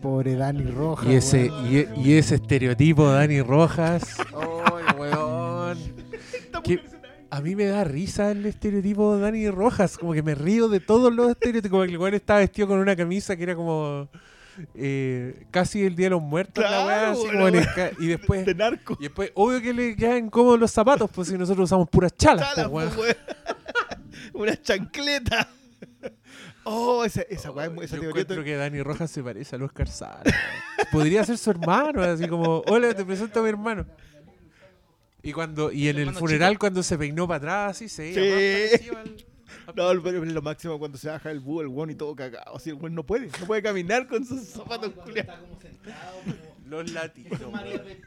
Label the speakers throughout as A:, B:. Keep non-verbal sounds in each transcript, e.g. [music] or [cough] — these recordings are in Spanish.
A: Pobre Dani Rojas.
B: Y ese,
A: weón.
B: y, y ese estereotipo de Dani Rojas. ¡Ay, weón! Que a mí me da risa el estereotipo de Dani Rojas. Como que me río de todos los estereotipos. Como que el weón estaba vestido con una camisa que era como. eh, casi el día de los muertos. la weá, así como en el y después.
C: De narco.
B: Y después, obvio que le quedan incómodos los zapatos, pues si nosotros usamos puras chalas,
C: Chala,
B: pues, weón.
C: pues. [laughs] Una chancleta. Oh, esa, esa weá, esa
B: Yo
C: teoría.
B: encuentro que Dani Rojas se parece a Oscar Sala. Podría ser su hermano, así como, hola, te presento a mi hermano. Y cuando y en el funeral cuando se peinó para atrás, así se
C: Sí.
B: más parecido al- [laughs]
C: No, pero es lo máximo cuando se baja el búho, el weón y todo cagado. Así el weón no puede, no puede caminar con sus zapatos culiados. [laughs]
B: Los latinos.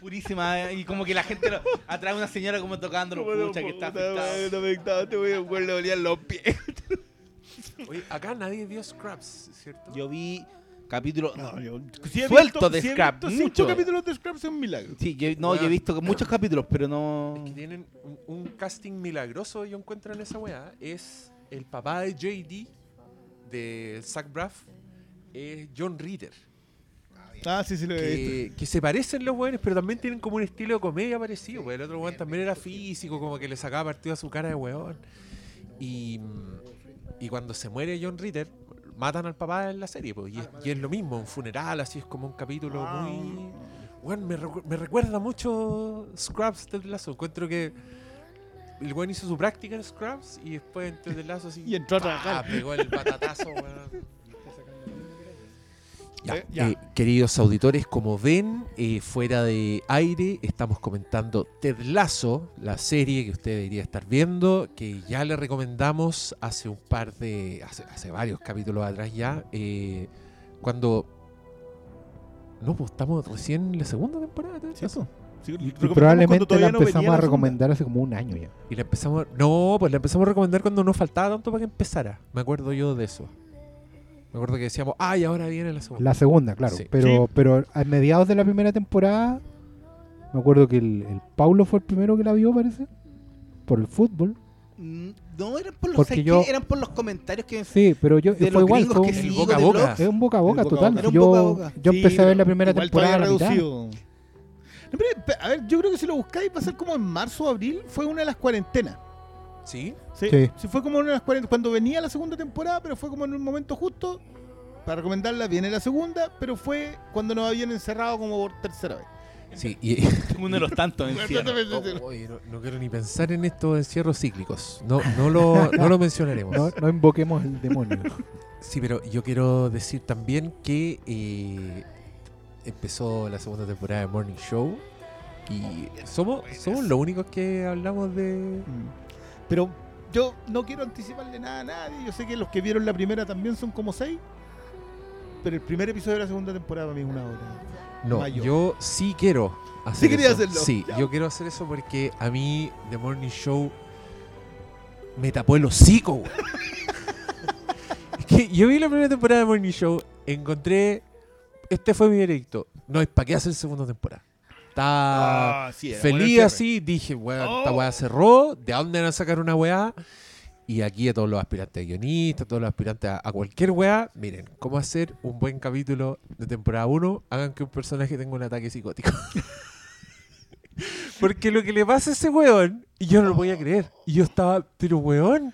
D: Purísima eh, y como que la gente lo, atrás una señora como tocando pucha que está afectado.
C: Está afectado, este weón, weón le dolían los pies. [laughs]
B: Oye, acá nadie vio Scraps, ¿cierto?
D: Yo vi capítulo
C: No, yo- si he
D: Suelto
C: visto-
D: de
C: si he cinco capítulos de Scrap son un milagro.
D: Sí, yo, no, yo he
B: Weón.
D: visto muchos capítulos, pero no
B: que tienen un, un casting milagroso, yo encuentro en esa weá. Es el papá de JD, de Zach Braff, es John Ritter.
C: Ah, sí, sí lo he visto.
B: que, que se parecen los weones, pero también tienen como un estilo de comedia parecido. Pues el otro weón también era físico, como que le sacaba partido a su cara de weón. Y, y cuando se muere John Ritter, matan al papá en la serie. Pues, y, es, y es lo mismo, un funeral, así es como un capítulo
C: Ah.
B: muy. Weón, me, recu- me recuerda mucho Scrubs de Lazo. Encuentro que el weón hizo su práctica en Scrubs y después en Ted Lazo así. [laughs]
C: Y entró a trabajar.
B: Pegó el batatazo, weón. Ya,
C: Eh, ya.
B: eh, queridos auditores, como ven, eh, fuera de aire estamos comentando Ted Lasso, la serie que usted debería estar viendo, que ya le recomendamos hace un par de, hace, hace varios capítulos atrás ya, eh, cuando... No, pues estamos recién en la segunda temporada de Ted
C: Sí,
B: Lasso.
C: po. Sí,
A: Y, probablemente la
C: no
A: empezamos a recomendar hace como un año ya.
B: Y la empezamos... No, pues la empezamos a recomendar cuando no faltaba tanto para que empezara. Me acuerdo yo de eso. Me acuerdo que decíamos, ay, ahora viene la segunda.
A: La segunda, claro.
B: Sí.
A: Pero,
C: Sí.
A: pero a mediados de la primera temporada, me acuerdo que el, el Paulo fue el primero que la vio, parece. Por el fútbol.
D: Mm, no eran por los
A: Porque
D: ¿sabes
A: yo-
D: eran por los comentarios que
A: Sí, pero yo
D: de
A: fue
D: los
A: igual. Fue
D: que
A: un,
B: El
D: sigo
B: boca a
D: de
B: boca.
D: blogs.
A: es un boca a boca total.
C: boca.
A: Yo
D: boca
A: yo
C: Sí,
A: empecé a ver la primera temporada a la
C: todavía
A: mitad.
C: reducido. No, pero, pe- a ver, yo creo que si lo buscáis va a ser como en marzo o abril, fue una de las cuarentenas.
B: ¿Sí?
C: Sí,
A: Sí.
C: sí, fue como una de las cuarentenas. Cuando venía la segunda temporada, pero fue como en un momento justo. Para recomendarla, viene la segunda, pero fue cuando nos habían encerrado como por tercera vez.
B: Sí, y, [laughs]
D: uno de los [laughs] tantos encierros.
B: Oh, oye, no, no quiero ni pensar en estos encierros cíclicos. No, no, lo, [laughs] no lo mencionaremos.
A: No, no invoquemos al demonio.
B: Sí, pero yo quiero decir también que eh, empezó la segunda temporada de Morning Show y somos, somos los únicos que hablamos de...
C: Pero yo no quiero anticiparle nada a nadie. Yo sé que los que vieron la primera también son como seis. Pero el primer episodio de la segunda temporada para mí es una hora.
B: No,
C: Mayo.
B: yo sí quiero hacer
C: Sí quería
B: eso.
C: hacerlo.
B: Sí,
C: Ya.
B: yo quiero hacer eso porque a mí The Morning Show me tapó el hocico, güey. [laughs] es que yo vi la primera temporada de Morning Show, encontré... Este fue mi veredicto. No hay para qué hacer segunda temporada. Está...
C: Ah, sí,
B: Feliz así, dije, weón, esta
C: Oh.
B: weá cerró, ¿de dónde van a sacar una weá? Y aquí a todos los aspirantes a guionistas, a todos los aspirantes a, a cualquier weá, miren, cómo hacer un buen capítulo de temporada 1, hagan que un personaje tenga un ataque psicótico. [laughs] Porque lo que le pasa a ese weón, y yo no lo podía creer, y yo estaba, pero weón,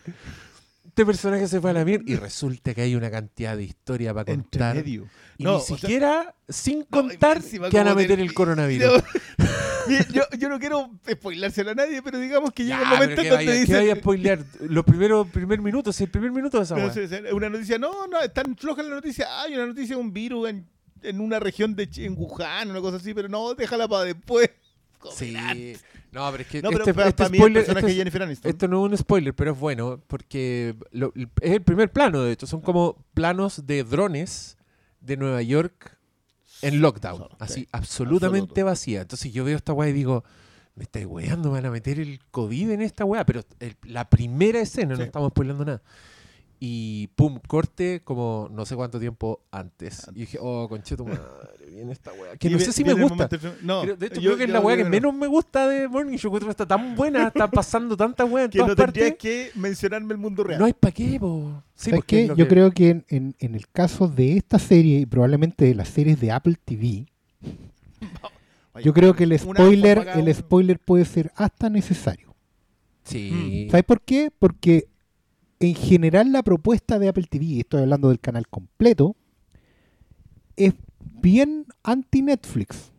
B: este personaje se fue a la mierda, y resulta que hay una cantidad de historia para contar.
C: medio.
B: Y
C: No,
B: ni
C: o sea-
B: siquiera, sin
C: No,
B: contar
C: encima
B: que van a meter el coronavirus.
C: No, [laughs] yo, yo no quiero spoilárselo a nadie, pero digamos que llega un momento
B: que
C: en donde dicen.
B: vaya a spoilear los primeros primer minutos, el primer minuto de esa
C: No una noticia, no, no, es tan floja la noticia. Hay una noticia de un virus en, en una región de en Wuhan, una cosa así, pero no, déjala para después.
B: Sí. No, pero es que
C: No, pero
B: este,
C: para,
B: este
C: para mí el
B: spoiler,
C: personaje
B: esto,
C: de
B: es-
C: Jennifer Aniston.
B: esto no es un spoiler, pero es bueno porque lo- es el primer plano, de hecho. Son como planos de drones de Nueva York en lockdown. Así,
C: sí.
B: absolutamente
C: Absoluto.
B: vacía. Entonces yo veo esta weá y digo, me estáis weando, me van a meter el COVID en esta weá. Pero el- la primera escena,
C: Sí.
B: no estamos spoilando nada. Y pum, corte como no sé cuánto tiempo antes. Y dije, oh, concheto madre, viene esta weá. Que
C: Y
B: no sé si me gusta.
C: No,
B: Creo- de hecho,
C: yo-
B: creo que es la weá que
C: no.
B: menos me gusta de Morning Show. encuentro que Está tan buena, [laughs] está pasando tanta weá en
C: Que
B: todas
C: no tendrías
B: partes.
C: que mencionarme el mundo real.
B: No hay pa' qué, po. Sí,
A: ¿Sabes
B: porque
A: Yo
B: que-
A: creo que en, en- en el caso de esta serie y probablemente de las series de Apple TV, [laughs] yo creo que el spoiler, el spoiler puede ser hasta necesario.
B: Sí.
A: ¿Sabes por qué? Porque en general la propuesta de Apple TV, y estoy hablando del canal completo, es bien anti-Netflix.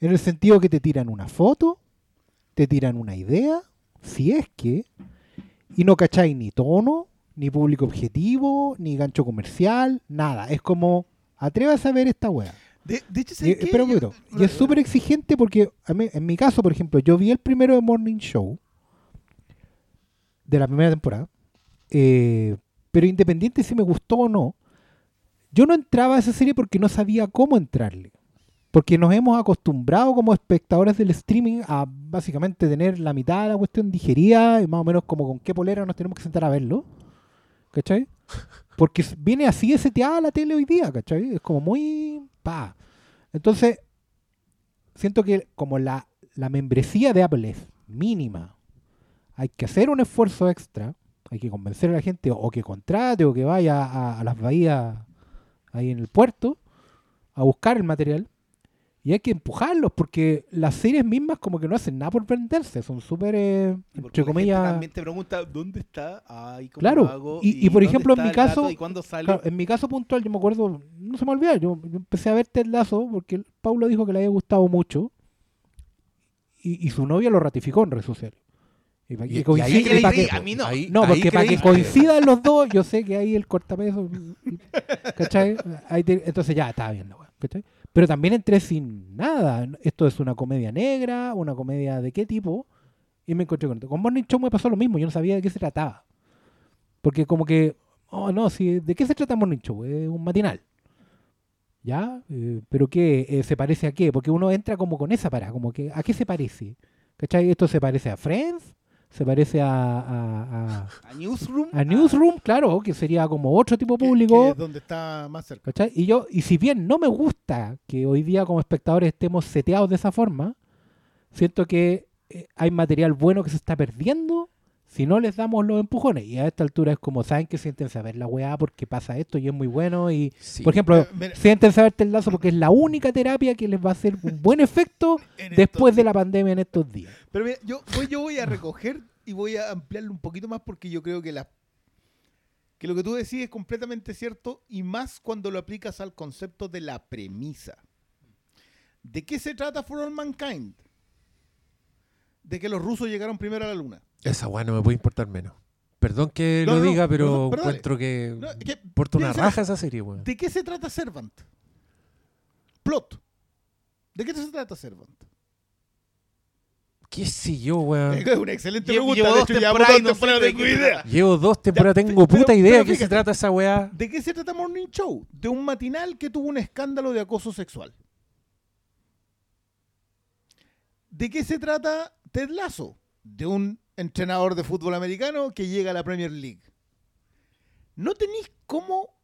A: En el sentido que te tiran una foto, te tiran una idea, si es que, y no cacháis ni tono, ni público objetivo, ni gancho comercial, nada. Es como, atrévase a ver esta wea.
C: De, de hecho,
A: Y,
C: ¿sabes qué?
A: espera un
C: Yo-.
A: Y es súper exigente porque a mí- en mi caso, por ejemplo, yo vi el primero de Morning Show de la primera temporada, eh, pero independiente si me gustó o no, yo no entraba a esa serie porque no sabía cómo entrarle. Porque nos hemos acostumbrado como espectadores del streaming a básicamente tener la mitad de la cuestión digerida y más o menos como con qué polera nos tenemos que sentar a verlo. ¿Cachai? [laughs] Porque viene así de seteada la tele hoy día, ¿cachai? Es como muy... Pa. Entonces, siento que como la, la membresía de Apple es mínima, hay que hacer un esfuerzo extra, hay que convencer a la gente o que contrate o que vaya a, a las bahías ahí en el puerto a buscar el material. Y hay que empujarlos porque las series mismas como que no hacen nada por venderse, son súper, eh, entre comillas...
D: También te pregunta dónde está, ay, ¿cómo
A: Claro,
D: hago?
A: y- y por ejemplo, en mi caso,
D: y cuándo sale.
A: Claro, en mi caso puntual, yo me acuerdo, no se me olvida, yo, yo empecé a ver Ted Lasso porque Paulo dijo que le había gustado mucho y, y su novia lo ratificó en redes sociales. Y pa-
B: Y-
A: y
B: y
A: coincide-
B: ahí
A: y
D: creí,
A: pa' que-
D: a mí no.
B: Ahí-
A: no,
B: ahí
A: porque para que coincidan los dos, yo sé que ahí el cortapeso, ¿cachai? Ahí te- entonces ya, estaba weá, ¿cachai? Pero también entré sin nada. Esto es una comedia negra, una comedia de qué tipo, y me encontré con esto. Con Morning Show me pasó lo mismo, yo no sabía de qué se trataba. Porque como que, oh no, si, ¿de qué se trata Morning Show? Es un matinal. ¿Ya? Eh, ¿Pero qué? Eh, ¿Se parece a qué? Porque uno entra como con esa parada, como que, ¿a qué se parece? ¿Cachai? ¿Esto se parece a Friends? ¿Se parece a, a, a-
D: A Newsroom.
A: a Newsroom? Claro, que sería como otro tipo
C: que-
A: público.
C: que es donde está más cerca.
A: ¿Cachai? Y yo, y si bien no me gusta que hoy día como espectadores estemos seteados de esa forma, siento que eh, hay material bueno que se está perdiendo si no les damos los empujones. Y a esta altura es como, saben que siéntense a ver la weá porque pasa esto y es muy bueno. Y,
B: Sí.
A: por ejemplo,
C: mira,
A: siéntense a ver el lazo porque es la única terapia que les va a hacer un buen efecto [laughs] después de la pandemia en estos días.
C: Pero mira, yo, voy, yo voy a recoger y voy a ampliarlo un poquito más porque yo creo que la que lo que tú decís es completamente cierto y más cuando lo aplicas al concepto de la premisa. ¿De qué se trata For All Mankind? De que los rusos llegaron primero a la luna.
B: Esa weá no me puede importar menos. Perdón que
C: No,
B: lo
C: no,
B: diga, pero encuentro que
C: No, que
B: importa una raja esa serie, weón.
C: ¿De qué se trata Servant? Plot. ¿De qué se trata Servant?
B: ¿Qué sé yo, weón?
C: Es una excelente
D: Llevo-
C: pregunta.
D: llevo
C: de
D: dos
C: hecho,
D: temporadas
C: dos
D: no
C: tengo idea.
B: Llevo dos temporadas, tengo puta
C: pero-
B: idea
C: pero
B: de qué se trata esa weá.
C: ¿De qué se trata Morning Show? De un matinal que tuvo un escándalo de acoso sexual. ¿De qué se trata Ted Lasso? De un entrenador de fútbol americano que llega a la Premier League. No tenéis cómo.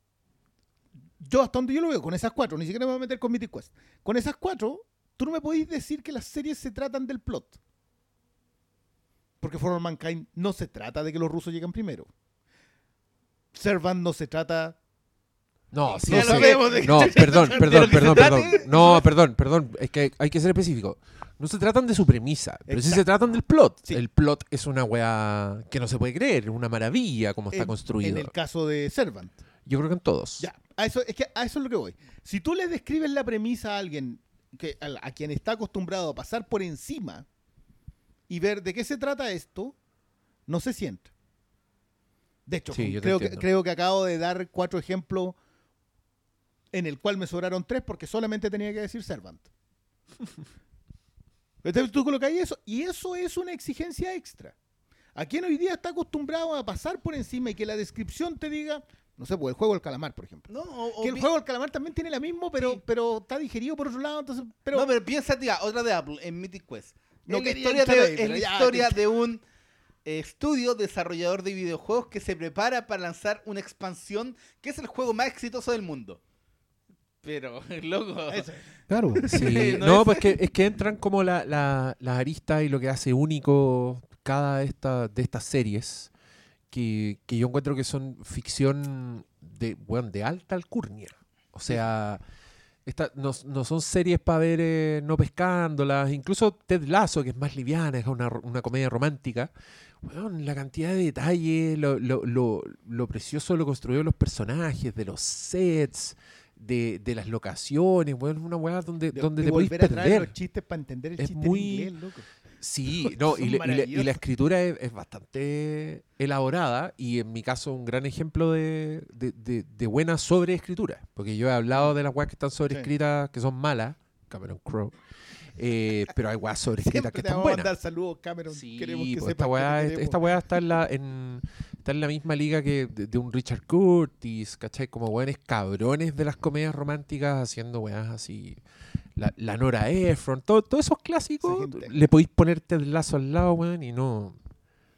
C: Yo, hasta donde yo lo veo, con esas cuatro, ni siquiera me voy a meter con Mythic Quest. Con esas cuatro, tú no me podéis decir que las series se tratan del plot. Porque For All Mankind no se trata de que los rusos lleguen primero. Servant no se trata
B: No, sí, sí.
C: de
B: No, perdón, perdón, perdón, perdón. No, perdón, perdón. Es que hay que ser específico. No se tratan de su premisa, pero sí se tratan del plot.
C: Sí.
B: El plot es una weá que no se puede creer, una maravilla como está
C: en-
B: construido.
C: En el caso de Servant.
B: Yo creo que en todos.
C: Ya, a eso, es que a eso es lo que voy. Si tú le describes la premisa a alguien que, a, a quien está acostumbrado a pasar por encima y ver de qué se trata esto, no se siente. De hecho,
B: Sí,
C: que, creo que acabo de dar cuatro ejemplos en el cual me sobraron tres porque solamente tenía que decir Servant. [laughs] Entonces tú colocas ahí eso y eso es una exigencia extra. ¿A quien hoy día está acostumbrado a pasar por encima y que la descripción te diga, no sé, pues el juego del calamar, por ejemplo?
D: No, o-
C: Que el juego del calamar también tiene la misma, pero,
D: Sí.
C: pero está digerido por otro lado, entonces, pero,
D: no, pero piensa, tía, otra de Apple, en Mythic Quest.
C: No
D: es la historia, de,
C: ahí,
D: es la historia de un estudio desarrollador de videojuegos que se prepara para lanzar una expansión que es el juego más exitoso del mundo. Pero, [laughs] loco.
C: Eso.
A: Claro. [laughs]
B: Sí,
D: No
B: no,
D: es-
B: pues que, es que entran como la, la- las aristas y lo que hace único cada de, esta, de estas series, que, que yo encuentro que son ficción de, bueno, de alta alcurnia. O sea, esta, no, no son series para ver eh, no pescándolas. Incluso Ted Lasso, que es más liviana, es una, una comedia romántica. La cantidad de detalles, lo, lo, lo, lo precioso de lo construido de los personajes, de los sets, de, de las locaciones, weón, es una weá donde,
C: De-
B: donde
C: de
B: te podéis
C: a traer los chistes para entender el
B: Es
C: chiste
B: muy-
C: en inglés, loco.
B: Sí, [laughs] no, y, la- y la, y la
C: maravillosos.
B: escritura es, es bastante elaborada y en mi caso un gran ejemplo de, de, de- de buena sobreescritura, porque yo he hablado de las weas que están sobreescritas, que son malas, Cameron Crowe, eh, pero hay weas sobreescritas
C: Siempre
B: que
C: te
B: están
C: vamos a
B: buenas.
C: mandar saludos, Cameron.
B: Sí,
C: Queremos que
B: pues, esta, weá,
C: te
B: esta weá está en la, en, está en la misma liga que de, de un Richard Curtis, ¿cachai? Como weones cabrones de las comedias románticas haciendo weas así. La, la Nora Ephron, todo- todos esos clásicos, le podéis poner Ted Lasso al lado, weón, y no,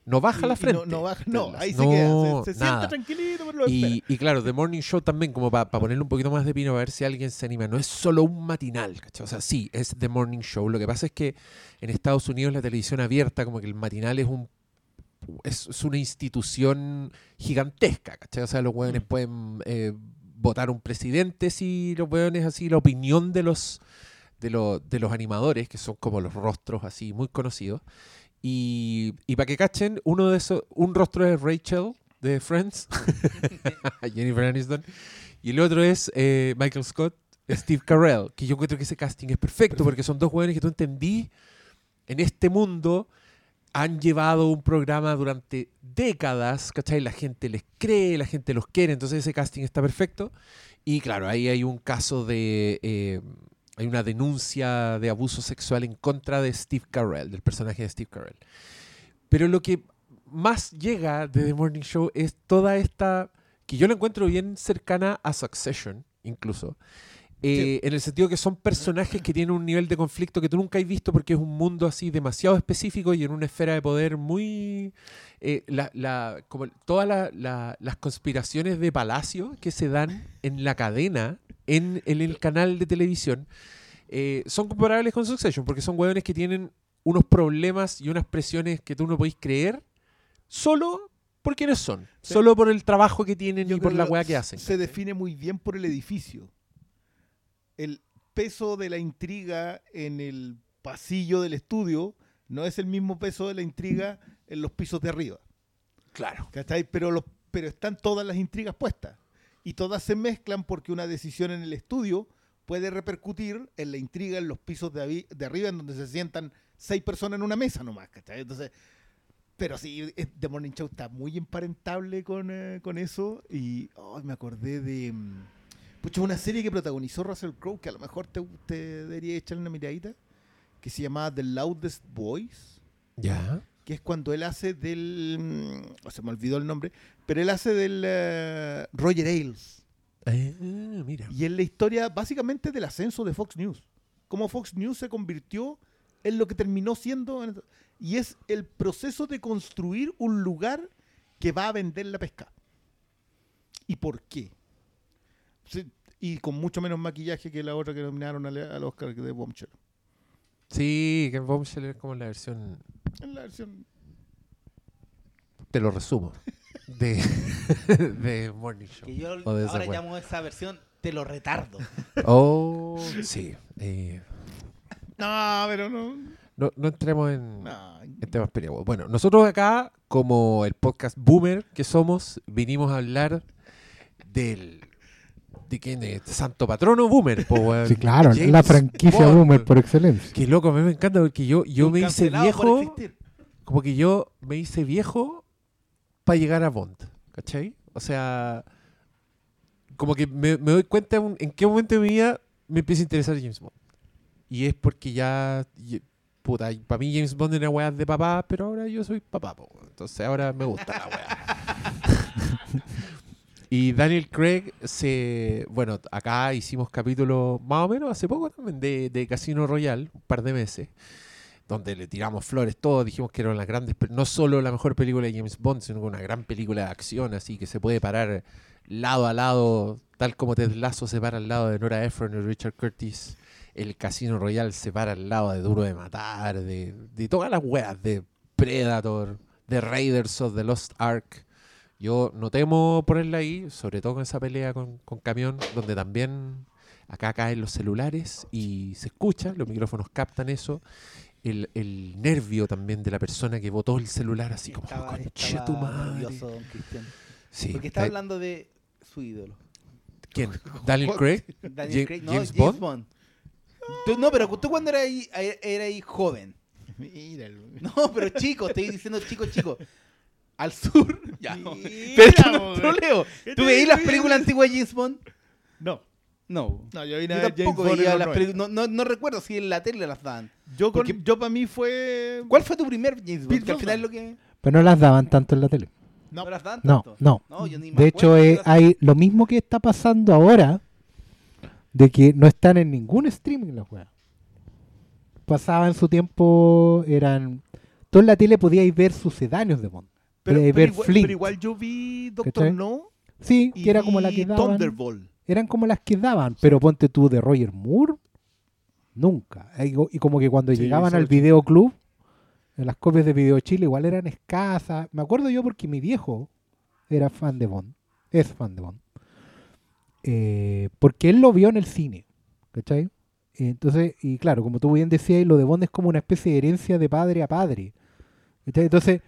B: no baja
C: Y-
B: la frente.
C: No, no baja, no, ahí se queda. Se, sienta tranquilito, pero lo.
B: Y, y claro, The Morning Show también, como para ponerle un poquito más de pino, a ver si alguien se anima. No es solo un matinal, ¿cachai? O sea, sí, es The Morning Show. Lo que pasa es que en Estados Unidos la televisión abierta, como que el matinal es un es, es una institución gigantesca, ¿cachai? O sea, los hueones
C: Mm.
B: pueden eh, votar un presidente si los hueones así, la opinión de los, de, de los animadores, que son como los rostros así muy conocidos. Y, y para que cachen, uno de esos, un rostro es Rachel de Friends, [laughs] Jennifer Aniston, y el otro es eh, Michael Scott, Steve Carell, que yo encuentro que ese casting es perfecto, porque son dos hueones que tú entendí en este mundo han llevado un programa durante décadas, ¿cachai? La gente les cree, la gente los quiere, entonces ese casting está perfecto. Y claro, ahí hay un caso de... eh, hay una denuncia de abuso sexual en contra de Steve Carell, del personaje de Steve Carell. Pero lo que más llega de The Morning Show es toda esta... que yo lo encuentro bien cercana a Succession, incluso. Eh, En el sentido que son personajes que tienen un nivel de conflicto que tú nunca has visto porque es un mundo así demasiado específico y en una esfera de poder muy... eh, la- la- como todas la- la- las conspiraciones de palacio que se dan en la cadena, en, en el canal de televisión, eh, son comparables con Succession porque son hueones que tienen unos problemas y unas presiones que tú no podéis creer solo por quienes son,
C: Sí.
B: solo por el trabajo que tienen
C: Yo
B: y por la
C: que
B: weá que hacen.
C: Se define muy bien por el edificio. El peso de la intriga en el pasillo del estudio no es el mismo peso de la intriga en los pisos de arriba.
B: Claro.
C: ¿cachai? Pero, los, pero están todas las intrigas puestas. Y todas se mezclan porque una decisión en el estudio puede repercutir en la intriga en los pisos de, arriba, en donde se sientan seis personas en una mesa nomás. ¿cachai? Entonces, pero sí, es- The Morning Show está muy emparentable con, eh, con eso. Y oh, me acordé de. Pucha, una serie que protagonizó Russell Crowe, que a lo mejor te, te debería echarle una miradita, que se llamaba The Loudest Voice
B: Ya.
C: que es cuando él hace del. mm, se me olvidó el nombre, pero él hace del eh, Roger Ailes.
B: Eh, mira.
C: Y es la historia básicamente del ascenso de Fox News. Cómo Fox News se convirtió en lo que terminó siendo. en- Y es el proceso de construir un lugar que va a vender la pesca. ¿Y por qué? Sí, y con mucho menos maquillaje que la otra que nominaron al, al Oscar de Bombshell.
B: Sí, que Bombshell es como la versión,
C: En la versión.
B: te lo resumo, [laughs] de, [laughs] de Morning Show.
D: Que yo
B: O de esa
D: ahora llamo esa versión te lo retardo. [laughs]
B: Oh, sí. eh,
C: No, pero no.
B: no, no entremos en,
C: no.
B: en temas peliagudos. Bueno, nosotros acá, como el podcast Boomer que somos, vinimos a hablar del... ¿De quién es? Santo Patrono Boomer. po, weón.
A: Sí, claro,
B: James
A: la franquicia
B: Bond.
A: Boomer por excelencia.
B: Qué loco, a mí me encanta porque yo, yo me hice viejo... como que yo me hice viejo para llegar a Bond, ¿cachai? O sea, como que me, me doy cuenta un- en qué momento de mi vida me empieza a interesar James Bond. Y es porque ya, puta, para mí James Bond era weá de papá, pero ahora yo soy papá, po, entonces ahora me gusta la weá. [laughs] y Daniel Craig se, bueno, acá hicimos capítulos más o menos hace poco también de, Casino Royale, un par de meses donde le tiramos flores todos, dijimos que era una grandes, no solo la mejor película de James Bond, sino una gran película de acción, así que se puede parar lado a lado, tal como Ted Lasso se para al lado de Nora Ephron y Richard Curtis. El Casino Royale se para al lado de Duro de Matar, de, de todas las weas, de Predator, de Raiders of the Lost Ark. Yo no temo ponerla ahí, sobre todo con esa pelea con, con camión, donde también acá caen los celulares y se escucha, los micrófonos captan eso. El, el nervio también de la persona que botó el celular así como,
D: Estaba-
B: conche tu madre.
D: nervioso, don Cristian.
B: Sí,
D: Porque está hablando de su ídolo.
B: ¿Quién? [laughs] ¿Daniel Craig? [laughs]
D: Daniel Craig. No,
B: James
D: James,
B: Bond?
D: Bond. Tú- no, pero tú cuando eras ahí, era ahí joven. [laughs]
C: Mira, el-
D: No, pero chico, estoy diciendo chico, chico. Al sur. [laughs] Ya.
C: Mira,
D: Pero esto no es troleo.
C: ¿Qué
D: ¿Tú veías las películas antiguas de James Bond?
C: No,
D: No.
C: no, yo vi
D: Yo
C: James
D: tampoco
C: en
D: veía las
C: 90.
D: películas. No, no, no recuerdo si en la tele las daban.
C: Yo, con-
D: Porque-
C: yo para mí fue.
D: ¿Cuál fue tu primer James Bond? Que al final lo que.
A: Pero no las daban tanto en la tele.
D: No,
C: No,
D: las daban
A: No,
D: tanto.
A: no.
D: No, yo ni me
A: De hecho, eh, hay lo mismo que está pasando ahora, de que no están en ningún streaming las weas. Pasaba en su tiempo, eran... Tú en la tele podíais ver sucedáneos de Bond.
C: Pero, igual,
A: Flint.
C: pero igual yo vi Doctor. No
A: Sí,
C: y
A: que era como la que daban.
C: Thunderbolt.
A: Eran como las que daban, pero ponte tú de Roger Moore, nunca. Y y como que cuando
C: Sí,
A: llegaban al videoclub, en las copias de Video Chile igual eran escasas. Me acuerdo yo porque mi viejo era fan de Bond, es fan de Bond. Eh, porque él lo vio en el cine, ¿cachai? Entonces, y claro, como tú bien decías, lo de Bond es como una especie de herencia de padre a padre. ¿cachai? Entonces,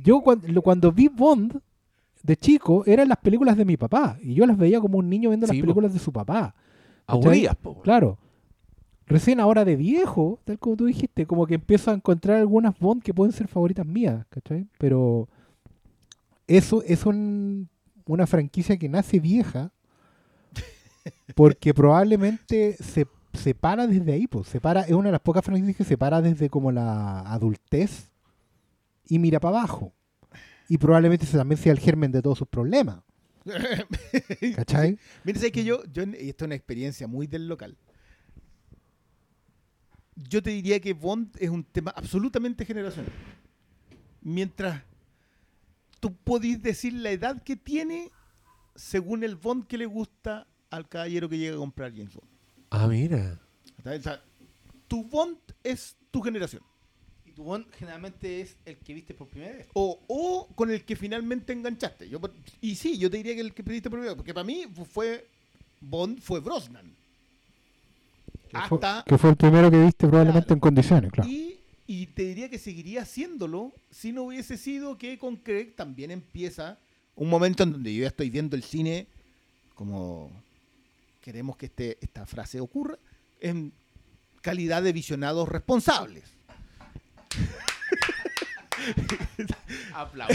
A: yo cuando, cuando vi Bond de chico, eran las películas de mi papá. Y yo las veía como un niño viendo
B: Sí,
A: las
B: po.
A: películas de su papá.
B: Aburridas, po.
A: Claro. Recién ahora de viejo, tal como tú dijiste, como que empiezo a encontrar algunas Bond que pueden ser favoritas mías, ¿cachai? Pero eso es un- una franquicia que nace vieja [laughs] porque probablemente se, se para desde ahí, pues. Se para, es una de las pocas franquicias que se para desde como la adultez y mira para abajo. Y probablemente ese también sea el germen de todos sus problemas, [laughs] ¿cachai?
C: Mira, sabes que yo, yo, y esto es una experiencia muy del local. Yo te diría que Bond es un tema absolutamente generacional. Mientras tú podís decir la edad que tiene según el Bond que le gusta al caballero que llega a comprar James Bond.
B: Ah, mira.
C: O sea, tu Bond es tu generación.
D: ¿Y tu Bond generalmente es el que viste por primera vez?
C: O, o con el que finalmente enganchaste. Yo, por- y sí, yo te diría que el que pediste primero, porque para mí fue Bond fue Brosnan.
A: Que fue,
C: Hasta
A: que fue el primero que viste probablemente
C: Claro.
A: en condiciones, claro.
C: Y, y te diría que seguiría haciéndolo si no hubiese sido que con Craig también empieza un momento en donde yo ya estoy viendo el cine como queremos que este, esta frase ocurra, en calidad de visionados responsables.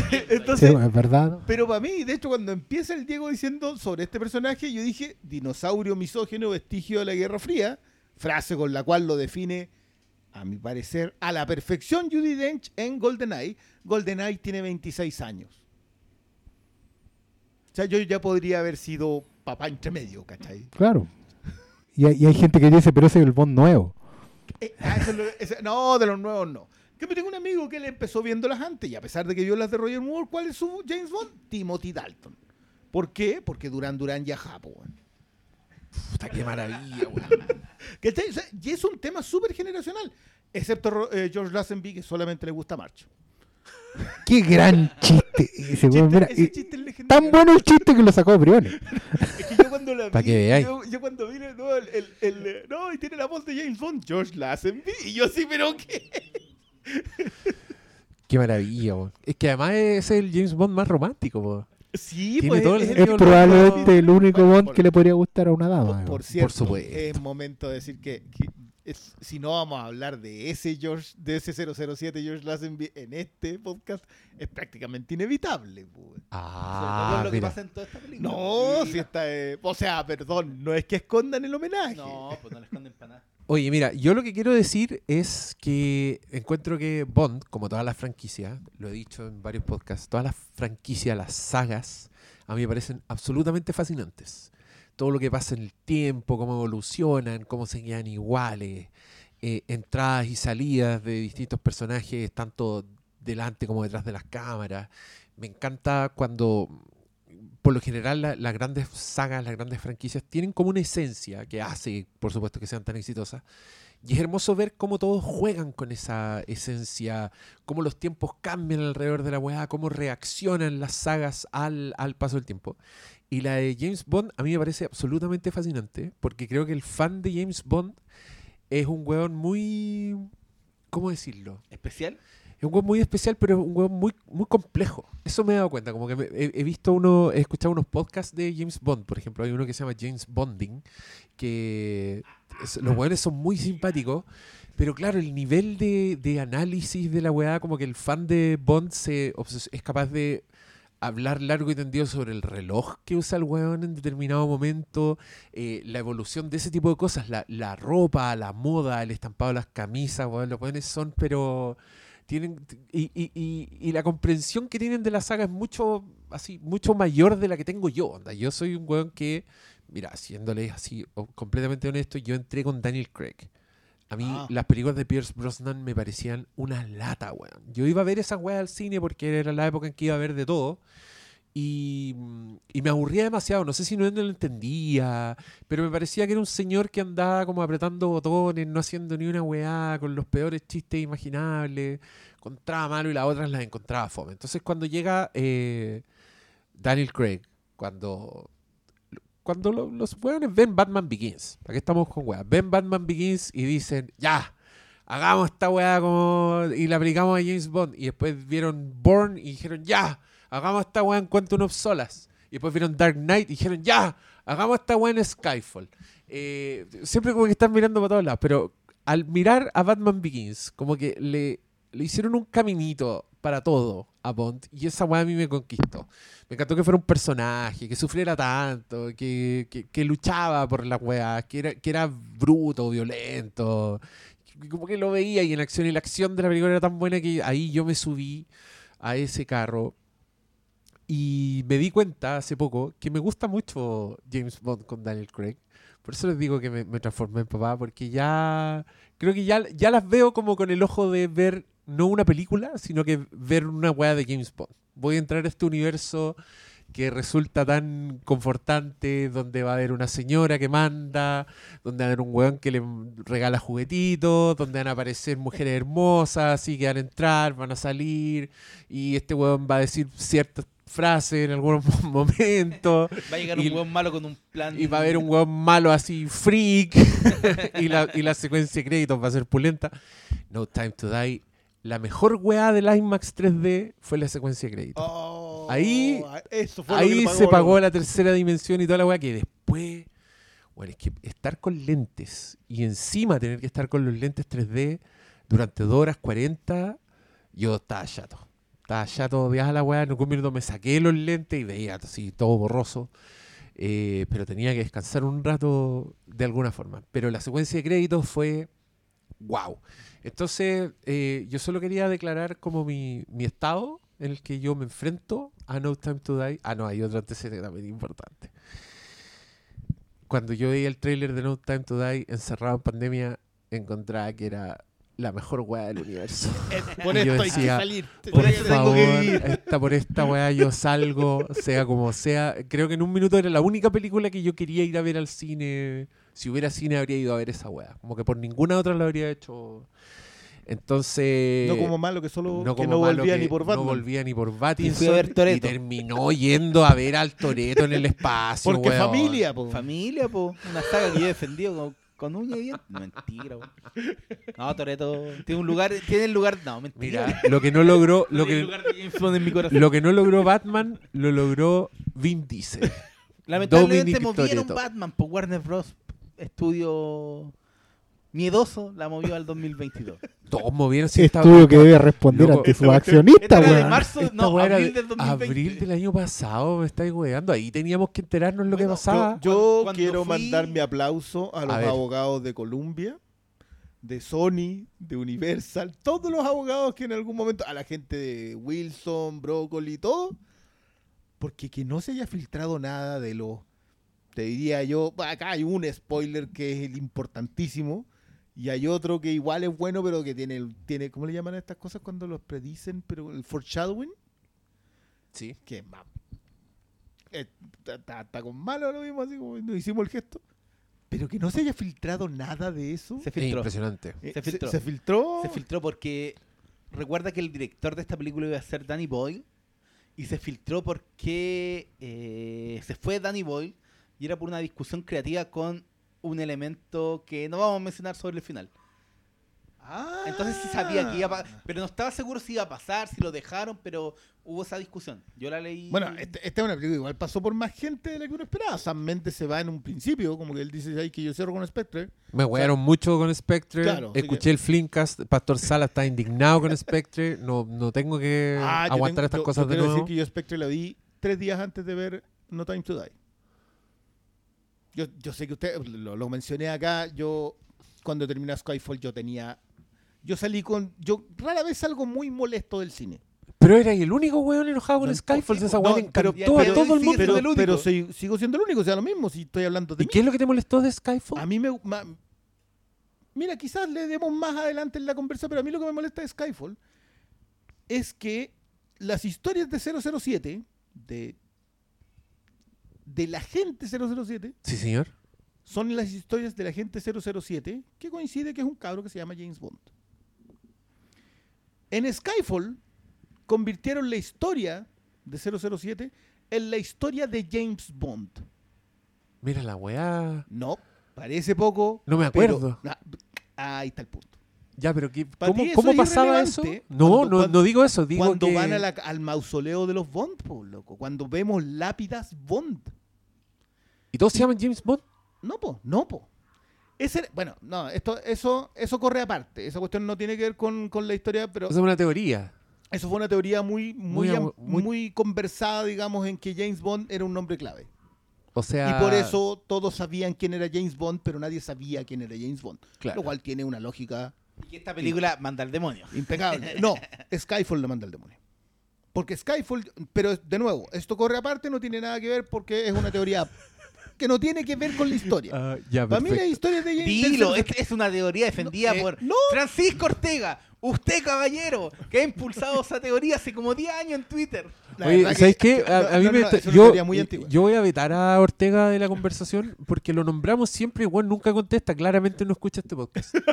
A: Sí,
C: Entonces,
A: es verdad.
C: pero para mí, de hecho, cuando empieza el Diego diciendo sobre este personaje, yo dije dinosaurio misógeno vestigio de la Guerra Fría, frase con la cual lo define, a mi parecer, a la perfección Judy Dench en GoldenEye. GoldenEye tiene 26 años. O sea, yo ya podría haber sido papá entre medio, ¿cachai?
A: Claro. Y hay, y hay gente que dice, pero ese es el Bond nuevo.
C: Eh, ah, eso no, de los nuevos no. Que me tengo un amigo que le empezó viéndolas antes y a pesar de que vio las de Roger Moore, ¿cuál es su James Bond? Timothy Dalton. ¿Por qué? Porque Duran Duran ya japo, weón.
B: Puta, qué maravilla, weón. [laughs]
C: O sea, y es un tema súper generacional. Excepto eh, George Lazenby, que solamente le gusta March. [laughs]
A: Qué gran chiste. ese
C: Chiste-
A: mira,
C: ese chiste
A: tan bueno el chiste que lo sacó Briones. [laughs]
C: Es que yo cuando la vi,
B: que.
C: Yo, yo cuando vi, no, el, el- el, eh, no, y tiene la voz de James Bond, George Lazenby. Y yo sí, pero ¿qué? [laughs]
B: Qué maravilla. Es que además es el James Bond más romántico, po.
C: Sí,
B: Tiene
C: pues
B: todo el
C: es,
A: Es probablemente el único
C: Bueno,
A: Bond
C: por-
A: que le podría gustar a una dama.
C: Por, cierto,
B: supuesto.
C: es momento de decir que, que es- si no vamos a hablar de ese George, de ese 007 George Lazenby en este podcast, es prácticamente inevitable. pues.
B: Ah,
D: lo que
B: mira.
D: pasa en toda esta película.
C: No, si está, eh, o sea, perdón, no es que escondan el homenaje.
D: No, pues no le esconden para nada.
B: Oye, mira, yo lo que quiero decir es que encuentro que Bond, como todas las franquicias, lo he dicho en varios podcasts, todas las franquicias, las sagas, a mí me parecen absolutamente fascinantes. Todo lo que pasa en el tiempo, cómo evolucionan, cómo se quedan iguales. eh, entradas y salidas de distintos personajes, tanto delante como detrás de las cámaras. Me encanta cuando, por lo general, la- las grandes sagas, las grandes franquicias tienen como una esencia que hace, por supuesto, que sean tan exitosas. Y es hermoso ver cómo todos juegan con esa esencia, cómo los tiempos cambian alrededor de la weá, cómo reaccionan las sagas al, al paso del tiempo. Y la de James Bond a mí me parece absolutamente fascinante, porque creo que el fan de James Bond es un weón muy... ¿Cómo decirlo?
D: ¿Especial?
B: Es un weón muy especial, pero es un weón muy, muy complejo. Eso me he dado cuenta. Como que he, visto uno, he escuchado unos podcasts de James Bond, por ejemplo. Hay uno que se llama James Bonding, que los weones son muy simpáticos. Pero claro, el nivel de, de análisis de la weá, como que el fan de Bond se es capaz de hablar largo y tendido sobre el reloj que usa el weón en determinado momento, eh, la evolución de ese tipo de cosas, la, la ropa, la moda, el estampado de las camisas, los weones son, pero tienen y, y- y- y la comprensión que tienen de la saga es mucho así mucho mayor de la que tengo yo onda. yo soy un weón que mira siéndole así o- completamente honesto yo entré con Daniel Craig a mí
C: Ah.
B: las películas de Pierce Brosnan me parecían una lata weón yo iba a ver esa weá al cine porque era la época en que iba a ver de todo y, y me aburría demasiado, no sé si no, lo entendía, pero me parecía que era un señor que andaba como apretando botones, no haciendo ni una weá, con los peores chistes imaginables, encontraba malo y las otras las encontraba fome. Entonces cuando llega eh, Daniel Craig, cuando, cuando lo- los weones ven Batman Begins, ¿para qué estamos con weá? Ven Batman Begins y dicen, ya, hagamos esta weá como y la aplicamos a James Bond. Y después vieron Born y dijeron, ya, hagamos esta weá en Quantum of Solas. Y después vieron Dark Knight y dijeron, ya, hagamos esta weá en Skyfall. Eh, siempre como que están mirando para todos lados, pero al mirar a Batman Begins, como que le, le hicieron un caminito para todo a Bond y esa weá a mí me conquistó. Me encantó que fuera un personaje, que sufriera tanto, que, que, luchaba por las weas, que era, que era bruto, violento. Como que lo veía y en acción, y la acción de la película era tan buena que ahí yo me subí a ese carro y me di cuenta hace poco que me gusta mucho James Bond con Daniel Craig. Por eso les digo que me, me transformé en papá, porque ya creo que ya, ya las veo como con el ojo de ver no una película, sino que ver una weá de James Bond. Voy a entrar a este universo que resulta tan confortante, donde va a haber una señora que manda, donde va a haber un weón que le regala juguetitos, donde van a aparecer mujeres hermosas, así que van a entrar, van a salir, y este weón va a decir ciertas frases en algunos [laughs] momentos.
D: Va a llegar
B: Y-
D: un hueón malo con un plan.
B: Y va a haber un weón malo así, freak. [laughs] y, la, y la secuencia de créditos va a ser pulenta. No Time to Die. La mejor weá del IMAX 3D fue la secuencia de créditos.
C: Oh,
B: Ahí-
C: eso fue
B: Ahí
C: le
B: se pagó
C: ¿no?
B: la tercera dimensión y toda la weá que después. Bueno, es que estar con lentes y encima tener que estar con los lentes 3D durante 2 horas 40, yo estaba chato. Estaba chato de la weá. En algún minuto me saqué los lentes y veía así todo borroso. Eh, pero tenía que descansar un rato de alguna forma. Pero la secuencia de créditos fue wow. Entonces, eh, yo solo quería declarar como mi, mi estado en el que yo me enfrento a No Time to Die. Ah, no, hay otro antecedente también importante. Cuando yo veía el tráiler de No Time to Die encerrado en pandemia, encontraba que era la mejor weá del universo. [laughs]
C: Eh, [laughs] Por
B: Y yo
C: esto hay que
B: decía,
C: salir.
B: Por
C: Tengo que
B: favor, esta, por esta weá yo salgo, sea como sea. Creo que en un minuto era la única película que yo quería ir a ver al cine. Si hubiera cine, habría ido a ver esa weá. Como que por ninguna otra lo habría hecho. Entonces.
C: No como malo que solo
B: no
C: que
B: como
C: no volvía
B: que
C: ni por
B: No
C: Batman.
B: volvía ni por
D: Y ver
B: Y, terminó yendo a ver al Toreto en el espacio.
C: Porque
B: weón.
C: familia, po.
D: Familia, po. Una saga que yo he defendido con, uña y dientes. Mentira, po. No, Toreto tiene un lugar, tiene el lugar. No, mentira.
B: Mira, lo que no logró. Lo que,
D: en mi corazón.
B: lo que no logró Batman, lo logró Vin Diesel.
D: Lamentablemente
B: Dominic
D: movieron
B: Toretto.
D: Batman por Warner Bros. Estudio miedoso la movió al 2022.
B: Todos movieron. esta-
A: Estudio que debe responder
B: Loco,
A: ante sus accionistas,
D: era de
A: weón.
D: marzo,
B: Esta
D: no, abril
B: de-
D: del 2020.
B: abril del año pasado, me estáis weando. Ahí teníamos que enterarnos lo que
C: Bueno,
B: pasaba.
C: Yo, yo
D: Cuando
C: quiero
D: fui-
C: mandar mi aplauso a los abogados de Columbia, de Sony, de Universal, todos los abogados que en algún momento, a la gente de Wilson, Broccoli, todo, porque que no se haya filtrado nada de lo, te diría yo, acá hay un spoiler que es el importantísimo, Y hay otro que igual es bueno, pero que tiene, tiene ¿cómo le llaman a estas cosas cuando los predicen? Pero el foreshadowing,
B: Sí.
C: que es más... Está, con malo lo mismo, así como no hicimos el gesto. Pero que no se haya filtrado nada de eso.
D: Se
B: Es
D: filtró.
B: impresionante.
C: Eh,
D: se filtró.
C: Se, filtró.
D: Se filtró porque recuerda que el director de esta película iba a ser Danny Boyle y se filtró porque eh, se fue Danny Boyle y era por una discusión creativa con un elemento que no vamos a mencionar sobre el final.
C: Ah.
D: Entonces sí sabía que iba a pasar, pero no estaba seguro si iba a pasar, si lo dejaron, pero hubo esa discusión. Yo la leí.
C: Bueno, este- esta es una película igual pasó por más gente de la que uno esperaba. Sam Mendes se va en un principio, como que él dice ahí que yo cierro con Spectre.
B: Me huearon mucho con Spectre.
C: Claro,
B: Escuché
C: que-
B: el Flimcast. Pastor Sala está indignado con Spectre. No, no tengo que
C: Ah, yo
B: aguantar
C: tengo-
B: estas
C: yo-
B: cosas
C: yo
B: de nuevo.
C: decir que yo Spectre la vi tres días antes de ver No Time to Die. Yo, yo sé que usted, lo, lo mencioné acá, yo cuando terminé Skyfall yo tenía... Yo salí con... Yo rara vez salgo muy molesto del cine.
B: Pero era el único weón enojado con
C: No,
B: Skyfall. esa
C: no,
B: weá le
C: pero-
B: encantó
D: pero
B: a todo el mundo.
C: Pero,
D: el único.
C: pero soy- sigo siendo el único, o sea, lo mismo si estoy hablando de
B: ¿Y
C: mí.
B: qué es lo que te molestó de Skyfall?
C: A mí me... ma- mira, quizás le demos más adelante en la conversa, pero a mí lo que me molesta de Skyfall es que las historias de 007, de, de la gente 007,
B: Sí, señor.
C: son las historias de la gente 007, que coincide que es un cabro que se llama James Bond. En Skyfall convirtieron la historia de 007 en la historia de James Bond.
B: Mira la weá.
C: No, parece poco.
B: No me
C: pero-
B: acuerdo.
C: Ah, ahí está el punto.
B: Ya, pero ¿qué- ¿cómo,
C: eso
B: cómo
C: es
B: pasaba eso? No,
C: cuando-
B: no,
C: cuando-
B: no digo eso. Digo
C: Cuando
B: que...
C: van a la- al mausoleo de los Bond, po, loco. Cuando vemos lápidas Bond.
B: ¿Y todos se llaman James Bond?
C: No, po, no, po. Ese, bueno, no, esto, eso, eso corre aparte. Esa cuestión no tiene que ver con, con la historia, pero
B: Esa es una teoría.
C: eso fue una teoría muy, muy,
B: Muy
C: conversada, digamos, en que James Bond era un nombre clave.
B: O sea...
C: Y por eso todos sabían quién era James Bond, pero nadie sabía quién era James Bond.
B: Claro.
C: Lo cual tiene una lógica
D: Y esta película manda al demonio.
C: impecable. [laughs] No, Skyfall lo manda al demonio. Porque Skyfall, pero de nuevo, esto corre aparte, no tiene nada que ver porque es una teoría que no tiene que ver con la historia. [laughs]
B: Ah, ya,
C: Para mí la historia de James
D: Dilo, es, es una teoría defendida
C: No, eh,
D: por
C: no.
D: Francisco Ortega. Usted, caballero, que ha impulsado esa teoría hace como 10 años en Twitter.
C: La
B: Oye,
C: verdad
B: ¿sabes
C: que-
B: qué? A,
C: no,
B: a mí me está- yo,
C: teoría muy antigua.
B: yo voy a vetar a Ortega de la conversación porque lo nombramos siempre y bueno, nunca contesta. Claramente no escucha este podcast. [laughs]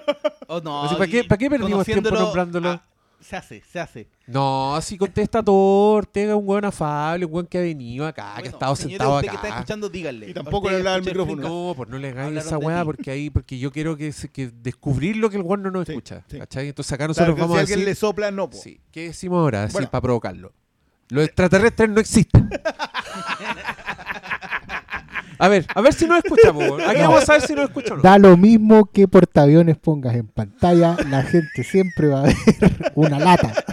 D: Oh, no,
B: O sea, ¿para qué-
D: y
B: para qué perdimos tiempo nombrándolo?
D: Se hace, se hace.
B: No, así contesta todo. Ortega es un buen afable, un buen que ha venido acá, que ha estado sentado
D: usted que está
B: acá.
D: escuchando, díganle.
C: Y tampoco le hablaba al micrófono.
B: No, pues no le hagáis esa weá porque ahí, porque yo quiero que, se- que descubrir lo que el weón no nos
C: Sí,
B: escucha.
C: sí.
B: ¿Cachai? Entonces acá nosotros vamos
C: si
B: a
C: alguien
B: decir.
C: le sopla, no, po.
B: Sí, ¿Qué decimos ahora? Así
C: Bueno.
B: para provocarlo. Los extraterrestres no existen. [laughs] A ver, a ver si nos escuchamos. Aquí [laughs]
A: No.
B: vamos a saber si nos no.
A: Da lo mismo que portaaviones pongas en pantalla, la gente siempre va a ver una lata. [laughs]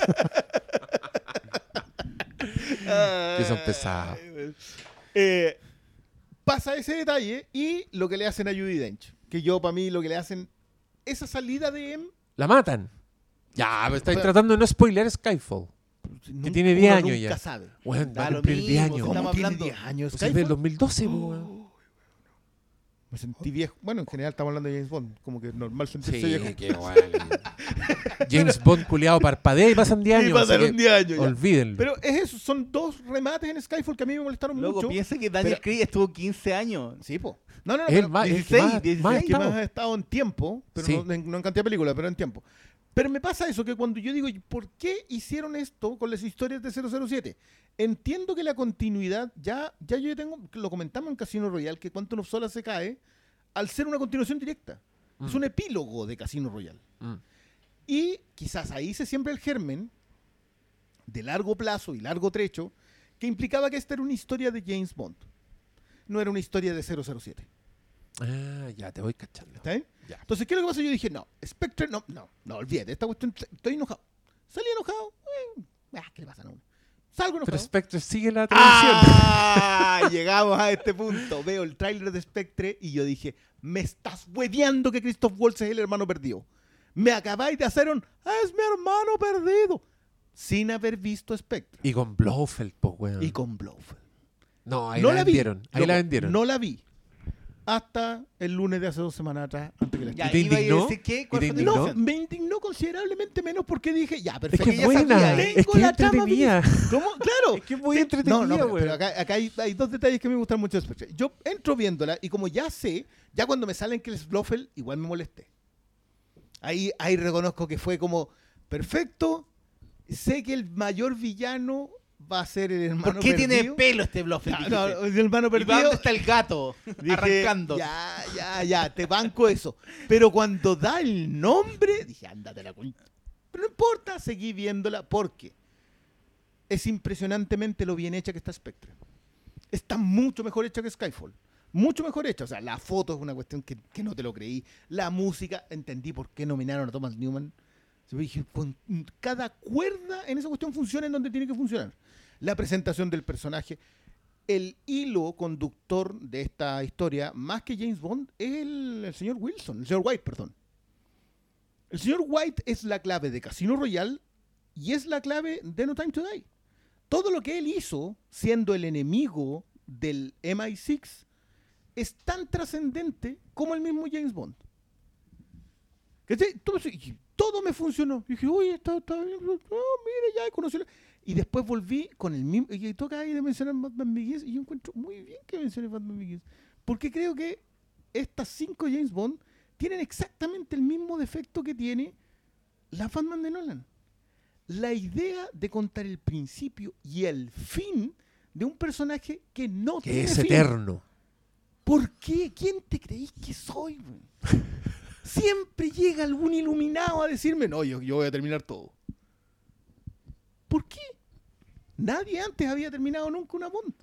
B: Que son pesados.
C: Eh, pasa ese detalle y lo que le hacen a Judy Dench. Que yo, para mí, lo que le hacen. Esa salida de M.
B: La matan. Ya, pero estáis
C: Pero-
B: tratando de no spoiler Skyfall.
C: nunca-
B: tiene 10
C: uno
B: años
C: nunca
B: ya.
C: sabe.
B: Weón, va a cumplir 10
D: mismo,
B: años.
D: si
C: ¿Cómo
D: Estamos
C: tiene
D: hablando-
C: 10 años?
B: Pues es del
C: Skyfall?
B: 2012, po, weón.
C: Me sentí viejo. Bueno, en general estamos hablando de James Bond. Como que normal sentirse
B: Sí,
C: viejo.
B: qué [laughs] weón. James Bond culiado parpadea y pasan 10
C: Y
B: años. así
C: pasaron
B: que
C: 10 años.
B: Olvídenlo.
C: Pero es eso, son dos remates en Skyfall que a mí me molestaron
D: Luego
C: mucho.
D: piensa que Daniel
C: pero-
D: Craig estuvo 15 años.
C: Sí, po. No, no, no.
B: El
C: pero-
B: más, el que
D: 16,
B: más, más
D: 16,
C: el que más ha estado en tiempo, pero
B: Sí.
C: no, en, no en cantidad de películas, pero en tiempo. Pero me pasa eso, que cuando yo digo, ¿por qué hicieron esto con las historias de 007? Entiendo que la continuidad, ya, ya yo tengo, lo comentamos en Casino Royale, que Quantum of Solace se cae al ser una continuación directa. Es
B: Mm.
C: un epílogo de Casino Royale.
B: Mm.
C: Y quizás ahí se siembra el germen de largo plazo y largo trecho que implicaba que esta era una historia de James Bond. No era una historia de 007.
B: Ah, ya te voy cachando.
C: ¿Está bien?
B: Ya.
C: Entonces, ¿qué es lo que pasa? Yo dije, no, Spectre, no, no, no, olvídate, esta cuestión, estoy enojado. Salí enojado, eh, ah, ¿qué le pasa a uno? Salgo
B: Pero
C: enojado.
B: Spectre sigue la tradición.
C: ¡Ah! [laughs] Llegamos a este punto. Veo el tráiler de Spectre y yo dije, me estás hueveando que Christoph Waltz es el hermano perdido. Me acabáis de hacer un, "Ah, es mi hermano perdido. Sin haber visto Spectre.
B: Y con Blofeld, po, weón.
C: Y con Blofeld.
B: No, ahí
C: no
B: la,
C: la vi.
B: vendieron. Ahí
C: Loco,
B: la vendieron.
C: No la vi. Hasta el lunes de hace dos semanas atrás, antes que la
D: Ya,
B: ¿Y te indignó?
D: qué,
B: ¿Y.
C: No, me indignó considerablemente menos porque dije, ya,
B: Es
C: perfecto.
B: que es
D: ya
B: buena,
D: sabía,
B: es
C: tengo
B: que
C: la
B: entretenida.
C: ¿Cómo? Claro.
B: Es que es muy
C: Te-
B: entretenida,
C: No, no, pero,
B: güey.
C: pero acá, acá hay, hay dos detalles que me gustan mucho. Yo entro viéndola y como ya sé, ya cuando me salen que es Blofeld, igual me molesté. Ahí, ahí reconozco que fue como, perfecto, sé que el mayor villano va a ser el hermano
D: ¿Por qué tiene pelo este Blofeld?
C: No, no, el hermano
D: ¿Y
C: perdido.
D: dónde está el gato? [laughs]
C: Dije,
D: arrancando.
C: Ya, ya, ya, te banco eso. Pero cuando da el nombre, dije, ándate la cuenta. Pero no importa, seguí viéndola porque es impresionantemente lo bien hecha que está Spectre. Está mucho mejor hecha que Skyfall. Mucho mejor hecha. O sea, la foto es una cuestión que, que no te lo creí. La música, entendí por qué nominaron a Thomas Newman. Dije, con cada cuerda en esa cuestión funciona en donde tiene que funcionar. La presentación del personaje, el hilo conductor de esta historia, más que James Bond, es el, señor Wilson, el señor White, perdón. El señor White es la clave de Casino Royale y es la clave de No Time to Die. Todo lo que él hizo, siendo el enemigo del MI6, es tan trascendente como el mismo James Bond. Todo, me funcionó. Dije, uy, está, está bien. Mire, ya conocí. La-". Y después volví con el mismo. Y toca ahí de mencionar Batman Begins. Y yo encuentro muy bien que mencione Batman Begins. Porque creo que estas cinco James Bond tienen exactamente el mismo defecto que tiene la Batman de Nolan. La idea de contar el principio y el fin de un personaje que no
B: Que
C: tiene
B: es
C: fin.
B: eterno.
C: ¿Por qué? ¿Quién te creís que soy? [laughs] Siempre llega algún iluminado a decirme, no, yo, yo voy a terminar todo. ¿Por qué? Nadie antes había terminado nunca una Bond.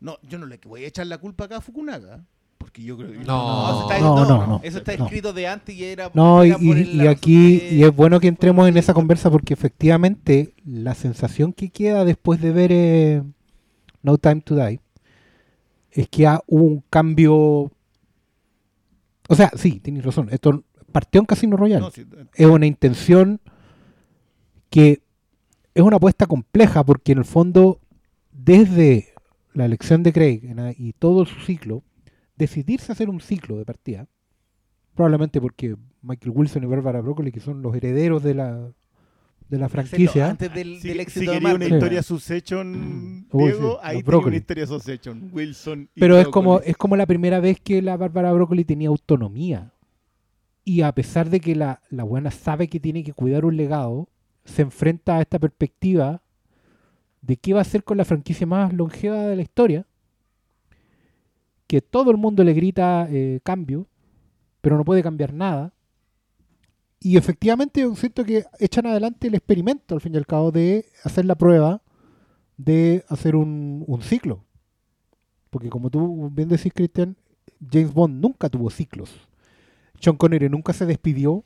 C: No, yo no le voy a echar la culpa acá a Fukunaga, porque yo creo que...
B: No.
D: eso está,
A: No,
D: no,
A: no, no.
D: Eso está
A: No.
D: escrito de antes y era.
A: No, y,
D: era por
A: y-
D: el-
A: y aquí y es bueno que entremos en esa conversa porque efectivamente la sensación que queda después de ver eh, No Time to Die es que ha- hubo un cambio. O sea, sí, tienes razón. Esto partió en Casino Royale.
C: No, sí, eh,
A: es una intención que es una apuesta compleja porque en el fondo desde la elección de Craig y todo su ciclo decidirse hacer un ciclo de partida probablemente porque Michael Wilson y Barbara Broccoli que son los herederos de la de la franquicia
D: Antes del, del
C: si
D: éxito de
C: una
D: Marvel.
A: Sí.
C: historia Succession,
A: Uy,
C: Diego,
A: sí,
C: ahí una historia Succession. Wilson y
A: pero es como es como la primera vez que la Barbara Broccoli tenía autonomía y a pesar de que la, la buena sabe que tiene que cuidar un legado se enfrenta a esta perspectiva de qué va a hacer con la franquicia más longeva de la historia, que todo el mundo le grita eh, cambio, pero no puede cambiar nada. Y efectivamente yo siento que echan adelante el experimento, al fin y al cabo, de hacer la prueba de hacer un, ciclo. Porque como tú bien decís, Christian, James Bond nunca tuvo ciclos. Sean Connery nunca se despidió.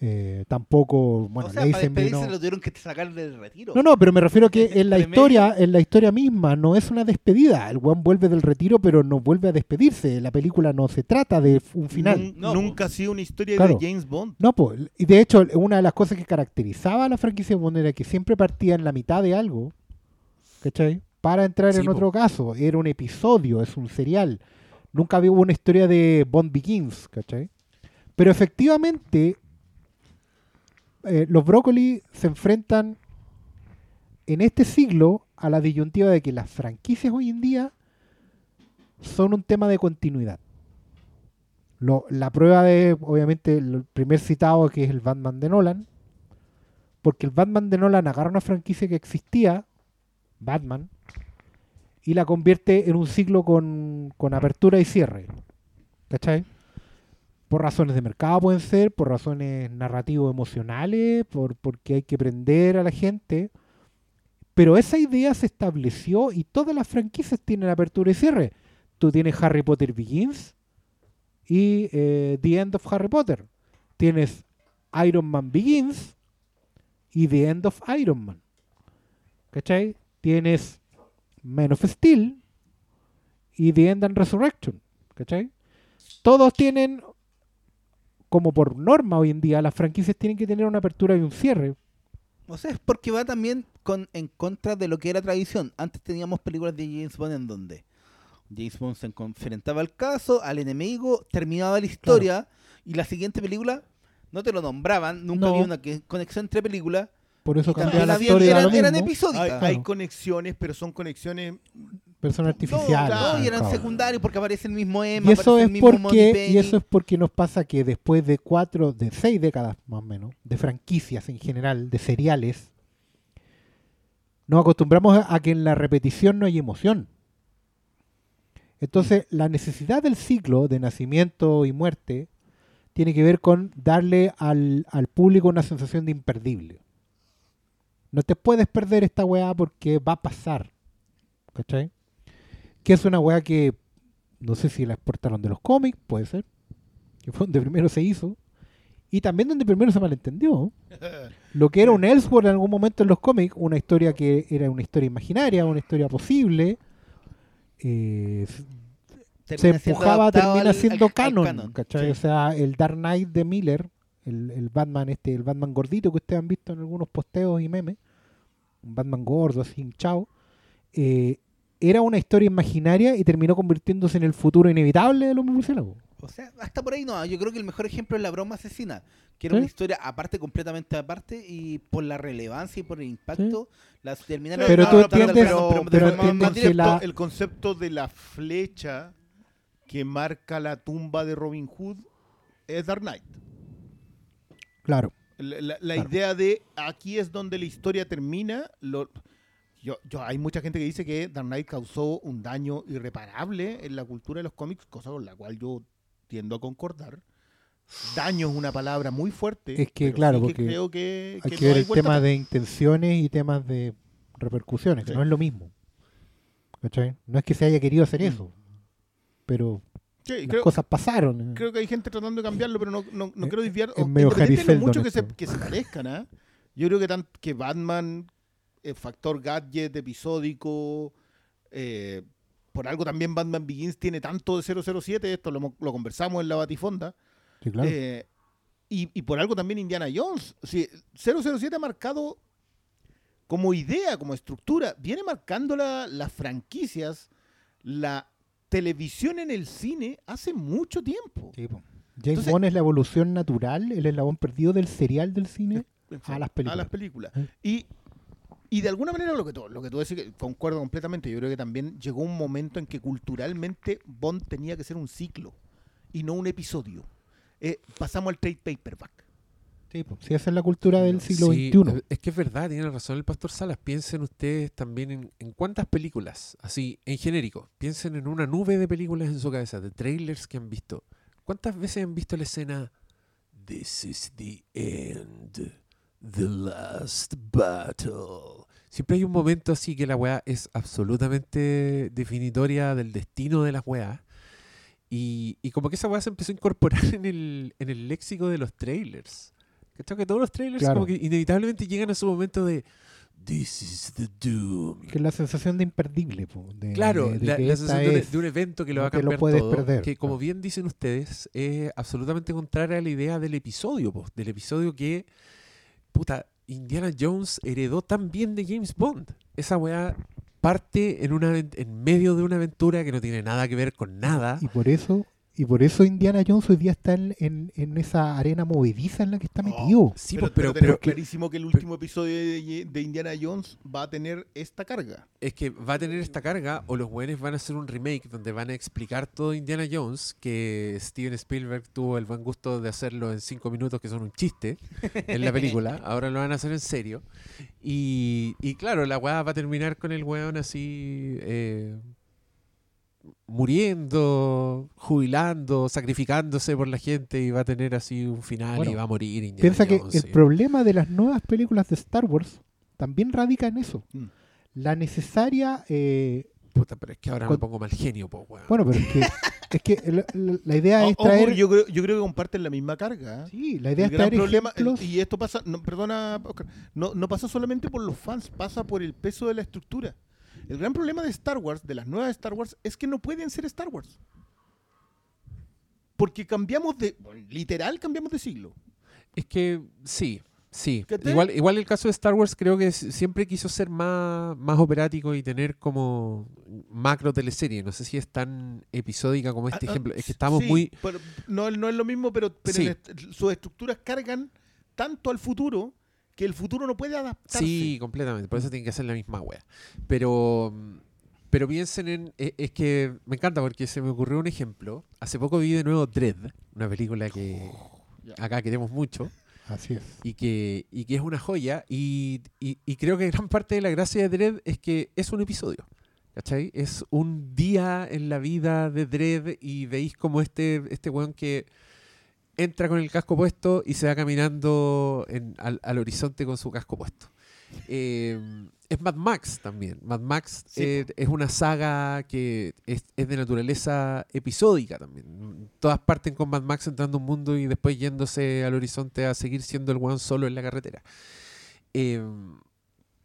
A: Eh, tampoco, bueno,
D: o sea, para
A: no-
D: lo tuvieron que sacar del retiro.
A: no, no, pero me refiero a que [laughs] en la historia, en la historia misma no es una despedida. El weón vuelve del retiro, pero no vuelve a despedirse. La película no se trata de un final.
D: No,
C: nunca ha sido una historia
A: Claro.
C: de James Bond.
A: No, pues, y de hecho, una de las cosas que caracterizaba a la franquicia Bond era que siempre partía en la mitad de algo, ¿cachai? Para entrar
B: Sí,
A: en
B: po.
A: otro caso. Era un episodio, es un serial. Nunca había una historia de Bond Begins, ¿cachai? Pero efectivamente, eh, los brócoli se enfrentan en este siglo a la disyuntiva de que las franquicias hoy en día son un tema de continuidad. La prueba de, obviamente, el primer citado que es el Batman de Nolan, porque el Batman de Nolan agarra una franquicia que existía, Batman, y la convierte en un ciclo con, con apertura y cierre. ¿Cachai? Por razones de mercado pueden ser, por razones narrativo-emocionales, por, porque hay que prender a la gente. Pero esa idea se estableció y todas las franquicias tienen apertura y cierre. Tú tienes Harry Potter Begins y eh, The End of Harry Potter. Tienes Iron Man Begins y The End of Iron Man. ¿Cachai? Tienes Man of Steel y The End and Resurrection. ¿Cachai? Todos tienen, como por norma hoy en día, las franquicias tienen que tener una apertura y un cierre.
D: O sea, es porque va también con, en contra de lo que era tradición. Antes teníamos películas de James Bond en donde James Bond se enfrentaba al caso, al enemigo, terminaba la historia y la siguiente película no te lo nombraban, nunca
A: No.
D: había una que- conexión entre películas.
A: Por eso cambiaba
D: también
A: la historia.
D: eran, eran episódicas.
C: Hay,
A: Claro.
C: hay conexiones, pero son conexiones
A: Persona
C: No,
A: artificial.
C: claro.
D: No, y eran
A: claro.
D: secundarios porque aparece el mismo Emma,
A: Y eso es
D: el mismo
A: porque y eso es porque nos pasa que después de cuatro, de seis décadas más o menos, de franquicias en general, de seriales, nos acostumbramos a, a que en la repetición no hay emoción. Entonces, la necesidad del ciclo de nacimiento y muerte tiene que ver con darle al, al público una sensación de imperdible. No te puedes perder esta weá porque va a pasar. ¿Cachai? Que es una weá que no sé si la exportaron de los cómics, puede ser, que fue donde primero se hizo, y también donde primero se malentendió. [laughs] Lo que era un Elseworld en algún momento en los cómics, una historia que era una historia imaginaria, una historia posible, eh, se empujaba, termina
D: al-
A: siendo
D: al- al
A: canon, ¿cachai?
C: sí.
A: O sea, el Dark Knight de Miller, el, el Batman este, el Batman gordito que ustedes han visto en algunos posteos y memes, un Batman gordo, así hinchado, eh, era una historia imaginaria y terminó convirtiéndose en el futuro inevitable del hombre murciélago.
D: O sea, hasta por ahí no. Yo creo que el mejor ejemplo es la broma asesina, que era
A: Sí.
D: una historia aparte, completamente aparte, y por la relevancia y por el impacto, la terminaron
A: Pero tú entiendes-
D: de
C: el, concepto,
A: la-
C: el concepto de la flecha que marca la tumba de Robin Hood es Dark Knight.
A: Claro.
C: La, la- la
A: Claro.
C: idea de aquí es donde la historia termina. Lo, yo, yo, hay mucha gente que dice que Dark Knight causó un daño irreparable en la cultura de los cómics, cosa con la cual yo tiendo a concordar. Daño es una palabra muy fuerte.
A: Es que, claro,
C: sí que
A: porque
C: creo que,
A: Hay
C: que no
A: ver el tema de intenciones y temas de repercusiones, que
C: Sí.
A: no es lo mismo. ¿Cachai? No es que se haya querido hacer
C: Mm.
A: eso, pero
C: Sí,
A: las
C: creo,
A: cosas pasaron.
C: creo que hay gente tratando de cambiarlo, pero no, no, no
A: Eh,
C: quiero desviar.
A: es medio
C: mucho que se, que se parezcan, ¿ah? Yo creo que, tan, que Batman, el factor gadget episódico, eh, por algo también Batman Begins tiene tanto de 007, esto lo, lo conversamos en la Batifonda,
A: Sí, claro.
C: eh, y, y por algo también Indiana Jones. Sí, 007 ha marcado como idea, como estructura, viene marcando la- las franquicias, la televisión en el cine hace mucho tiempo.
A: Sí. James
C: entonces-
A: Bond es la evolución natural, el eslabón perdido del serial del cine. A las películas.
C: A las películas. Y, y de alguna manera lo que tú, lo que tú decís, que concuerdo completamente, yo creo que también llegó un momento en que culturalmente Bond tenía que ser un ciclo y no un episodio. Eh, pasamos al trade paperback.
A: Sí, po. Sí, esa es la cultura del siglo
B: Sí,
A: XXI.
B: Es que es verdad, tiene razón el pastor Salas. Piensen ustedes también en, en cuántas películas, así, en genérico. Piensen en una nube de películas en su cabeza, de trailers que han visto. ¿Cuántas veces han visto la escena This is the end, the last battle? Siempre hay un momento así que la weá es absolutamente definitoria del destino de las weas. Y, y como que esa weá se empezó a incorporar [laughs] en el, en el léxico de los trailers. ¿Cachai? Que todos los trailers
A: Claro.
B: como que inevitablemente llegan a su momento de This is the doom.
A: Que es la sensación de imperdible. po, de-
B: Claro,
A: de- de
B: la, la sensación de, de un evento que lo va a cambiar
A: puedes
B: todo,
A: perder,
B: que como bien dicen ustedes, es absolutamente contraria a la idea del episodio, po, del episodio que, puta, Indiana Jones heredó tan bien de James Bond. Esa weá parte en, una, en medio de una aventura que no tiene nada que ver con nada.
A: Y por eso, y por eso Indiana Jones hoy día está en, en- en esa arena movediza en la que está metido.
B: Sí,
C: pero,
B: po, pero,
C: pero tenemos
B: pero
C: clarísimo que el último episodio de, de Indiana Jones va a tener esta carga.
B: es que va a tener esta carga o los buenos van a hacer un remake donde van a explicar todo Indiana Jones que Steven Spielberg tuvo el buen gusto de hacerlo en cinco minutos que son un chiste en la película [laughs] ahora lo van a hacer en serio y, y claro la weá va a terminar con el weón así eh, muriendo jubilando sacrificándose por la gente y va a tener así un final
A: Bueno,
B: y va a morir Indiana
A: Piensa que el
B: sí.
A: problema de las nuevas películas de Star Wars también radica en eso.
C: Mm.
A: La necesaria... eh,
B: Puta, pero es que ahora me pongo mal genio po, weón.
A: bueno, pero es que, [laughs] es que la, la- la idea
C: O-
A: es
C: ojo,
A: traer...
C: yo, creo, yo creo que comparten la misma carga. ¿eh?
A: Sí, la idea
C: El
A: es traer
C: problema,
A: ejemplos...
C: y esto pasa, no, perdona, Oscar, no, no pasa solamente por los fans, pasa por el peso de la estructura. El gran problema de Star Wars, de las nuevas Star Wars, es que no pueden ser Star Wars. Porque cambiamos de, literal cambiamos de siglo.
B: Es que sí, Sí, igual, igual el caso de Star Wars creo que siempre quiso ser más, más operático y tener como macro teleserie. No sé si es tan episódica como este
C: Ah, ah,
B: ejemplo. Es que estamos
C: sí,
B: muy...
C: pero no, no es lo mismo, pero, pero
B: Sí.
C: en est- sus estructuras cargan tanto al futuro que el futuro no puede adaptarse.
B: Sí, completamente. Por eso tienen que hacer la misma wea. Pero, mm, pero piensen en. e- Es que me encanta porque se me ocurrió un ejemplo. Hace poco vi de nuevo Dread, una película que
C: ya.
B: acá queremos mucho
A: Así es.
B: y que, y que es una joya. Y, y- y creo que gran parte de la gracia de Dread es que es un episodio. ¿Cachai? Es un día en la vida de Dread y veis como este, este weón que entra con el casco puesto y se va caminando en- al, al horizonte con su casco puesto. Eh, es Mad Max también. Mad Max
C: Sí,
B: eh, es una saga que es, es de naturaleza episódica también. Todas parten con Mad Max entrando a un mundo y después yéndose al horizonte a seguir siendo el weón solo en la carretera. Eh,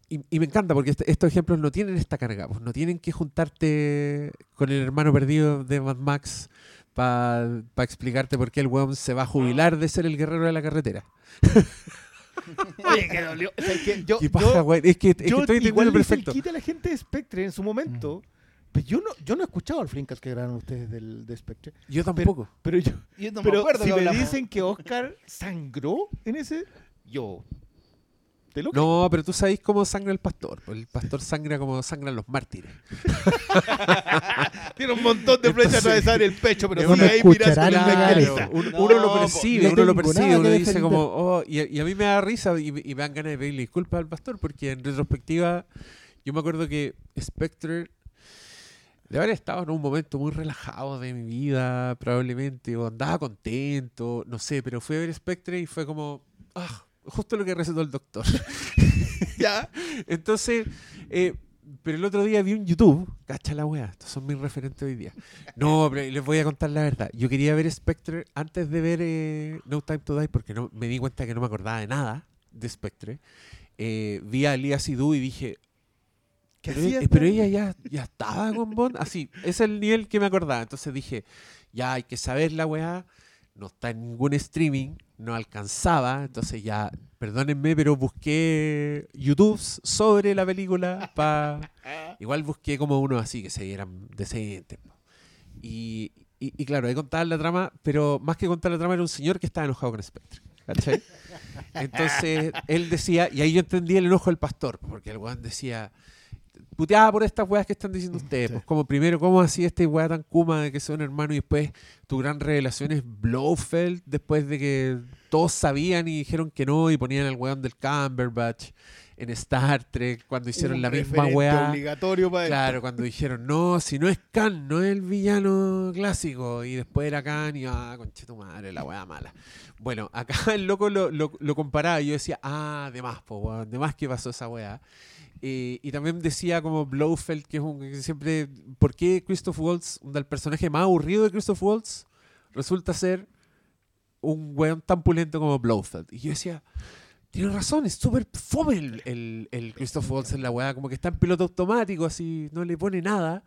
B: y, y me encanta porque este- estos ejemplos no tienen esta carga, pues no tienen que juntarte con el hermano perdido de Mad Max para explicarte por qué el weón se va a jubilar de ser el guerrero de la carretera. [laughs]
C: Oye, que dolió. O sea, es que yo,
B: ¿Qué
C: yo-
B: weón? Es que, es que estoy
C: igual
B: entendiendo perfecto.
C: quite a la gente de Spectre en su momento. Pero yo no, yo no he escuchado al Flinkas que grabaron ustedes del, de Spectre.
B: Yo tampoco.
C: Pero yo,
D: Yo no me
C: pero
D: acuerdo
C: si me
D: hablamos.
C: dicen que Oscar sangró en ese, yo
B: No, pero tú sabes cómo sangra el pastor. El pastor sangra como sangran los mártires. [laughs]
C: Tiene un montón de flechas en el pecho, pero
A: no
C: sigue ahí mirando
A: nada
C: la
B: uno,
D: No,
B: uno lo percibe,
A: no
B: uno lo percibe, uno dice
A: defender.
B: como, oh, y, y a mí me da risa y, y me dan ganas de pedirle disculpas al pastor porque en retrospectiva yo me acuerdo que Spectre de haber estado en un momento muy relajado de mi vida probablemente o andaba contento, no sé, pero fui a ver Spectre y fue como, ah, justo lo que recetó el doctor. [laughs]
C: Ya.
B: Entonces, eh, pero el otro día vi un YouTube, cacha la wea, estos son mis referentes hoy día. No, pero les voy a contar la verdad. Yo quería ver Spectre antes de ver eh, No Time to Die porque no, me di cuenta que no me acordaba de nada de Spectre. Eh, vi a Lia Sidhu y dije,
C: ¿Qué
B: pero, eh, pero ella ya, ya estaba con Bond. Así, ese es el nivel que me acordaba. Entonces dije, ya hay que saber la weá. No está en ningún streaming, no alcanzaba. Entonces ya, perdónenme, pero busqué YouTube sobre la película. Pa... [laughs] Igual busqué como uno así que se vieran decentes. Y, y, y claro, ahí contaban la trama, pero más que contar la trama era un señor que estaba enojado con Spectre. ¿Cachai? [laughs] Entonces él decía, y ahí yo entendí el enojo del pastor, porque el weón decía, puteaba por estas weas que están diciendo ustedes.
C: Sí.
B: Pues como primero, ¿cómo así este weá tan kuma de que son hermanos? Y después tu gran revelación es Blofeld, después de que todos sabían y dijeron que no, y ponían al weón del Cumberbatch en Star Trek, cuando hicieron
C: Un
B: la misma weá.
C: obligatorio para
B: Claro, cuando dijeron, no, si no es Khan, no es el villano clásico. Y después era Khan y, ah, conche tu madre, la weá mala. Bueno, acá [laughs] el loco lo, lo, lo comparaba y yo decía, ah, de más, po, weón, de más que pasó esa weá. Eh, y también decía como Blofeld, que es un que siempre, ¿por qué Christoph Waltz, del personaje más aburrido de Christoph Waltz, resulta ser un weón tan pulento como Blofeld? Y yo decía, tiene razón, es súper fome el, el, el Christoph Waltz en la weá, como que está en piloto automático, así, no le pone nada,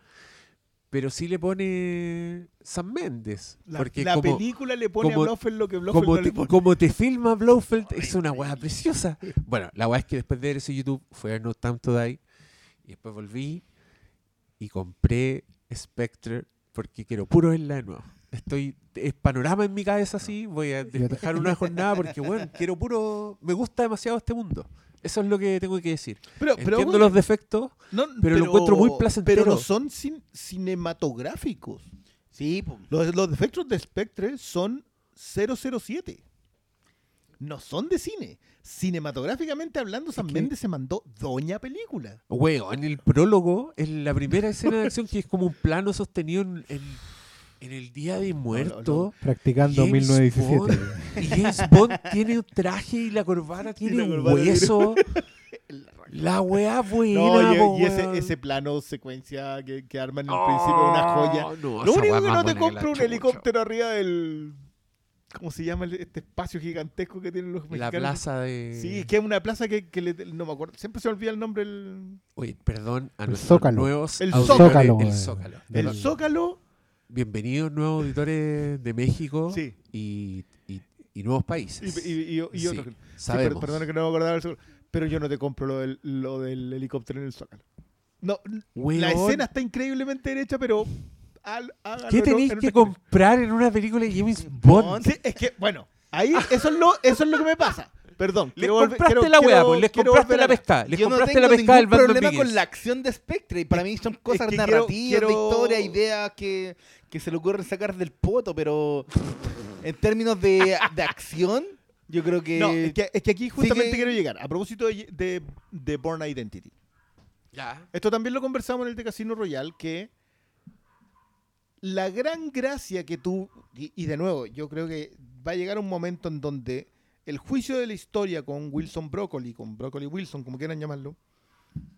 B: pero sí le pone Sam Mendes.
C: La,
B: porque
C: la
B: como,
C: película le pone
B: como-
C: a Blofeld lo que Blofeld
B: como
C: no
B: te,
C: le pone.
B: como te filma Blofeld, es una weá preciosa. Bueno, la weá es que después de ver ese YouTube fue a No Time to Die y después volví y compré Spectre porque quiero puro verla de nuevo. Estoy, es panorama en mi cabeza así, voy a despejar una jornada porque, bueno, quiero puro, me gusta demasiado este mundo. Eso es lo que tengo que decir.
C: Pero, pero,
B: Entiendo los defectos,
C: no,
B: pero lo encuentro muy placentero.
C: Pero no son cin- cinematográficos.
D: Sí, po.
C: Los, los defectos de Spectre son 007. No son de cine. Cinematográficamente hablando, San Méndez se mandó doña película.
B: Weón, en el prólogo, en la primera escena de acción, que es como un plano sostenido en, en- en el Día de Muerto.
A: Practicando
B: James
A: 1917.
B: Bond. Y James Bond tiene un traje y la corbata [laughs] tiene
C: la
B: un
C: corbata
B: hueso. [laughs] La weá [laughs] buena,
C: No, y-
B: po,
C: y, ese, plano secuencia que, que arman en el
B: Oh,
C: principio es una joya.
B: no,
C: Lo único que no te compra
B: la
C: un helicóptero arriba del. ¿Cómo se llama este espacio gigantesco que tienen los
B: La
C: mexicanos?
B: plaza de.
C: Sí, es que es una plaza que, que le- no me acuerdo. Siempre se olvida el nombre. El,
B: Oye, perdón a
A: El
B: nuestros
A: Zócalo.
B: nuevos
C: El.
A: Zócalo,
B: El. Zócalo.
C: el. Zócalo.
B: Bienvenidos nuevos auditores de México.
C: Sí.
B: Y, y, y nuevos países.
C: Y, otros. Sí,
B: sabemos.
C: per- perdona que no me acordaba del pero yo no te compro lo del, lo del helicóptero en el Zócalo. No, la escena está increíblemente derecha, pero al, hágalo
B: ¿Qué
C: en-
B: tenéis
C: en
B: que comprar en una película de James Bond?
C: Es que, bueno, ahí eso es lo, eso es lo que me pasa. Perdón.
B: Les compraste
C: quiero-
B: la weá, pues les compraste la pesca. Les
D: Yo no
B: compraste
D: tengo
B: la pesca del
D: ningún
B: Batman
D: problema con la acción de Spectre. Y para mí son cosas narrativas,
C: quiero-
D: de historia, ideas que, que se le ocurren sacar del poto, pero en términos de, de acción, yo creo que...
C: No, es que, es que aquí justamente
D: que-
C: quiero llegar. A propósito de, de, de Born Identity.
B: Ya.
C: Esto también lo conversamos en el de Casino Royale, que la gran gracia que tú, y, y de nuevo, yo creo que va a llegar un momento en donde el juicio de la historia con Wilson Broccoli, con Broccoli Wilson, como quieran llamarlo,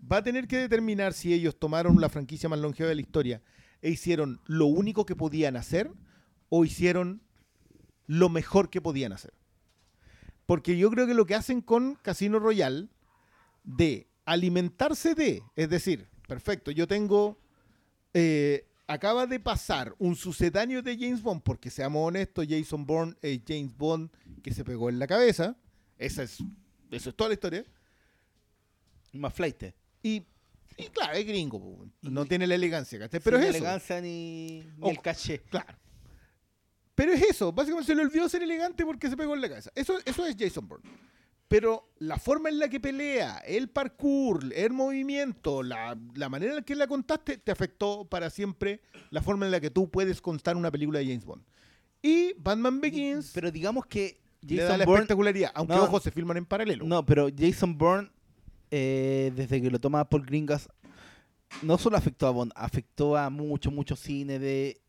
C: va a tener que determinar si ellos tomaron la franquicia más longeva de la historia e hicieron lo único que podían hacer o hicieron lo mejor que podían hacer. Porque yo creo que lo que hacen con Casino Royale de alimentarse de, es decir, perfecto, yo tengo, eh, acaba de pasar un sucedáneo de James Bond, porque seamos honestos, Jason Bourne es James Bond que se pegó en la cabeza, esa es, eso es toda la historia,
D: Más flight.
C: y, y claro, es gringo, po, no
D: Y-
C: tiene la elegancia, ¿cachai? Pero
D: Sin
C: es eso.
D: elegancia ni, ni el caché.
C: Claro. Pero es eso, básicamente se le olvidó ser elegante porque se pegó en la cabeza. Eso, eso es Jason Bourne. Pero la forma en la que pelea, el parkour, el movimiento, la, la manera en la que la contaste, te afectó para siempre la forma en la que tú puedes contar una película de James Bond. Y Batman Begins
D: Pero digamos que
C: le da
D: Jason
C: la
D: Bourne...
C: espectacularidad, aunque
D: No.
C: ojo, se filman en paralelo.
D: No, pero Jason Bourne, eh, desde que lo toma Paul Gringas, no solo afectó a Bond, afectó a mucho, mucho cine de,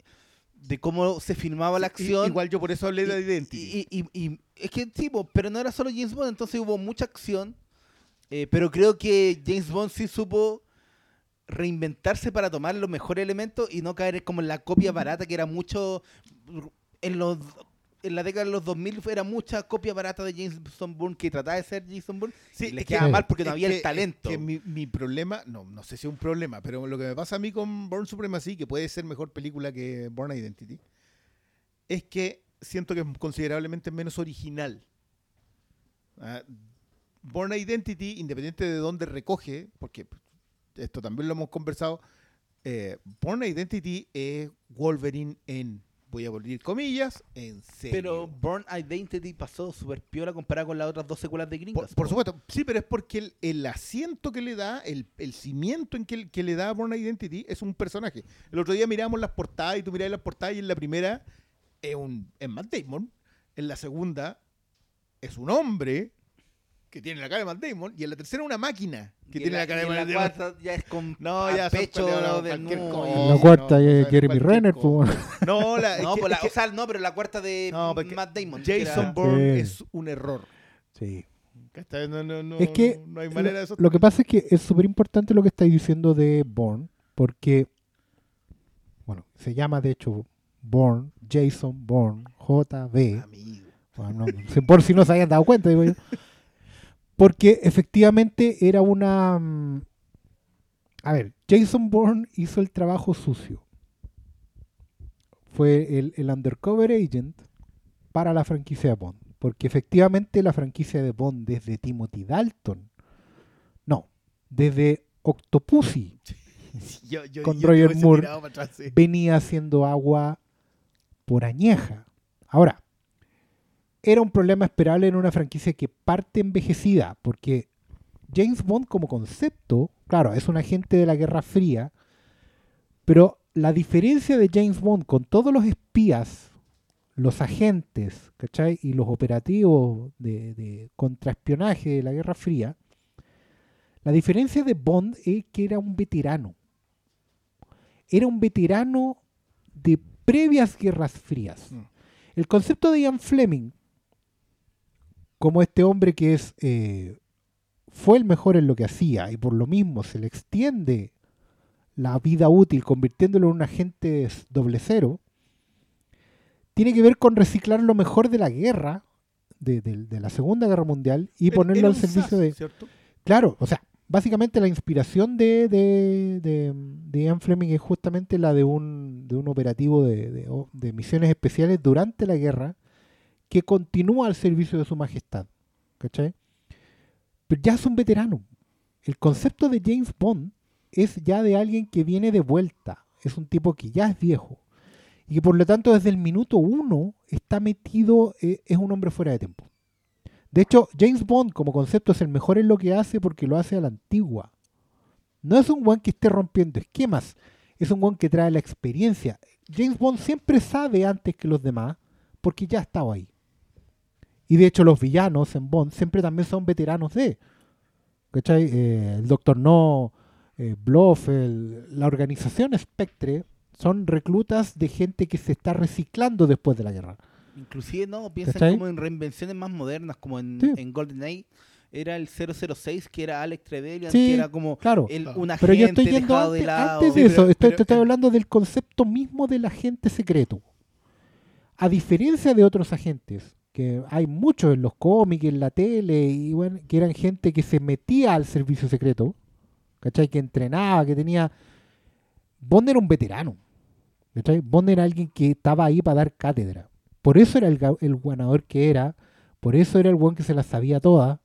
D: de cómo se filmaba la acción.
C: Igual yo por eso hablé de
D: Y-
C: Identity.
D: Y, es que tipo, pero no era solo James Bond, entonces hubo mucha acción. eh, pero creo que James Bond sí supo reinventarse para tomar los mejores elementos y no caer como en la copia barata que era mucho en los en la década de los 2000 era mucha copia barata de Jason Bourne que trataba de ser Jason Bourne
C: Sí,
D: y le
C: es que-
D: quedaba mal porque no había
C: que-
D: el talento.
C: que mi, mi problema, no, no sé si es un problema, pero lo que me pasa a mí con Born Supremacy, que puede ser mejor película que Born Identity, es que siento que es considerablemente menos original. Ah, Born Identity, independiente de dónde recoge, porque esto también lo hemos conversado, eh, Born Identity es Wolverine en, voy a abrir comillas, en serio.
D: Pero Born Identity pasó super piola comparado con las otras dos secuelas de Gringas.
C: por
D: po.
C: supuesto, sí, pero es porque el, el asiento que le da, el, el cimiento en que, que le da a Born Identity es un personaje. El otro día miramos las portadas y tú mirás las portadas y en la primera es, un, es Matt Damon, en la segunda es un hombre que tiene la cara de Matt Damon y en la tercera una máquina que
D: Y
C: tiene
D: en
C: la, cara de Matt
D: la
C: Damon.
D: cuarta ya es con
C: No, ya
D: pecho
C: peleados,
D: de
A: la cuarta
C: no,
A: es Jeremy Renner, pues,
C: No, la, es
D: No,
C: que-
D: pues la-
C: es que
D: o sea, no, pero la cuarta de
C: No, porque
D: Matt Damon.
C: Jason Bourne
A: Sí.
C: es un error.
A: sí.
C: ¿Cachai? No, no, no,
A: Es que
C: no, no hay manera de eso.
A: Lo que pasa es que es súper importante lo que estáis diciendo de Bourne, porque, bueno, se llama de hecho Bourne, Jason Bourne, JB.
C: Amigo.
A: Bueno, por si no se hayan dado cuenta, digo yo. Porque efectivamente era una... mm, A ver, Jason Bourne hizo el trabajo sucio. Fue el, el undercover agent para la franquicia de Bond. Porque efectivamente la franquicia de Bond desde Timothy Dalton, no, desde Octopussy, [laughs]
C: Yo- yo-
A: Con
C: yo
A: Roger Moore.
C: atrás, sí.
A: venía haciendo agua por añeja. Ahora, era un problema esperable en una franquicia que parte envejecida, porque James Bond como concepto, claro, es un agente de la Guerra Fría, pero la diferencia de James Bond con todos los espías, los agentes, ¿cachai? Y los operativos de, de contraespionaje de la Guerra Fría, la diferencia de Bond es que era un veterano. Era un veterano de previas guerras frías.
C: Mm.
A: El concepto de Ian Fleming, como este hombre que es eh, fue el mejor en lo que hacía y por lo mismo se le extiende la vida útil convirtiéndolo en un agente doble cero, tiene que ver con reciclar lo mejor de la guerra, de, de- de la Segunda Guerra Mundial, y ponerlo al servicio
C: SAS,
A: de...
C: ¿cierto?
A: Claro, o sea, básicamente la inspiración de, de, de, de Ian Fleming es justamente la de un, de un operativo de, de- o- de misiones especiales durante la guerra que continúa al servicio de su majestad. ¿Cachai? Pero ya es un veterano. El concepto de James Bond es ya de alguien que viene de vuelta. Es un tipo que ya es viejo. Y que por lo tanto desde el minuto uno está metido, eh, es un hombre fuera de tiempo. De hecho, James Bond como concepto es el mejor en lo que hace porque lo hace a la antigua. No es un one que esté rompiendo esquemas, es un one que trae la experiencia. James Bond siempre sabe antes que los demás porque ya ha estado ahí. Y de hecho los villanos en Bond siempre también son veteranos de. ¿Cachai? Eh, el Doctor No, eh, Bluff, el- la organización Spectre son reclutas de gente que se está reciclando después de la guerra.
D: Inclusive no, piensan
A: ¿Cachai?
D: como en reinvenciones más modernas, como en,
A: Sí.
D: en GoldenEye era el 006, que era Alex Trevelyan,
A: Sí,
D: que era como
A: Claro.
D: el,
C: Claro.
D: un
A: Pero yo
D: agente
A: estoy yendo
D: dejado de
A: antes,
D: lado.
A: antes de
C: Sí,
A: eso,
C: pero-
A: estoy,
C: pero-
A: te estoy hablando del concepto mismo del agente secreto. A diferencia de otros agentes, que hay muchos en los cómics, en la tele, y bueno, que eran gente que se metía al servicio secreto, ¿cachai? Que entrenaba, que tenía... Bond era un veterano, ¿cachai? Bond era alguien que estaba ahí para dar cátedra. Por eso era el, el ganador que era, por eso era el buen que se las sabía todas,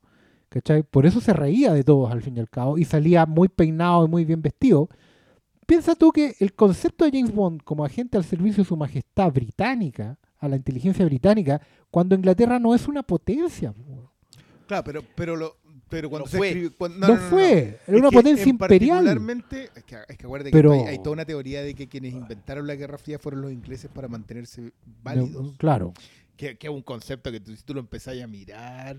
A: ¿cachai? Por eso se reía de todos al fin y al cabo y salía muy peinado y muy bien vestido. Piensa tú que el concepto de James Bond como agente al servicio de su majestad británica, a la inteligencia británica, cuando Inglaterra no es una potencia. po.
C: Claro, pero, pero, lo, pero cuando
D: No
C: se
D: fue.
C: escribió. cuando-
A: No,
C: no, no, no, no.
A: fue,
C: Es
A: era una
C: que
A: potencia
C: en
A: imperial.
C: Particularmente, es que, es que acuérdate
A: Pero-
C: que hay, hay toda una teoría de que quienes inventaron la Guerra Fría fueron los ingleses para mantenerse válidos.
A: No, claro.
C: Que, que es un concepto que tú, si tú lo empezás a mirar,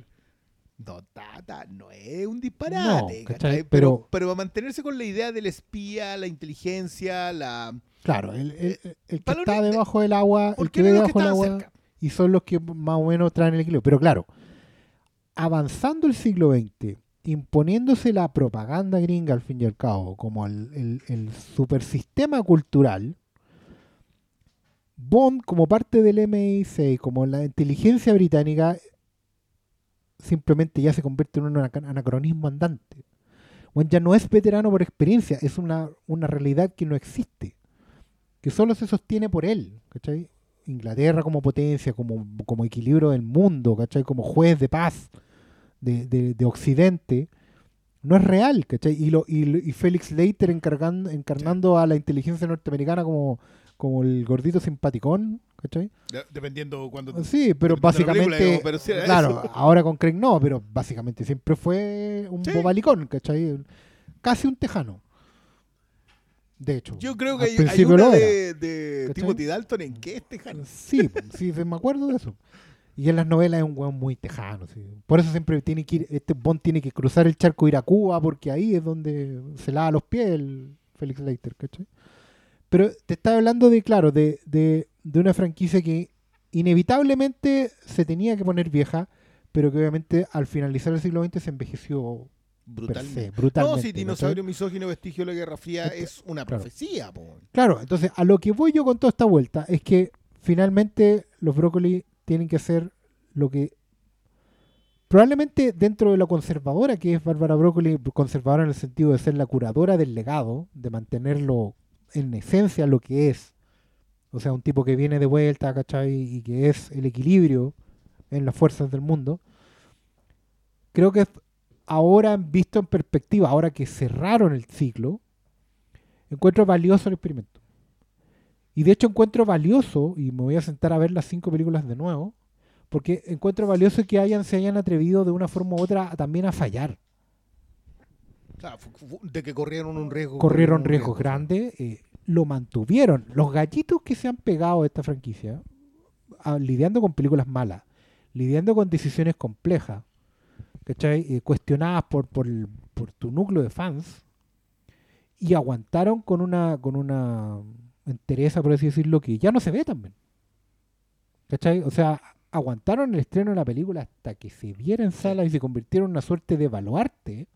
C: no, tata, no es un disparate. Pero,
A: Pero-
C: pero va a mantenerse con la idea del espía, la inteligencia, la...
A: Claro, el, el- el- el que está debajo del agua, el que ve debajo del agua,
C: cerca.
A: y son los que más o menos traen el equilibrio. Pero claro, avanzando el siglo XX, imponiéndose la propaganda gringa al fin y al cabo, como el, el, supersistema cultural, Bond, como parte del MI6, como la inteligencia británica, simplemente ya se convierte en un anac- anacronismo andante. Bueno, ya no es veterano por experiencia, es una, una realidad que no existe, que solo se sostiene por él, ¿cachai? Inglaterra como potencia, como, como equilibrio del mundo, ¿cachai? Como juez de paz de, de- de Occidente, no es real, ¿cachai? Y, lo, y, Félix Leiter encargando, encarnando a la inteligencia norteamericana como, como el gordito simpaticón, ¿cachai?
C: de- Dependiendo cuando...
A: Sí, pero
C: película,
A: básicamente,
C: digamos,
A: claro,
C: eso.
A: ahora con Craig no, pero básicamente siempre fue un
C: Sí.
A: bobalicón, ¿cachai? Casi un tejano. De hecho.
C: Yo creo que hay, hay una de. Timothy Dalton en que es tejano.
A: Sí, sí, me acuerdo de eso. Y en las novelas es un weón muy tejano. sí. Por eso siempre tiene que ir, este Bond tiene que cruzar el charco e ir a Cuba, porque ahí es donde se lava los pies el Felix Leiter, ¿cachai? Pero te estaba hablando de, claro, de, de, de una franquicia que inevitablemente se tenía que poner vieja, pero que obviamente al finalizar el siglo XX se envejeció
C: Brutalmente.
A: se, brutalmente.
C: No, si dinosaurio misógino vestigio de la Guerra Fría es una
A: claro.
C: profecía, po.
A: Claro, entonces a lo que voy yo con toda esta vuelta es que finalmente los brócoli tienen que hacer lo que probablemente dentro de lo conservadora que es Bárbara Brócoli, conservadora en el sentido de ser la curadora del legado, de mantenerlo en esencia lo que es. O sea, un tipo que viene de vuelta, ¿cachai? Y que es el equilibrio en las fuerzas del mundo. Creo que ahora, visto en perspectiva, ahora que cerraron el ciclo, encuentro valioso el experimento. Y de hecho encuentro valioso, y me voy a sentar a ver las cinco películas de nuevo, porque encuentro valioso que hayan, se hayan atrevido de una forma u otra también a fallar.
C: De que corrieron un riesgo.
A: Corrieron
C: un
A: riesgos
C: riesgo,
A: grandes, eh, lo mantuvieron. Los gallitos que se han pegado a esta franquicia, a- lidiando con películas malas, lidiando con decisiones complejas, ¿cachai? Eh, cuestionadas por, por tu núcleo de fans, y aguantaron con una, con una entereza, por así decirlo, que ya no se ve también. ¿Cachai? O sea, aguantaron el estreno de la película hasta que se viera en sala y se convirtieron en una suerte de baluarte.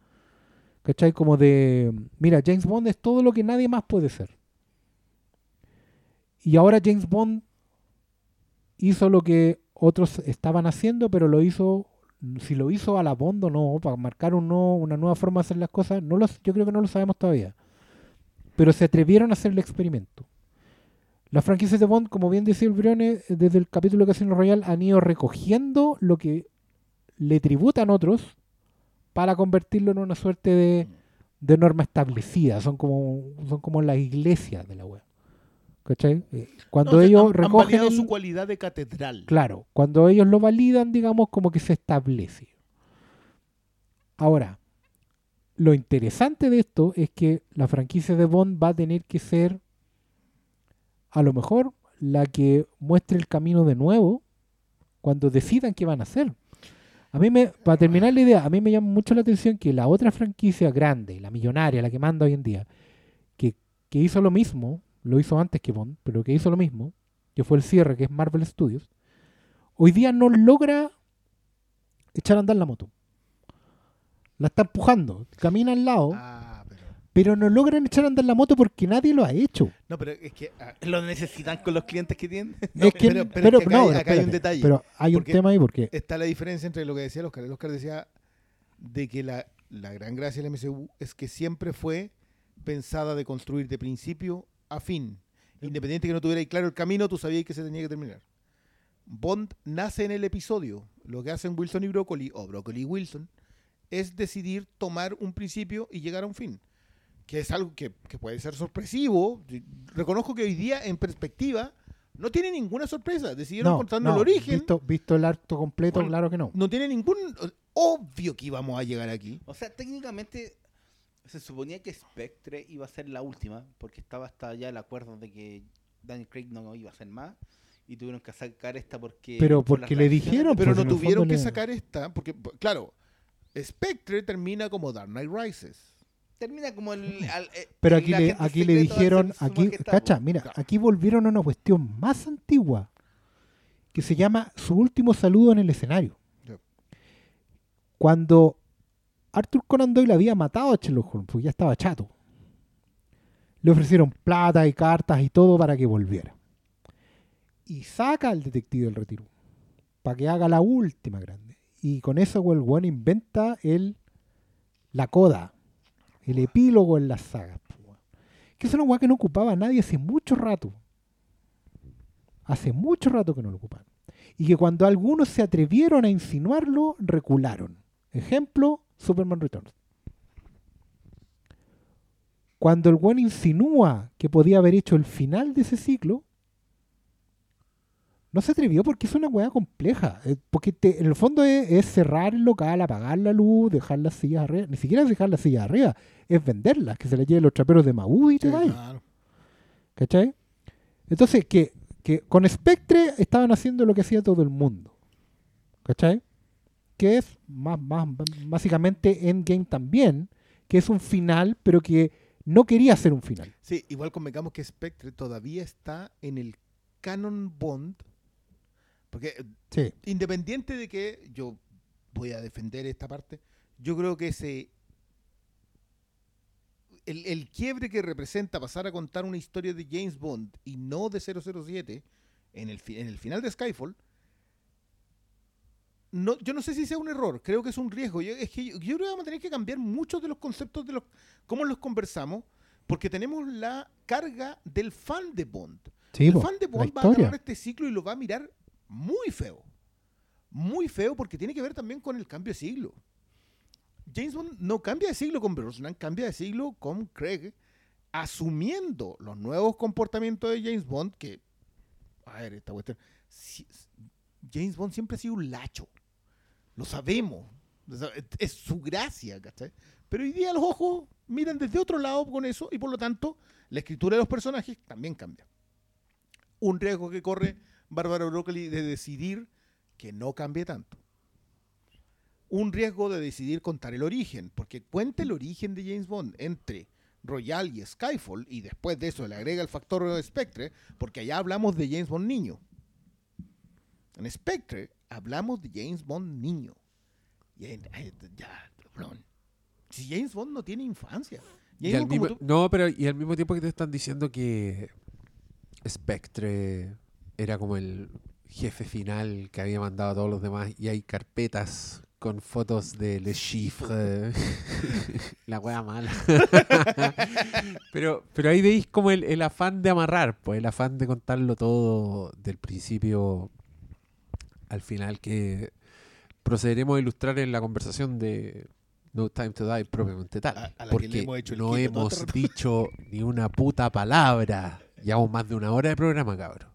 A: ¿Cachai? Como de, mira, James Bond es todo lo que nadie más puede ser. Y ahora James Bond hizo lo que otros estaban haciendo, pero lo hizo, si lo hizo a la Bond o no, para marcar un una nueva forma de hacer las cosas, no lo, yo creo que no lo sabemos todavía. Pero se atrevieron a hacer el experimento. Las franquicias de Bond, como bien decía el Brione, desde el capítulo de Casino Royale han ido recogiendo lo que le tributan otros para convertirlo en una suerte de, de norma establecida. Son como, son como las iglesias de la web. ¿Cachai? Eh, Cuando
C: No,
A: ellos
C: han- han
A: recogen. el-
C: su cualidad de catedral.
A: Claro, cuando ellos lo validan, digamos, como que se establece. Ahora, lo interesante de esto es que la franquicia de Bond va a tener que ser, a lo mejor, la que muestre el camino de nuevo cuando decidan qué van a hacer. A mí me, para terminar la idea, a mí me llama mucho la atención que la otra franquicia grande, la millonaria, la que manda hoy en día, que, que hizo lo mismo, lo hizo antes que Bond, pero que hizo lo mismo, que fue el cierre, que es Marvel Studios, hoy día no logra echar a andar la moto. La está empujando, camina al lado,
C: Ah, pero...
A: pero no logran echar a andar la moto porque nadie lo ha hecho.
C: No, pero es que... ah,
D: ¿Lo necesitan con los clientes que tienen?
C: No,
A: es que,
C: pero- pero es que acá hay- acá hay un detalle.
A: Pero hay un tema ahí porque
C: está la diferencia entre lo que decía el Oscar. El Oscar decía de que la, la gran gracia del MCU es que siempre fue pensada de construir de principio a fin. Independiente que no tuviera ahí claro el camino, tú sabías que se tenía que terminar. Bond nace en el episodio. Lo que hacen Wilson y Broccoli, o Broccoli y Wilson, es decidir tomar un principio y llegar a un fin. Que es algo que, que puede ser sorpresivo. Reconozco que hoy día, en perspectiva, no tiene ninguna sorpresa. Decidieron
A: no,
C: contando
A: no,
C: el origen
A: Visto, visto el acto completo,
C: Bueno,
A: claro que no.
C: no tiene ningún obvio que íbamos a llegar aquí.
D: O sea, técnicamente se suponía que Spectre iba a ser la última, porque estaba hasta ya el acuerdo de que Daniel Craig no iba a ser más, y tuvieron que sacar esta porque...
A: Pero
D: por
A: porque le dijeron,
C: Pero no tuvieron que
A: le-
C: sacar esta, porque, claro, Spectre termina como Dark Knight Rises.
D: Termina como el... [laughs] al- eh,
A: Pero aquí le, aquí le dijeron, aquí, cacha, mira,
C: Claro.
A: aquí volvieron a una cuestión más antigua que se llama su último saludo en el escenario. Cuando Arthur Conan Doyle había matado a Sherlock Holmes, porque ya estaba chato, le ofrecieron plata y cartas y todo para que volviera. Y saca al detective del retiro para que haga la última grande. Y con eso el weón inventa el la coda, el epílogo en las sagas. Que es una weá que no ocupaba a nadie hace mucho rato. Hace mucho rato que no lo ocupan. Y que cuando algunos se atrevieron a insinuarlo, recularon. Ejemplo, Superman Returns. Cuando el buen insinúa que podía haber hecho el final de ese ciclo, no se atrevió porque es una weá compleja. eh, Porque te- en el fondo es, es cerrar el local, apagar la luz, dejar las sillas arriba. Ni siquiera es dejar las sillas arriba, es venderlas, que se las lleven los traperos de Maú y te
C: Sí,
A: vayas.
C: claro.
A: ¿Cachai? Entonces, que, que con Spectre estaban haciendo lo que hacía todo el mundo. ¿Cachai? Que es más, más, básicamente Endgame también, que es un final, pero que no quería ser un final.
C: Sí, igual convengamos que Spectre todavía está en el canon Bond. Porque
A: Sí.
C: independiente de que yo voy a defender esta parte, yo creo que ese el, el quiebre que representa pasar a contar una historia de James Bond y no de 007 en el, en el final de Skyfall, no, yo no sé si sea un error, creo que es un riesgo. Yo, es que yo, yo creo que vamos a tener que cambiar muchos de los conceptos de los cómo los conversamos, porque tenemos la carga del fan de Bond.
A: Sí,
C: el
A: po,
C: fan de Bond va a agarrar este ciclo y lo va a mirar muy feo. Muy feo porque tiene que ver también con el cambio de siglo. James Bond no cambia de siglo con Brosnan, cambia de siglo con Craig, asumiendo los nuevos comportamientos de James Bond que, a ver, esta cuestión, si- James Bond siempre ha sido un lacho, lo sabemos, es su gracia, ¿cachai? Pero hoy día los ojos miran desde otro lado con eso y por lo tanto la escritura de los personajes también cambia. Un riesgo que corre Bárbara Broccoli de decidir que no cambie tanto. Un riesgo de decidir contar el origen, porque cuenta el origen de James Bond entre Royal y Skyfall, y después de eso le agrega el factor Spectre, porque allá hablamos de James Bond niño. En Spectre hablamos de James Bond niño. Ya, cabrón. Si James Bond no tiene infancia.
B: Y
C: James
B: al
C: Bond, como
B: mismo-
C: tú-
B: no, pero y al mismo tiempo que te están diciendo que Spectre era como el jefe final que había mandado a todos los demás y hay carpetas con fotos de Le Chiffre. [laughs] la wea mala. [laughs] pero, pero ahí veis como el, el afán de amarrar, pues el afán de contarlo todo del principio al final que procederemos a ilustrar en la conversación de No Time to Die propiamente tal.
C: A- a la que le
B: porque
C: hemos hecho el
B: no hemos dicho ni una puta palabra. Llevamos más de una hora de programa, cabrón.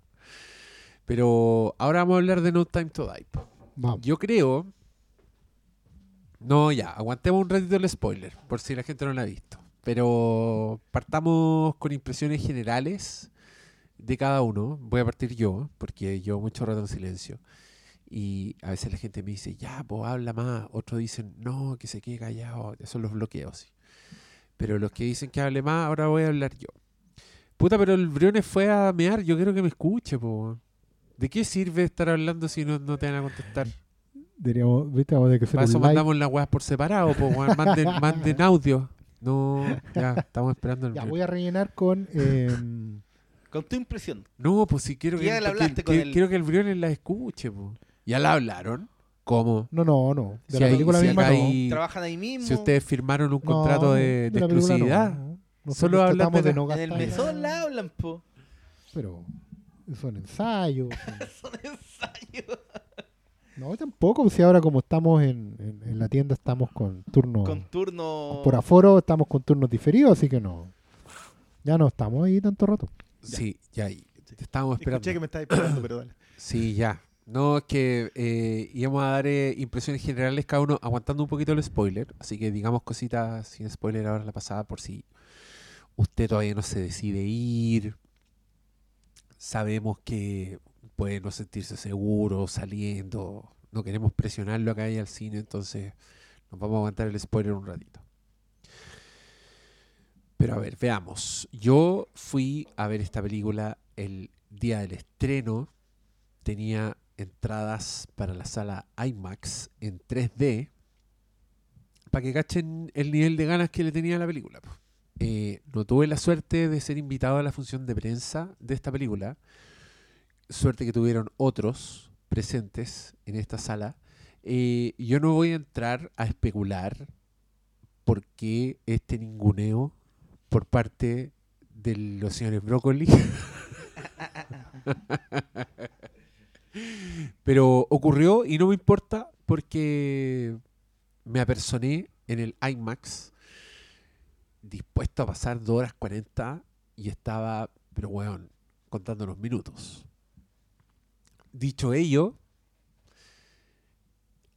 B: Pero ahora vamos a hablar de No Time to Die.
A: Vamos.
B: Yo creo. No, ya, aguantemos un ratito el spoiler, por si la gente no lo ha visto. Pero partamos con impresiones generales de cada uno. Voy a partir yo, porque llevo mucho rato en silencio. Y a veces la gente me dice, ya, pues habla más. Otros dicen, no, que se quede callado. Esos son los bloqueos. sí. Pero los que dicen que hable más, ahora voy a hablar yo. Puta, pero el Briones fue a mear. Yo quiero que me escuche, po. ¿De qué sirve estar hablando si no, no te van a contestar?
A: Diríamos, ¿viste? Vamos a que hacer
B: Para eso
A: un
B: mandamos las weas por separado, po. Manden, [laughs] manden audio. No, ya, estamos esperando el
A: Ya, voy a rellenar con. eh,
D: Con tu impresión.
B: No, pues si quiero que,
D: Ya le
B: que-
D: hablaste
B: que-
D: con
B: quiero que el Briones la escuche, po. ¿Ya la hablaron? ¿Cómo?
A: no, no, no. De
B: Si
A: la
B: hay-
A: película
B: si
A: misma no.
B: hay- Y-
D: Trabajan ahí mismo.
B: Si ustedes firmaron un
A: No,
B: contrato de,
A: no,
B: exclusividad,
A: no.
B: Solo hablan de
A: de no
D: en el
A: gastar.
D: mesón la hablan, po.
A: Pero son ensayos. son- [laughs]
D: Son ensayos.
A: No, tampoco. Si ahora, como estamos en, en- en la tienda, estamos con turnos.
D: Con turno.
A: Por aforo, estamos con turnos diferidos, así que no. Ya no estamos ahí tanto rato.
B: sí, ya ahí. Te estábamos esperando.
C: Escuché que me estabas esperando, pero dale.
B: Sí, ya. No, es que eh, íbamos a dar eh, impresiones generales cada uno aguantando un poquito el spoiler. Así que digamos cositas sin spoiler ahora la pasada por si usted todavía no se decide ir. Sabemos que puede no sentirse seguro saliendo. No queremos presionarlo acá y al cine, entonces nos vamos a aguantar el spoiler un ratito. Pero a ver, veamos. Yo fui a ver esta película el día del estreno. Tenía entradas para la sala IMAX en 3D. Para que cachen el nivel de ganas que le tenía la película. Eh, no tuve la suerte de ser invitado a la función de prensa de esta película. Suerte que tuvieron otros presentes en esta sala. Eh, yo no voy a entrar a especular por qué este ninguneo por parte de los señores Brócoli. [laughs] Pero ocurrió y no me importa porque me apersoné en el IMAX dispuesto a pasar 2 horas 40 y estaba, pero weón, contando los minutos. Dicho ello,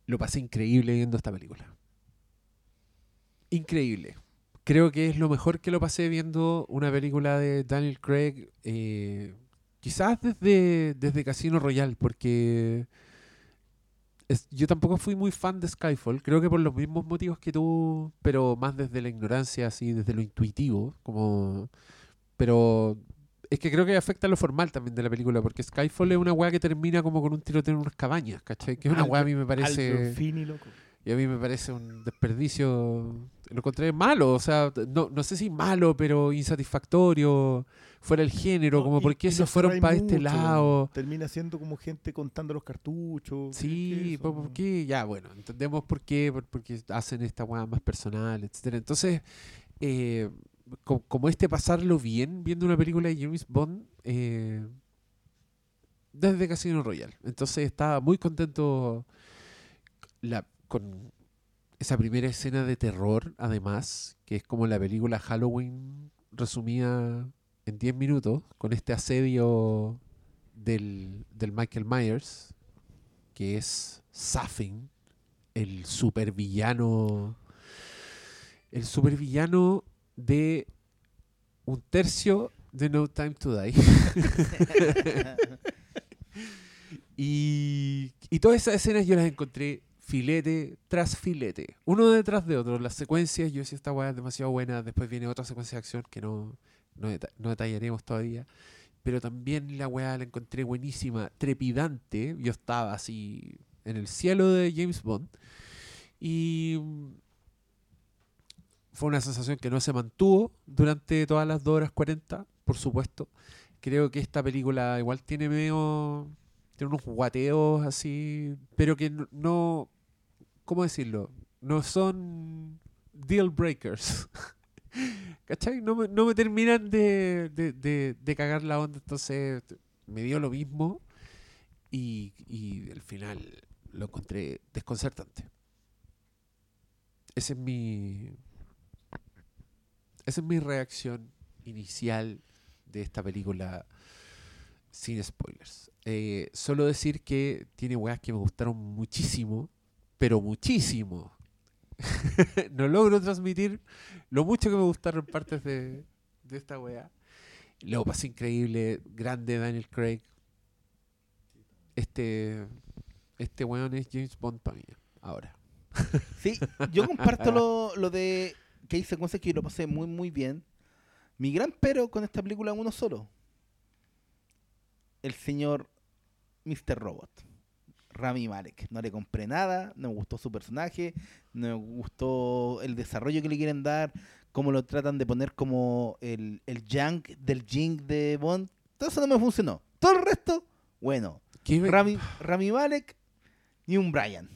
B: lo pasé increíble viendo esta película. Increíble. Creo que es lo mejor que lo pasé viendo una película de Daniel Craig. eh, quizás desde, desde Casino Royale, porque es- yo tampoco fui muy fan de Skyfall. Creo que por los mismos motivos que tú, pero más desde la ignorancia, así, desde lo intuitivo. como Pero es que creo que afecta lo formal también de la película, porque Skyfall es una weá que termina como con un tiroteo en unas cabañas, ¿cachai? Que es una weá a mí me parece...
C: Finney, loco.
B: Y a mí me parece un desperdicio. Lo encontré malo, o sea, no, no sé si malo, pero insatisfactorio. Fuera el género,
C: No,
B: como
C: y-
B: por qué se fueron para este lado.
C: Termina siendo como gente contando los cartuchos. ¿qué- qué
B: Sí, ¿por, qué? Ya, bueno, entendemos por qué, por- porque hacen esta weá más personal, etcétera. Entonces, eh, co- como este pasarlo bien viendo una película de James Bond eh, desde Casino Royale. Entonces estaba muy contento la, con esa primera escena de terror, además, que es como la película Halloween resumida en 10 minutos, con este asedio del, del Michael Myers, que es Safin, el supervillano. El supervillano de un tercio de No Time to Die. [laughs] y, y todas esas escenas yo las encontré filete tras filete, uno detrás de otro. Las secuencias, yo decía, esta weá es demasiado buena. Después viene otra secuencia de acción que no, no, deta- no detallaremos todavía. Pero también la weá la encontré buenísima, trepidante. Yo estaba así en el cielo de James Bond. Y mm, fue una sensación que no se mantuvo durante todas las 2 horas 40, por supuesto. Creo que esta película igual tiene medio. Tiene unos guateos así, pero que no. ¿cómo decirlo? No son deal breakers. [laughs] ¿Cachai? No me, no me terminan de, de, de- cagar la onda, entonces me dio lo mismo y, y al final lo encontré desconcertante. Esa es mi. Esa es mi reacción inicial de esta película sin spoilers. Eh, solo decir que tiene weas que me gustaron muchísimo, pero muchísimo. [laughs] no logro transmitir lo mucho que me gustaron partes de, esta wea. Lo pasé increíble, grande Daniel Craig. Este, este weón es James Bond para mí, ahora. [laughs]
D: Sí, yo comparto lo, lo de que hay secuencias que lo pasé muy, muy bien. Mi gran pero con esta película uno solo. El señor Mr. Robot. Rami Malek. No le compré nada, no me gustó su personaje, no me gustó el desarrollo que le quieren dar, cómo lo tratan de poner como el, el Yang del Jing de Bond. Todo eso no me funcionó. Todo el resto, bueno.
B: ¿Qué me-
D: Rami, [laughs] Rami Malek y un Brian.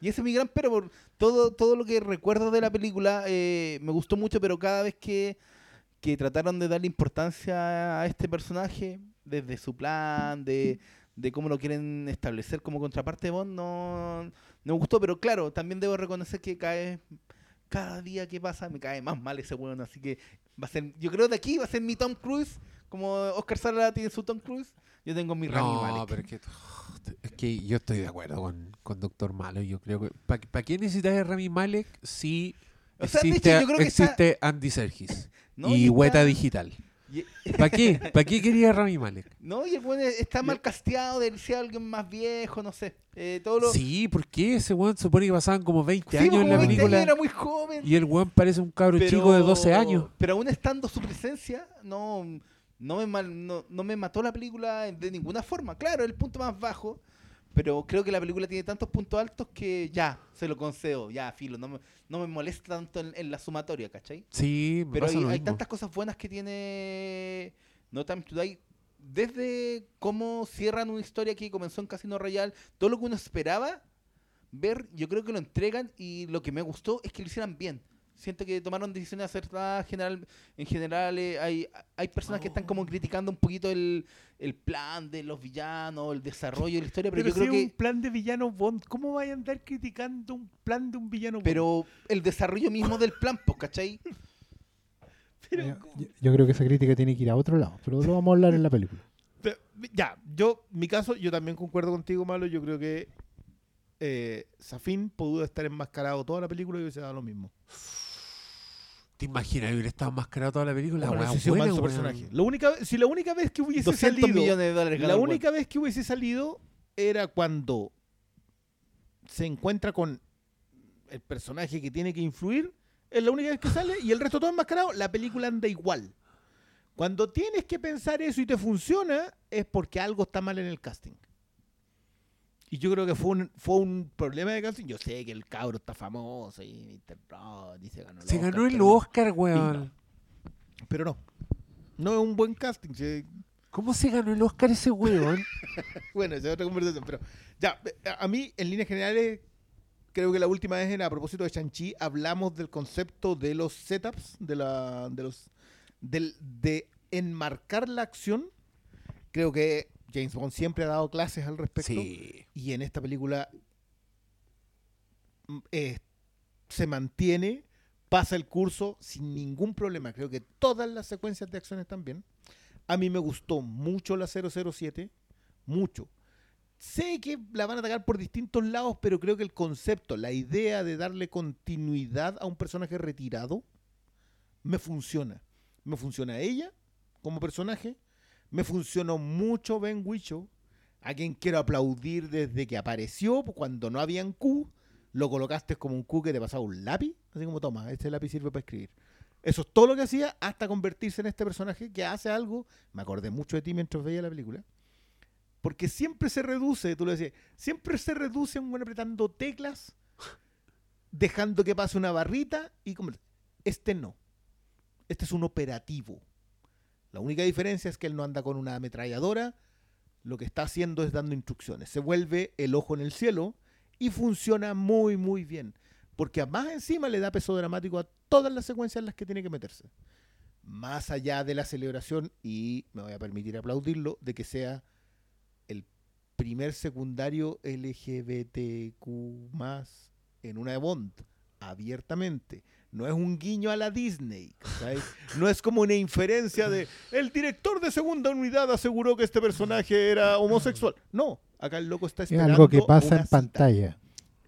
D: Y ese es mi gran pero por todo, todo lo que recuerdo de la película eh, me gustó mucho, pero cada vez que, que trataron de darle importancia a este personaje, desde su plan, de, de cómo lo quieren establecer como contraparte de Bond, no, no me gustó, pero claro, también debo reconocer que cae cada día que pasa me cae más mal ese weón, así que va a ser, yo creo de aquí va a ser mi Tom Cruise, como Oscar Sala tiene su Tom Cruise, yo tengo mi Rami
B: No,
D: Malek.
B: pero es que, es que yo estoy de acuerdo con, con Doctor Malo. Yo creo que. ¿Para qué necesitas a Rami Malek si
D: O sea, de
B: existe,
D: hecho, yo creo que está-
B: existe Andy Serkis [laughs]
D: No,
B: y
D: y está-
B: Hueta Digital? [laughs] ¿Para qué? ¿Para qué quería Rami Malek?
D: No, y el weón está mal casteado, de ser alguien más viejo, no sé. Eh, todo lo...
B: Sí, ¿por qué? Ese weón supone que pasaban como 20
D: Sí,
B: años
D: como
B: en la
D: 20 años,
B: película
D: era muy joven.
B: y el weón parece un cabro
D: pero-
B: chico de 12 años.
D: Pero aún estando su presencia, no, no, me, mal- no, no me mató la película de ninguna forma. Claro, el punto más bajo, pero creo que la película tiene tantos puntos altos que ya, se lo concedo, ya, filo. No me, no me molesta tanto en, en la sumatoria, ¿cachai?
B: Sí, me
D: Pero
B: pasa
D: hay,
B: lo
D: hay
B: mismo.
D: tantas cosas buenas que tiene No Time to Die. Desde cómo cierran una historia que comenzó en Casino Royale, todo lo que uno esperaba ver, yo creo que lo entregan y lo que me gustó es que lo hicieran bien. Siento que tomaron decisiones acertadas. General, en general, eh, hay, hay personas que están como criticando un poquito el, el plan de los villanos, el desarrollo de la historia, pero,
C: Pero,
D: yo creo
C: si es
D: que.
C: un plan de villano Bond, ¿cómo vaya a andar criticando un plan de un villano Bond?
D: Pero el desarrollo mismo del plan, pues, ¿cachai? [laughs]
C: Pero-
A: Yo, yo- yo creo que esa crítica tiene que ir a otro lado, pero lo vamos a hablar en la película. [laughs]
C: Pero, ya, yo, mi caso, yo también concuerdo contigo, Malo. Yo creo que eh, Safin pudo estar enmascarado toda la película y hubiese dado lo mismo.
B: ¿Te imaginas hubiera estado enmascarado toda la película?
C: Bueno,
B: buena,
C: personaje. La única, si la única vez que hubiese
D: 200
C: salido,
D: millones de dólares
C: la única vez que hubiese salido era cuando se encuentra con el personaje que tiene que influir. Es la única vez que sale y el resto todo enmascarado. La película anda igual. Cuando tienes que pensar eso y te funciona, es porque algo está mal en el casting. Y yo creo que fue un, fue un problema de casting. Yo sé que el cabro está famoso y. Rod y se ganó el
B: Se
C: Oscar,
B: ganó el
C: no.
B: Oscar, weón.
C: no. Pero no. No es un buen casting.
B: ¿Cómo se ganó el Oscar ese weón? [laughs]
C: Bueno, esa es otra conversación. Pero ya, a- mí, en líneas generales, creo que la última vez, en, a propósito de Shang-Chi, hablamos del concepto de los setups, de, la, de los del, de enmarcar la acción. Creo que James Bond siempre ha dado clases al respecto.
B: sí.
C: Y en esta película mm, eh, se mantiene, pasa el curso sin ningún problema. Creo que todas las secuencias de acción están bien. A mí me gustó mucho la 007, mucho. Sé que la van a atacar por distintos lados, pero creo que el concepto, la idea de darle continuidad a un personaje retirado, me funciona. Me funciona a ella como personaje, me funcionó mucho Ben Whishaw, a quien quiero aplaudir desde que apareció, pues, cuando no habían Q, lo colocaste como un Q que te pasaba un lápiz, así como toma, este lápiz sirve para escribir. Eso es todo lo que hacía hasta convertirse en este personaje que hace algo, me acordé mucho de ti mientras veía la película, porque siempre se reduce, tú lo decías, siempre se reduce un buen apretando teclas, dejando que pase una barrita y como este no. Este es un operativo. La única diferencia es que él no anda con una ametralladora, lo que está haciendo es dando instrucciones. Se vuelve el ojo en el cielo Y funciona muy, muy bien. Porque más encima le da peso dramático a todas las secuencias en las que tiene que meterse. Más allá de la celebración, y me voy a permitir aplaudirlo, de que sea el primer secundario LGBTQ en una de Bond, abiertamente. No es un guiño a la Disney, ¿cachai? No es como una inferencia de el director de segunda unidad aseguró que este personaje era homosexual. No, acá el loco está
A: Es
C: esperando.
A: algo que pasa en
C: cita.
A: pantalla.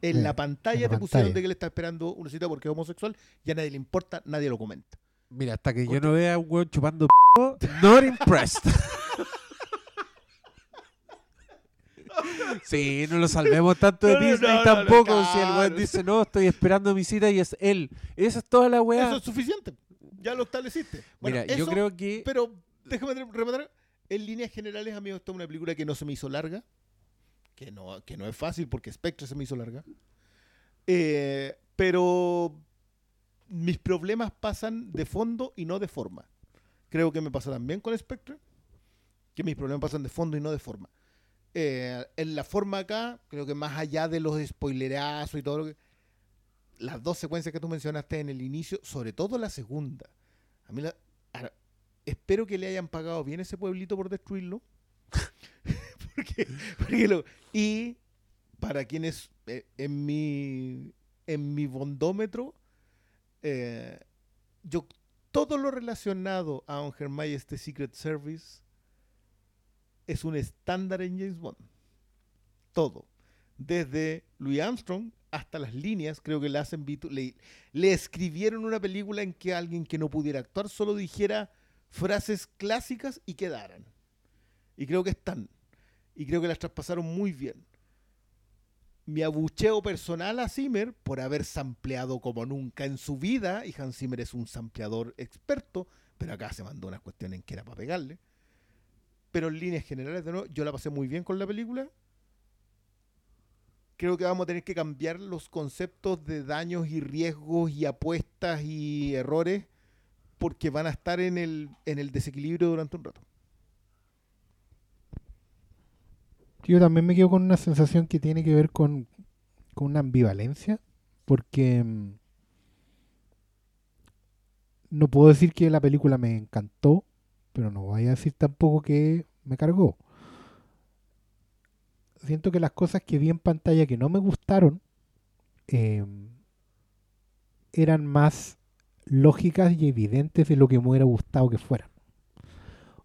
C: En
A: Sí,
C: la pantalla
A: en la
C: te pusieron de que él está esperando una cita porque es homosexual, ya a nadie le importa, nadie lo comenta.
B: Mira, hasta que yo no vea a un weón chupando [laughs] p***, not impressed. Sí, no lo salvemos tanto de
C: No,
B: Disney
C: no,
B: tampoco.
C: no,
B: si el weón dice, no, estoy esperando mi cita y es él. Esa es toda la weá.
C: Eso es suficiente. Ya lo estableciste. Bueno,
B: Mira, yo creo que.
C: Pero déjame re- rematar. En líneas generales, amigo, esta es una película que no se me hizo larga. Que no, que no es fácil porque Spectre se me hizo larga. Eh, pero mis problemas pasan de fondo y no de forma. Creo que me pasa también con Spectre. Que mis problemas pasan de fondo y no de forma. Eh, en la forma acá, creo que más allá de los spoilerazos y todo lo que. Las dos secuencias que tú mencionaste en el inicio, sobre todo la segunda. A mí la- espero que le hayan pagado bien ese pueblito por destruirlo. [laughs] y para quienes eh, en mi en mi bondómetro eh, yo todo lo relacionado a On Her Majesty Secret Service es un estándar en James Bond. Todo. Desde Louis Armstrong hasta las líneas, creo que le hacen le, le escribieron una película en que alguien que no pudiera actuar solo dijera frases clásicas y quedaran. Y creo que están. Y creo que las traspasaron muy bien. Mi abucheo personal a Zimmer por haber sampleado como nunca en su vida, y Hans Zimmer es un sampleador experto, pero acá se mandó unas cuestiones que era para pegarle. Pero en líneas generales, de nuevo, yo la pasé muy bien con la película. Creo que vamos a tener que cambiar los conceptos de daños y riesgos y apuestas y errores porque van a estar en el, en el desequilibrio durante un rato.
A: Yo también me quedo con una sensación que tiene que ver con, con una ambivalencia, porque mm, no puedo decir que la película me encantó, pero no voy a decir tampoco que me cargó. Siento que las cosas que vi en pantalla que no me gustaron eh, eran más lógicas y evidentes de lo que me hubiera gustado que fueran.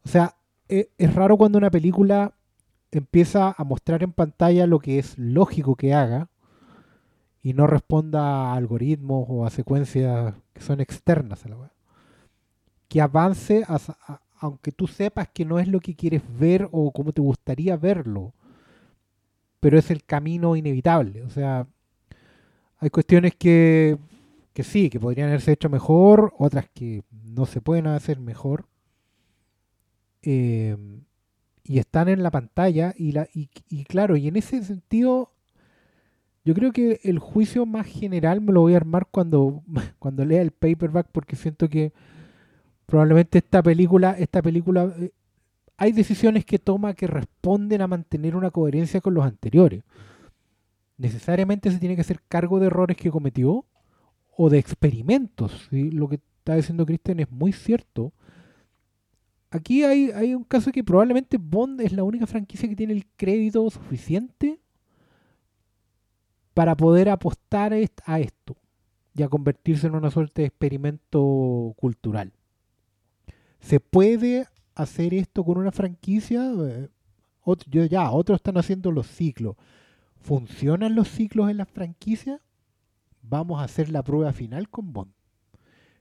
A: O sea, e- es raro cuando una película empieza a mostrar en pantalla lo que es lógico que haga y no responda a algoritmos o a secuencias que son externas a la web. Que avance, a- aunque tú sepas que no es lo que quieres ver o cómo te gustaría verlo, pero es el camino inevitable. O sea, hay cuestiones que, que sí, que podrían haberse hecho mejor, otras que no se pueden hacer mejor. Eh, y están en la pantalla y, la, y, y claro, y en ese sentido yo creo que el juicio más general me lo voy a armar cuando, [laughs] cuando lea el paperback porque siento que probablemente esta película, esta película eh, hay decisiones que toma que responden a mantener una coherencia con los anteriores. Necesariamente se tiene que hacer cargo de errores que cometió o de experimentos. Lo que está diciendo Christian es muy cierto. Aquí hay, hay un caso que probablemente Bond es la única franquicia que tiene el crédito suficiente para poder apostar a esto y a convertirse en una suerte de experimento cultural. ¿Se puede hacer esto con una franquicia? Eh, ot- yo ya, otros están haciendo los ciclos. ¿Funcionan los ciclos en las franquicias? Vamos a hacer la prueba final con Bond.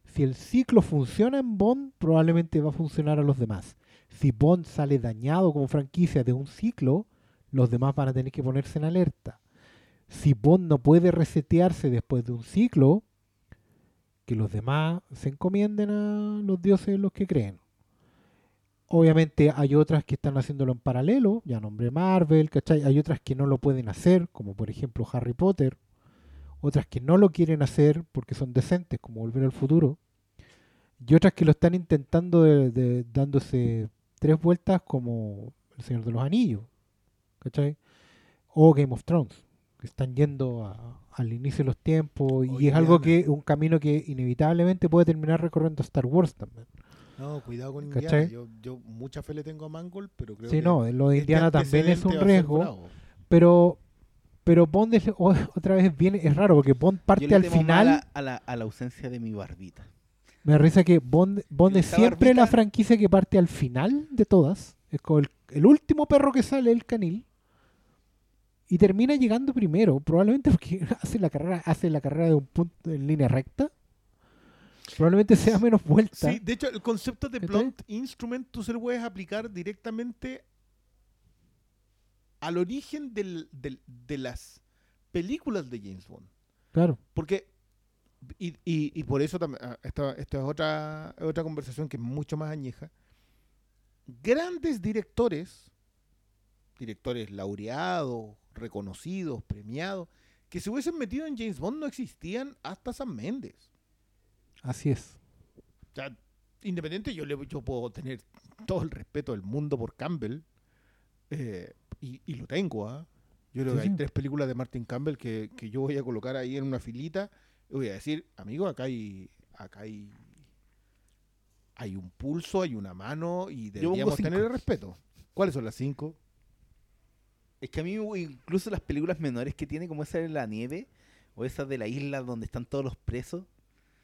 A: Si el ciclo funciona en Bond, probablemente va a funcionar a los demás. Si Bond sale dañado como franquicia de un ciclo, los demás van a tener que ponerse en alerta. Si Bond no puede resetearse después de un ciclo, que los demás se encomienden a los dioses en los que creen. Obviamente hay otras que están haciéndolo en paralelo, ya nombré Marvel, ¿cachai? Hay otras que no lo pueden hacer, como por ejemplo Harry Potter. Otras que no lo quieren hacer porque son decentes, como Volver al Futuro. Y otras que lo están intentando dándose tres vueltas como El Señor de los Anillos, ¿cachai? O Game of Thrones, que están yendo a- al inicio de los tiempos y es algo que un camino que inevitablemente puede terminar recorriendo Star Wars también.
C: No, cuidado con
A: ¿Cachai?
C: Indiana. Yo, yo mucha fe le tengo a Mangold, pero creo
A: Sí,
C: que
A: no, lo de
C: este
A: Indiana también es un riesgo, pero pero Bond es- otra vez viene, es raro porque Bond
D: Yo
A: parte
D: le
A: al
D: temo
A: final,
D: A la, a, la, a la ausencia de mi barbita.
A: me da risa que Bond, Bond es siempre la
D: barbita-
A: franquicia que parte al final de todas, es como el, el último perro que sale, el canil, y termina llegando primero, probablemente porque [laughs] hace la carrera, hace la carrera de un punto en línea recta, probablemente sea menos vuelta.
C: Sí, de hecho, el concepto de blunt instrument tú se lo puedes aplicar directamente al origen del- del- de las películas de James Bond.
A: Claro,
C: Porque, y, y- y por eso también, ah, esta, esta es otra, otra conversación que es mucho más añeja. Grandes directores, directores laureados, reconocidos, premiados, que se hubiesen metido en James Bond no existían hasta San Méndez.
A: así es.
C: O sea, independiente, yo, le, yo puedo tener todo el respeto del mundo por Campbell, eh, y, y lo tengo, ¿ah? Yo creo
A: Sí,
C: que hay
A: sí.
C: tres películas de Martin Campbell que, que yo voy a colocar ahí en una filita. Y voy a decir, amigo, acá hay, acá hay, hay un pulso, hay una mano y deberíamos tener el respeto. ¿Cuáles son las cinco?
D: Es que a mí incluso las películas menores que tiene, como esa de la nieve, o esa de la isla donde están todos los presos,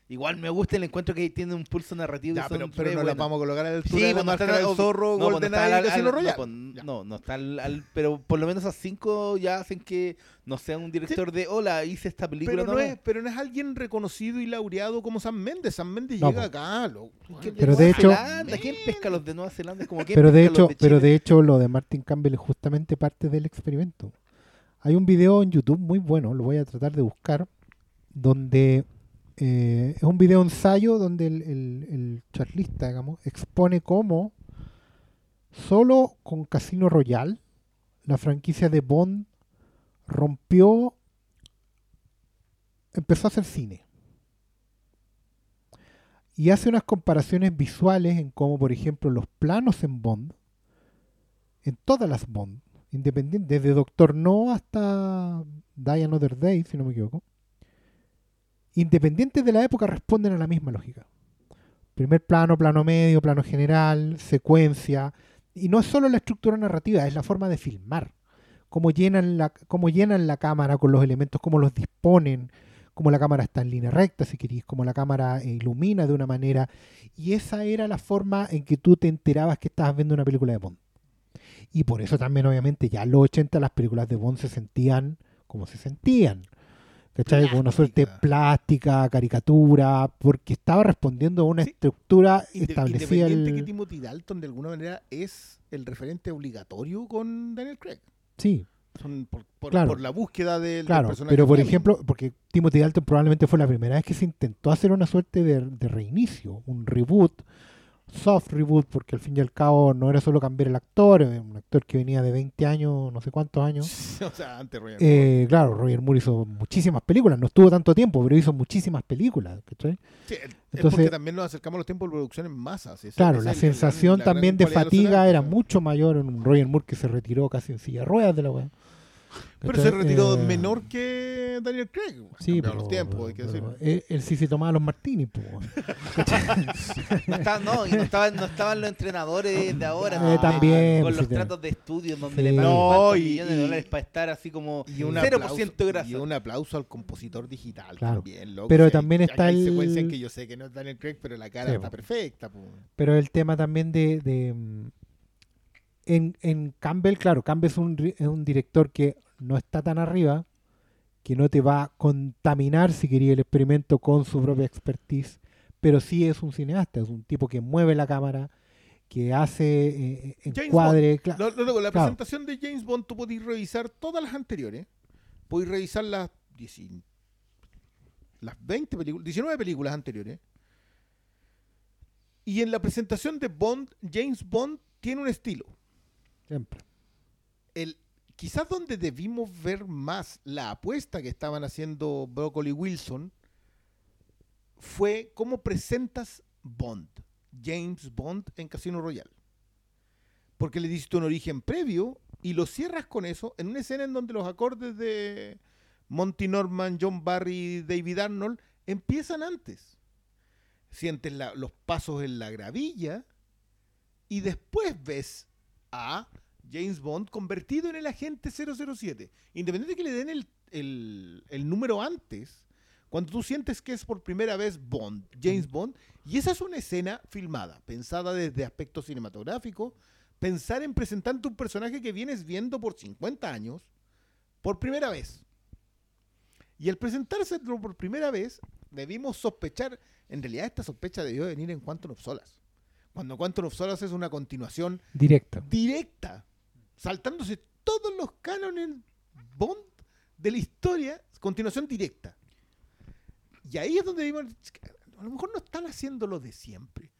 D: igual me gusta el encuentro que tiene un pulso narrativo.
C: Ya,
D: y
C: pero,
D: son
C: pero
D: re
C: no
D: buenas.
C: vamos a colocar a la altura
D: Sí,
C: de la
D: pues no
C: máscara
D: están-
C: del zorro,
D: no, pues no
C: Golden
D: está al-
C: y
D: al-
C: Casino
D: no,
C: Royale.
D: pues,
C: Ya.
D: no, no está al, al- pero por lo menos a cinco ya hacen que no sea un director de hola, hice esta película.
C: Pero no,
D: no,
C: es, pero no es alguien reconocido y laureado como San Méndez. San Méndez
A: No,
C: llega
A: po.
C: acá. lo-
A: Pero
D: Nueva
A: de hecho-
D: Zelanda, ¿quién pesca los de Nueva Zelanda? Es como ¿quién
A: Pero de hecho, pero de hecho lo de Martin Campbell es justamente parte del experimento. Hay un video en YouTube muy bueno, lo voy a tratar de buscar, donde eh, es un video ensayo donde el, el- el charlista, digamos, expone cómo solo con Casino Royale la franquicia de Bond rompió, empezó a hacer cine. Y hace unas comparaciones visuales en cómo, por ejemplo, los planos en Bond, en todas las Bond, independiente, desde Doctor No hasta Die Another Day, si no me equivoco, independientes de la época, responden a la misma lógica. Primer plano, plano medio, plano general, secuencia. Y no es solo la estructura narrativa, es la forma de filmar. Cómo llenan la, cámara con los elementos, cómo los disponen, cómo la cámara está en línea recta, si queréis, cómo la cámara eh, ilumina de una manera. Y esa era la forma en que tú te enterabas que estabas viendo una película de Bond. Y por eso también, obviamente, ya en los 80 las películas de Bond se sentían como se sentían. ¿Cachai? Con una suerte
C: Plástica.
A: plástica, caricatura, porque estaba respondiendo a una
C: Sí.
A: estructura
C: Inde-
A: establecida.
C: Independiente que
A: el-
C: Timothy Dalton de alguna manera es el referente obligatorio con Daniel Craig.
A: Sí,
C: Son por, por-
A: Claro.
C: por la búsqueda del, del
A: claro.
C: personaje.
A: Pero, por
C: Fleming.
A: ejemplo, porque Timothy Dalton probablemente fue la primera vez que se intentó hacer una suerte de, de reinicio, un reboot, soft reboot, porque al fin y al cabo no era solo cambiar el actor, un actor que venía de 20 años, no sé cuántos años. [laughs]
C: o sea, antes Roger
A: Eh, claro, Roger Moore hizo muchísimas películas, no estuvo tanto tiempo, pero hizo muchísimas películas. ¿cachai?
C: Sí, es
A: Entonces-
C: porque también nos acercamos a los tiempos de producción en masa.
A: Claro, la
C: es
A: sensación
C: la
A: también de fatiga era mucho mayor en un Roger Moore que se retiró casi en silla de ruedas de la weá.
C: Pero se retiró
A: Eh,
C: menor que Daniel Craig.
A: Sí, pero,
C: los tiempos, hay que decirlo.
A: él, él sí se tomaba los martini, po.
D: No, estaba- no, y no estaban, no estaban los entrenadores de ahora.
A: Eh,
D: ¿no?
A: también,
D: Con
A: pues,
D: los
A: sí,
D: tratos de estudio donde
A: Sí.
D: le pagan
C: No, y-
D: millones de dólares para estar así como
C: Y un
D: 0%
C: aplauso,
D: grasa.
C: y un aplauso al compositor digital
A: Claro.
C: también, loco.
A: Pero
C: O sea,
A: también está
C: hay
A: el-
C: secuencias en que yo sé que no es Daniel Craig, pero la cara
A: Sí,
C: está
A: po.
C: perfecta. po.
A: Pero el tema también de... de, mm, en, en Campbell, claro, Campbell es un, es un director que no está tan arriba, que no te va a contaminar, si quería, el experimento con su propia expertise, pero sí es un cineasta, es un tipo que mueve la cámara, que hace eh,
C: James
A: encuadre...
C: no, con la
A: Claro.
C: presentación de James Bond tú podéis revisar todas las anteriores. Podéis revisar las, 10 las 20 películas, 19 películas anteriores. Y en la presentación de Bond, James Bond tiene un estilo.
A: Siempre.
C: El, quizás donde debimos ver más la apuesta que estaban haciendo Broccoli Wilson fue cómo presentas Bond, James Bond en Casino Royale. Porque le diste un origen previo y lo cierras con eso en una escena en donde los acordes de Monty Norman, John Barry, David Arnold empiezan antes. Sientes los pasos en la gravilla y después ves a James Bond convertido en el agente 007. Independiente de que le den el, el- el número antes, cuando tú sientes que es por primera vez Bond, James Bond, y esa es una escena filmada, pensada desde aspecto cinematográfico, pensar en presentarte un personaje que vienes viendo por 50 años por primera vez. Y al presentárselo por primera vez, debimos sospechar, en realidad esta sospecha debió venir en Quantum of Solace. Cuando Quantum of Solace es una continuación
A: Directo.
C: directa, saltándose todos los cánones Bond de la historia, continuación directa. Y ahí es donde vimos, a lo mejor no están haciendo lo de siempre.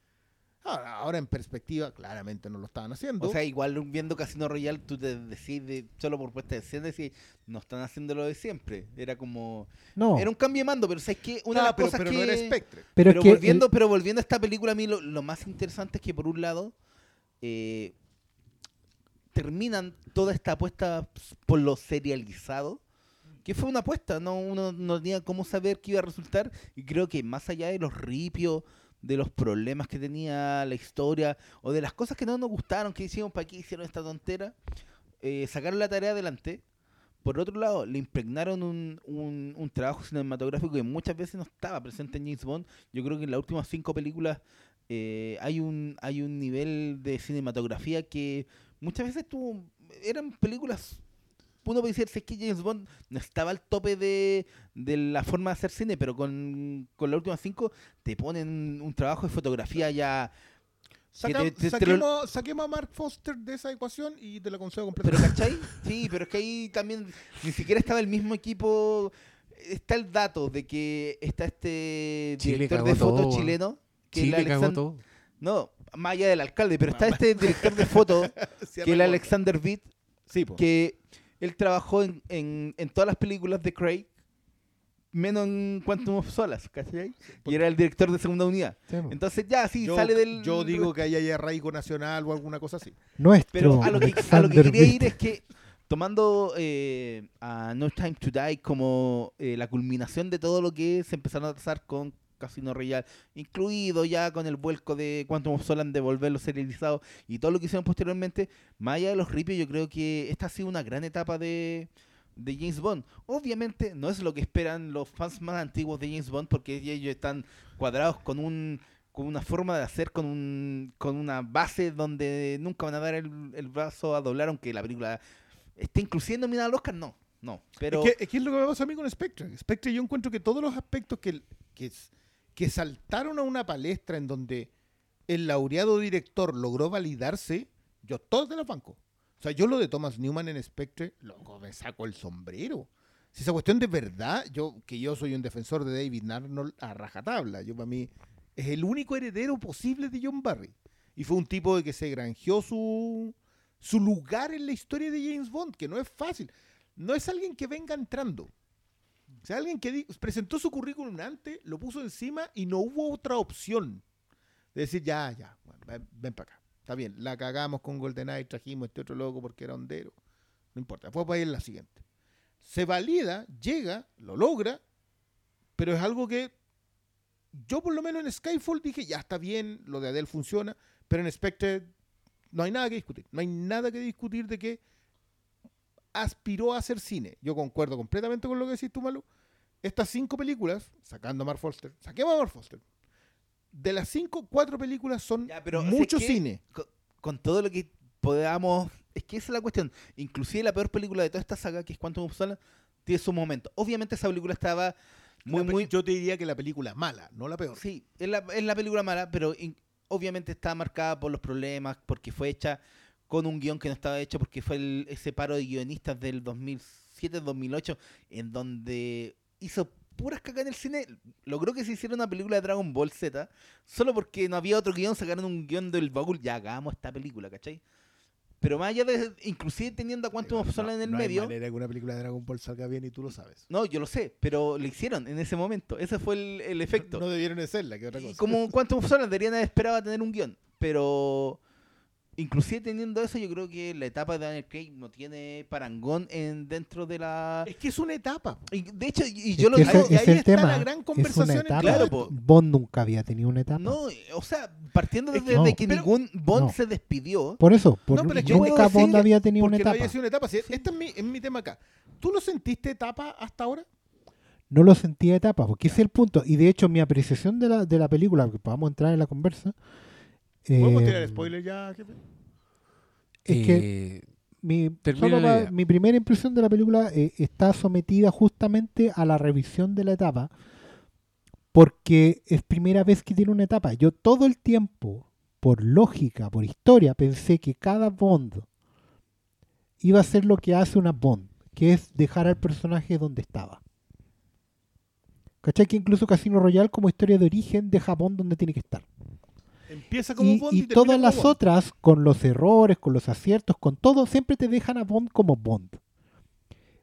C: Ahora, ahora en perspectiva, claramente no lo estaban haciendo.
D: O sea, igual viendo Casino Royale, tú te decís de, solo por puesta de escena, decís, no están haciendo lo de siempre. Era como.
A: No,
D: Era un cambio de mando, pero sabes que una
C: Ah,
D: de las
C: pero,
D: cosas
C: pero
D: que.
C: no era Spectre.
A: pero,
D: pero,
A: es que
D: volviendo,
A: el-
D: pero volviendo a esta película, a mí lo, lo más interesante es que, por un lado, eh, terminan toda esta apuesta por lo serializado. Que fue una apuesta, no uno no tenía cómo saber qué iba a resultar. Y creo que más allá de los ripios, de los problemas que tenía la historia, o de las cosas que no nos gustaron, que hicieron, para qué hicieron esta tontera, eh, sacaron la tarea adelante. Por otro lado, le impregnaron un, un, trabajo cinematográfico que muchas veces no estaba presente en James Bond. Yo creo que en las últimas cinco películas eh, hay un hay un nivel de cinematografía que muchas veces tuvo eran películas uno puede decir si es que James Bond no estaba al tope de, de la forma de hacer cine pero con, con las últimas cinco te ponen un trabajo de fotografía ya
C: Saca-
D: te- te- te lo-
C: saquemos, saquemos a Mark Foster de esa ecuación y te la concedo
D: pero
C: completamente.
D: ¿cachai? sí pero es que ahí también ni siquiera estaba el mismo equipo está el dato de que está este director de foto
B: todo,
D: chileno que
B: Chile cagó todo.
D: no más allá del alcalde pero está este director de foto [laughs] que el
C: el
D: Alexander Vitt,
C: Sí, po.
D: que él trabajó en, en, en todas las películas de Craig, menos en Quantum of Solace, ¿cachai? Y era el director de segunda unidad. Entonces ya, sí,
C: yo,
D: sale del...
C: yo digo que ahí hay arraigo nacional o alguna cosa así.
A: nuestro
D: Pero a lo que, a lo que
A: Alexander
D: quería ir es que, tomando eh, a No Time to Die como eh, la culminación de todo lo que se empezaron a trazar con Casino Royale, incluido ya con el vuelco de Quantum of Solace de volverlo serializado y todo lo que hicieron posteriormente, más allá de los ripios, yo creo que esta ha sido una gran etapa de, de James Bond. Obviamente no es lo que esperan los fans más antiguos de James Bond porque ellos están cuadrados con un con una forma de hacer, con un con una base donde nunca van a dar el, el brazo a doblar, aunque la película esté inclusive nominada al Oscar, no. No, pero
C: Es, que, es que es lo que me pasa a mí con Spectre. Spectre yo encuentro que todos los aspectos que, que, que saltaron a una palestra en donde el laureado director logró validarse, yo todos de los bancos. O sea, yo lo de Thomas Newman en Spectre, loco, me saco el sombrero. Si esa cuestión de verdad, yo que yo soy un defensor de David Arnold a rajatabla, yo para mí es el único heredero posible de John Barry. Y fue un tipo de que se granjeó su, su lugar en la historia de James Bond, que no es fácil. No es alguien que venga entrando. Sea, alguien que presentó su currículum antes, lo puso encima y no hubo otra opción. De decir, ya, ya, ven, para acá. Está bien, la cagamos con GoldenEye, trajimos este otro loco porque era hondero. No importa, fue para ir la siguiente. Se valida, llega, lo logra, pero es algo que yo por lo menos en Skyfall dije, ya está bien, lo de Adele funciona, pero en Spectre no hay nada que discutir. No hay nada que discutir de que aspiró a hacer cine. Yo concuerdo completamente con lo que decís tú, Malu. Estas cinco películas, sacando a Mark Foster, saquemos a Mark Foster. De las cinco, cuatro películas son
D: Ya, pero
C: mucho cine.
D: con, con todo lo que podamos. Es que esa es la cuestión. Inclusive la peor película de toda esta saga, que es Quantum of Solace, tiene su momento. Obviamente esa película estaba muy, muy.
C: Yo te diría que la película mala, no la peor.
D: Sí, es la, es la película mala, pero in- obviamente está marcada por los problemas, porque fue hecha con un guion que no estaba hecho, porque fue el- ese paro de guionistas del 2007-2008, en donde hizo puras cacas en el cine. Logró que se hiciera una película de Dragon Ball Z, solo porque no había otro guion, sacaron un guion del baúl, ya hagamos esta película, ¿cachai? Pero más allá de, inclusive teniendo a Quantum of Solace en el
C: no hay
D: medio,
C: manera que una película de Dragon Ball salga bien y tú lo sabes.
D: no, yo lo sé, pero lo hicieron en ese momento, ese fue el, el efecto.
C: No debieron de serla, que otra
D: Y
C: cosa.
D: como Quantum of Solace deberían haber esperado a tener un guion. Pero Inclusive teniendo eso, yo creo que la etapa de Daniel Craig no tiene parangón en dentro de la...
C: Es que es una etapa.
D: Y de hecho, y
A: Es
D: yo lo
A: que
C: ahí-
A: ese
C: ahí
A: es el
C: está la
A: tema.
C: gran
A: es una
C: conversación
A: etapa.
D: claro, po.
A: Bond nunca había tenido una etapa.
D: No, o sea, partiendo
C: Es
D: desde
A: que- no,
D: que
C: pero-
D: ningún Bond
A: no.
D: se despidió,
A: Por eso, por,
C: No, pero es que yo
A: nunca Bond había tenido una
C: Porque no
A: etapa.
C: haya sido una etapa. Si Este es mi, es mi tema acá. ¿Tú no sentiste etapa hasta ahora?
A: No lo sentía etapa, porque ese es el punto. Y de hecho, mi apreciación de la, de la película, que podamos entrar en la conversa.
C: ¿Podemos
A: eh,
C: tirar spoiler ya, jefe?
A: Es que
B: Eh,
A: mi, solo primera impresión de la película eh, está sometida justamente a la revisión de la etapa, porque es primera vez que tiene una etapa. Yo todo el tiempo, por lógica, por historia, pensé que cada Bond iba a ser lo que hace una Bond, que es dejar al personaje donde estaba. ¿Cachai? Que incluso Casino Royale como historia de origen deja a Bond donde tiene que estar.
C: Empieza como
A: Y,
C: Bond
A: y
C: y, termina
A: todas las
C: Bond.
A: otras, con los errores, con los aciertos, con todo, siempre te dejan a Bond como Bond.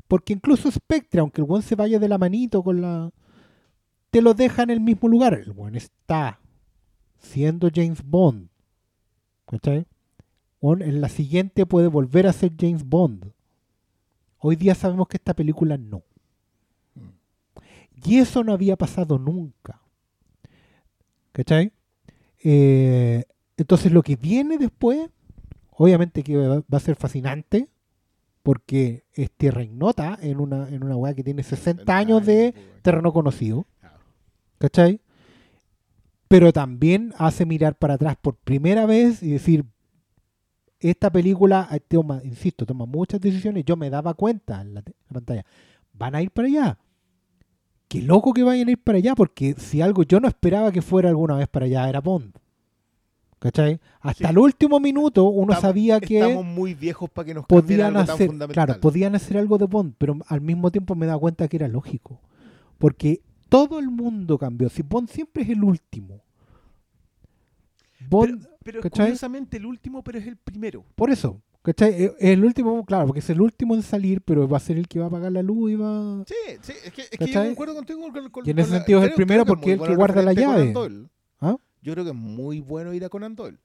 A: Porque incluso Spectre, aunque el buen se vaya de la manito con la. te lo deja en el mismo lugar. El buen está siendo James Bond. ¿Cachai? En la siguiente puede volver a ser James Bond. Hoy día sabemos que esta película no. Y eso no había pasado nunca. ¿Cachai? Eh, entonces lo que viene después, obviamente que va, va a ser fascinante, porque es tierra ignota en una, en una weá que tiene 60 años de terreno conocido. ¿Cachai? Pero también hace mirar para atrás por primera vez y decir, esta película eh, toma, insisto, toma muchas decisiones. Yo me daba cuenta en la pantalla. Van a ir para allá. Qué loco que vayan a ir para allá, porque si algo yo no esperaba que fuera alguna vez para allá, era Bond. ¿Cachai? Hasta
C: Sí.
A: el último minuto uno
C: Estamos-
A: sabía que
C: Estamos muy viejos para que nos
A: podían
C: algo tan
A: hacer,
C: fundamental.
A: claro, podían hacer algo de Bond, pero al mismo tiempo me da cuenta que era lógico. Porque todo el mundo cambió. Si Bond siempre es el último. Bond,
C: pero pero curiosamente el último, pero es el primero.
A: por eso, ¿cachai? Es el último, claro, porque es el último en salir, pero va a ser el que va a apagar la luz y va...
C: Sí, sí, es que, es que yo concuerdo contigo con, con-
A: Y en ese
C: la-
A: sentido es el primero porque
C: es
A: el que guarda la llave. ¿Ah?
C: Yo creo que es muy bueno ir a Conan Doyle.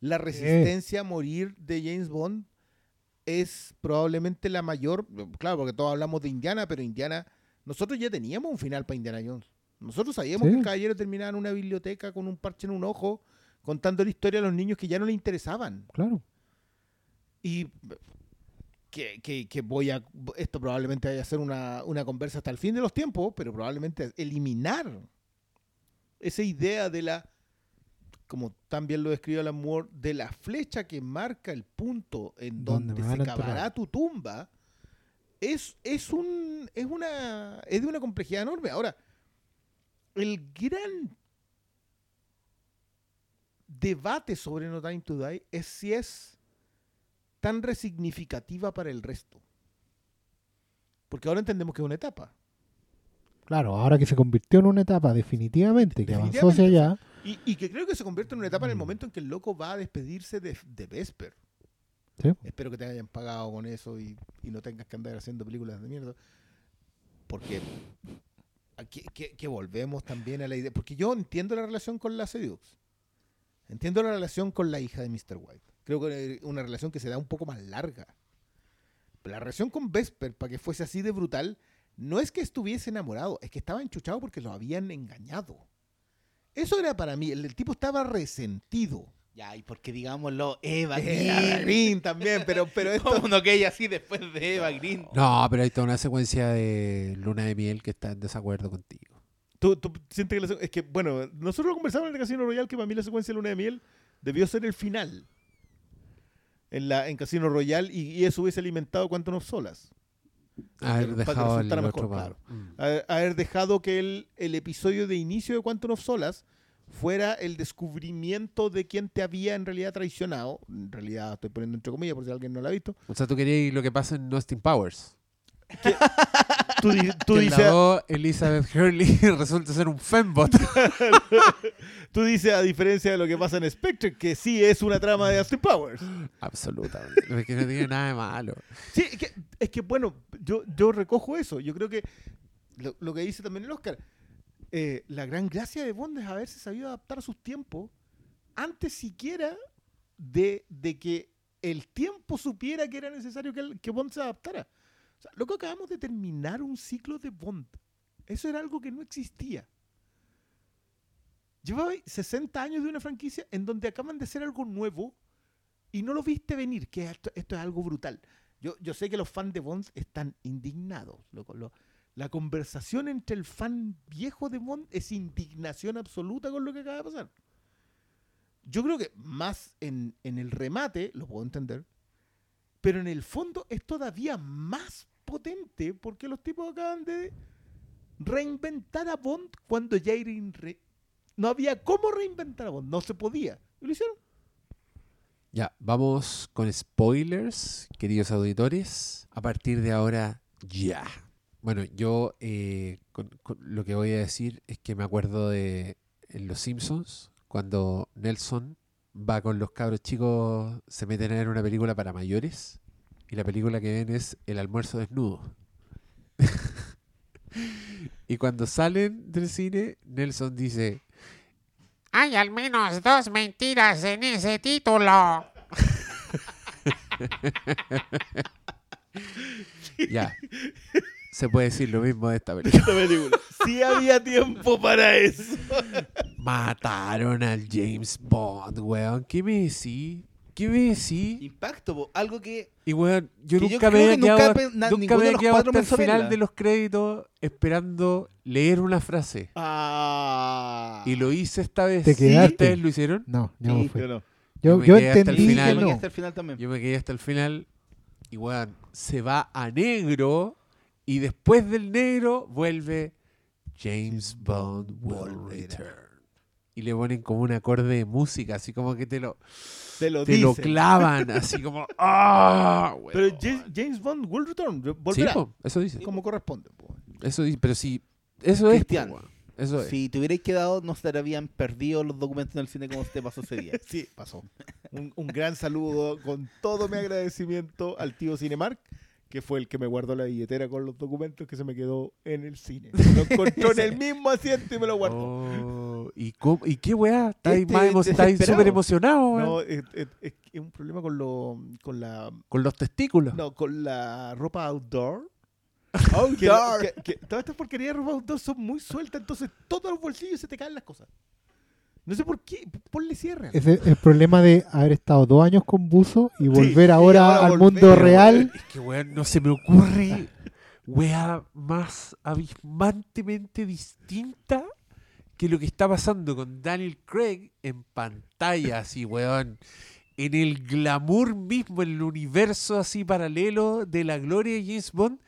C: La resistencia a morir de James Bond es probablemente la mayor, claro, porque todos hablamos de Indiana, pero Indiana, nosotros ya teníamos un final para Indiana Jones. Nosotros sabíamos
A: Sí.
C: que el caballero terminaba en una biblioteca con un parche en un ojo, contando la historia a los niños que ya no le interesaban.
A: Claro.
C: Y que, que- que voy a. Esto probablemente vaya a ser una, una conversa hasta el fin de los tiempos, pero probablemente eliminar esa idea de la. Como también lo describió Alan Moore, de la flecha que marca el punto en
A: Donde
C: se cavará tu tumba. Es, es un. Es una. Es de una complejidad enorme. Ahora, el gran debate sobre No Time to Die es si es tan resignificativa para el resto. Porque ahora entendemos que es una etapa.
A: Claro, ahora que se convirtió en una etapa definitivamente, que avanzó hacia
C: Definitivamente.
A: allá.
C: Y, y que creo que se convierte en una etapa en el
A: Mm.
C: momento en que el loco va a despedirse de, de Vesper.
A: ¿sí?
C: Espero que te hayan pagado con eso y, y no tengas que andar haciendo películas de mierda. Porque aquí, que, que volvemos también a la idea. Porque yo entiendo la relación con la Sedux. Entiendo la relación con la hija de Mr. White. Creo que es una relación que se da un poco más larga. Pero la relación con Vesper, para que fuese así de brutal, no es que estuviese enamorado, es que estaba enchuchado porque lo habían engañado. Eso era para mí. El, el tipo estaba resentido.
D: Ya, y porque digámoslo, Eva
C: Eva
D: Green.
C: Green también, pero, pero esto.
D: ¿Cómo no que ella así después de Eva Green?
B: No, pero hay toda una secuencia de Luna de Miel que está en desacuerdo contigo.
C: ¿Tú, tú sientes que la es que, bueno, nosotros lo conversamos en el Casino Royal que para mí la secuencia de Luna de Miel debió ser el final. En, la, en Casino Royal y, y eso hubiese alimentado Quantum of Solas.
B: Haber
C: Para que
B: dejado el
C: mejor,
B: palo. Mm.
C: Haber, haber dejado que el, el episodio de inicio de Quantum of Solas fuera el descubrimiento de quién te había en realidad traicionado. En realidad estoy poniendo entre comillas por si alguien no lo ha visto.
B: O sea, tú querías lo que pasa en Austin Powers.
C: Tú, dices,
B: Elizabeth Hurley [laughs] resulta ser un fembot. [laughs]
C: tú dices, a diferencia de lo que pasa en Spectre, que sí es una trama de Austin Powers.
B: Absolutamente. Es que no tiene nada de malo.
C: Sí, es que, es que, bueno, yo, yo recojo eso. Yo creo que lo, lo que dice también el Oscar, eh, la gran gracia de Bond es haberse sabido adaptar a sus tiempos antes siquiera de, de que el tiempo supiera que era necesario que, el- que Bond se adaptara. O sea, loco, acabamos de terminar un ciclo de Bond. Eso era algo que no existía. Llevaba 60 años de una franquicia en donde acaban de hacer algo nuevo y no lo viste venir, que esto, esto es algo brutal. Yo, sé que los fans de Bond están indignados. Lo- la conversación entre el fan viejo de Bond es indignación absoluta con lo que acaba de pasar. Yo creo que más en, en el remate, lo puedo entender, pero en el fondo es todavía más potente porque los tipos acaban de reinventar a Bond cuando ya era no había cómo reinventar a Bond, no se podía. Y lo hicieron.
B: Ya, vamos con spoilers, queridos auditores. A partir de ahora, ya. Bueno, yo eh, lo que voy a decir es que me acuerdo de en Los Simpsons, cuando Nelson va con los cabros chicos, se meten a ver una película para mayores y la película que ven es El almuerzo desnudo. [laughs] y cuando salen del cine, Nelson dice,
E: Hay al menos dos mentiras en ese título. [laughs]
B: ya, [laughs] se puede decir lo mismo de esta película.
C: Esta película. Sí había tiempo para eso.
B: Mataron al James Bond, weón. ¿Qué me decís? ¿Qué me decís?
D: Impacto, po, algo que
B: Y weón, yo
D: Que yo
B: nunca me había
D: que nunca
B: quedado, nunca
D: ninguno
B: me había quedado hasta el final de los créditos esperando leer una frase.
C: Ah.
B: Y lo hice esta vez.
A: Te quedaste.
B: ¿Ustedes lo hicieron?
A: No, yo
C: Sí,
A: no fui.
C: yo no.
B: Yo
A: Yo,
B: me
A: yo
B: quedé hasta el
A: entendí
B: final.
A: que
D: me quedé hasta el final también.
B: Yo me quedé hasta el final y weón, se va a negro y después del negro vuelve James Bond will return. Y le ponen como un acorde de música, así como que te lo,
C: Te lo
B: te lo clavan, así como [laughs] ¡Ah!
C: Pero! James, James Bond will return.
B: Sí,
C: Volverá.
B: po, eso dice.
C: como corresponde. po.
B: Eso dice, pero sí, eso es. po, Eso es.
D: Si te hubierais quedado, no se te habían perdido los documentos en el cine como te pasó ese día. [laughs]
C: Sí, pasó. Un, un gran saludo con todo mi agradecimiento al tío Cinemark, que fue el que me guardó la billetera con los documentos que se me quedó en el cine. [laughs] Lo encontró en el mismo asiento y me lo guardó.
B: Oh, ¿y, cómo- ¿Y qué weá? ¿Estáis
D: Este desesperado.
B: súper emocionado?
C: No, es, es- un problema con lo, con la
B: Con los testículos.
C: no, con la ropa outdoor. [laughs] Que,
D: Outdoor.
C: que- que todas estas porquerías de ropa outdoor son muy sueltas, entonces todos los bolsillos se te caen las cosas. No sé por qué, ponle cierre.
A: Ese es el problema de haber estado dos años con buzo y volver ahora,
C: ahora
A: al
C: volver,
A: mundo real.
B: Es que, weón, no se me ocurre weá más abismantemente distinta que lo que está pasando con Daniel Craig en pantalla, así, weón. En el glamour mismo, en el universo así paralelo de la gloria de James Bond.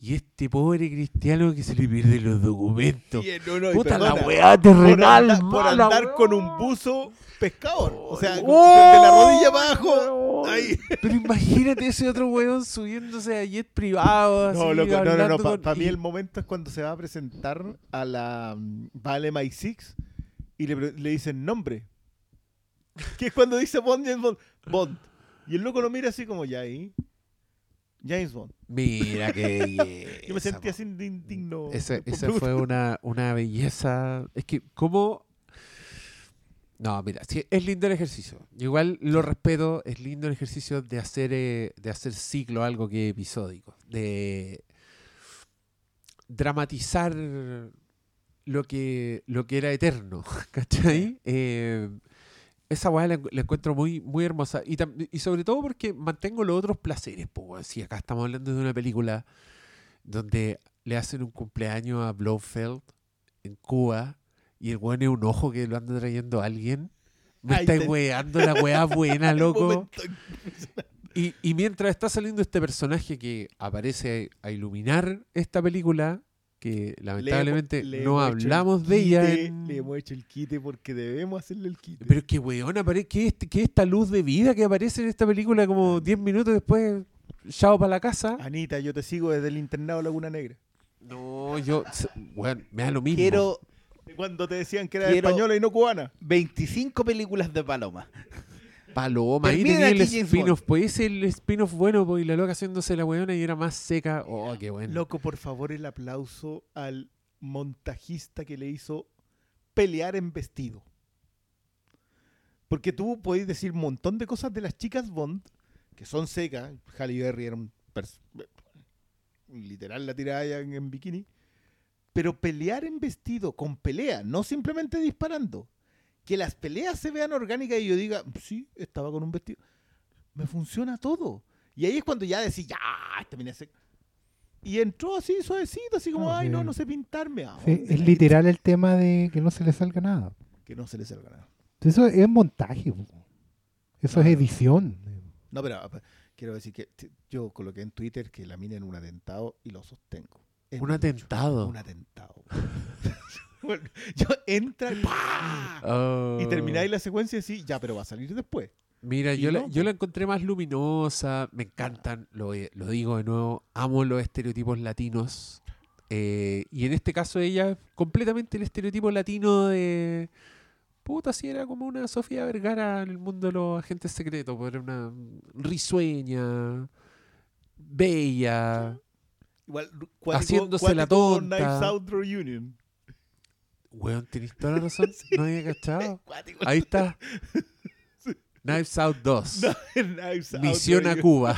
B: Y este pobre cristiano que se le pierde los documentos.
C: No,
B: Puta la weá terrenal,
C: por andar con un buzo pescador. O sea,
B: Oh,
C: de la rodilla para abajo. ahí.
B: Pero imagínate ese otro weón subiéndose a jet privado.
C: No,
B: así,
C: loco, no, no, no. Para mí el momento es cuando se va a presentar a la mm, Vale My Six y le, dicen nombre. Que es cuando dice Bond, Bond. Bond. Y el loco lo mira así como ya ahí. James Bond.
B: Mira qué belleza. [laughs]
C: Yo me sentí
B: po.
C: así indigno.
B: Esa, fue una, una belleza. Es que, ¿cómo.? No, mira, sí, es lindo el ejercicio. Igual lo respeto, es lindo el ejercicio de hacer, eh, de hacer ciclo algo que episódico. De dramatizar lo que, lo que era eterno. [laughs] ¿Cachai? Eh, esa weá la, encu- la encuentro muy, muy hermosa. Y, sobre todo porque mantengo los otros placeres. Pues, si acá estamos hablando de una película donde le hacen un cumpleaños a Blofeld en Cuba y el weón es un ojo que lo anda trayendo alguien. Me
C: te-
B: weando la weá [laughs] buena, loco. y mientras está saliendo este personaje que aparece a iluminar esta película, que lamentablemente
C: Le hemos- le
B: no
C: el
B: hablamos de ella. en-
C: Le hemos hecho el quite porque debemos hacerle el quite.
B: Pero que, weón, apare- que, este, que esta luz de vida que aparece en esta película como 10 minutos después, chao para la casa.
C: Anita, yo te sigo desde el internado Laguna Negra.
B: No, yo, weón, me da lo mismo.
D: Quiero
C: Cuando te decían que era española y no cubana.
D: 25 películas de Paloma.
B: Paloma, ahí tenía el spin-off, pues ese es el spin-off bueno, pues, y la loca haciéndose la weona y era más seca. Oh, qué bueno.
C: Loco, por favor, el aplauso al montajista que le hizo pelear en vestido. Porque tú podés decir un montón de cosas de las chicas Bond, que son secas. Halle Berry era un... Literal la tirada en bikini. Pero pelear en vestido, con pelea, no simplemente disparando. Que las peleas se vean orgánicas y yo diga, sí, estaba con un vestido. Me funciona todo. Y ahí es cuando ya decís, ya, esta mina seca. Y entró así suavecito, así como,
A: Ah,
C: ay, no,
A: sí.
C: no sé pintarme. ¿a
A: Sí,
C: dónde
A: es literal el tema de que no se le salga nada.
C: Que no se le salga nada.
A: Eso es montaje. Eso es
C: No,
A: edición.
C: No, pero ah, quiero decir que yo coloqué en Twitter que la mina en un atentado y lo sostengo. Es
B: Un atentado.
C: Un atentado. [laughs] Bueno, [laughs] yo entra.
B: Oh.
C: y termináis la secuencia y decís, ya, pero va a salir después.
B: Mira, yo, la, yo la encontré más luminosa, me encantan, lo, lo digo de nuevo, amo los estereotipos latinos. eh, y en este caso ella, completamente el estereotipo latino de... Puta, si era como una Sofía Vergara en el mundo de los agentes secretos, pues era una risueña, bella.
C: Igual,
B: Haciéndose la tonta.
C: Knives Out Reunion.
B: Weón, tenés toda la razón, [laughs] no había cachado. Ahí está. [laughs] Knives Out 2. [laughs]
C: Knives Out
B: Misión a. Cuba.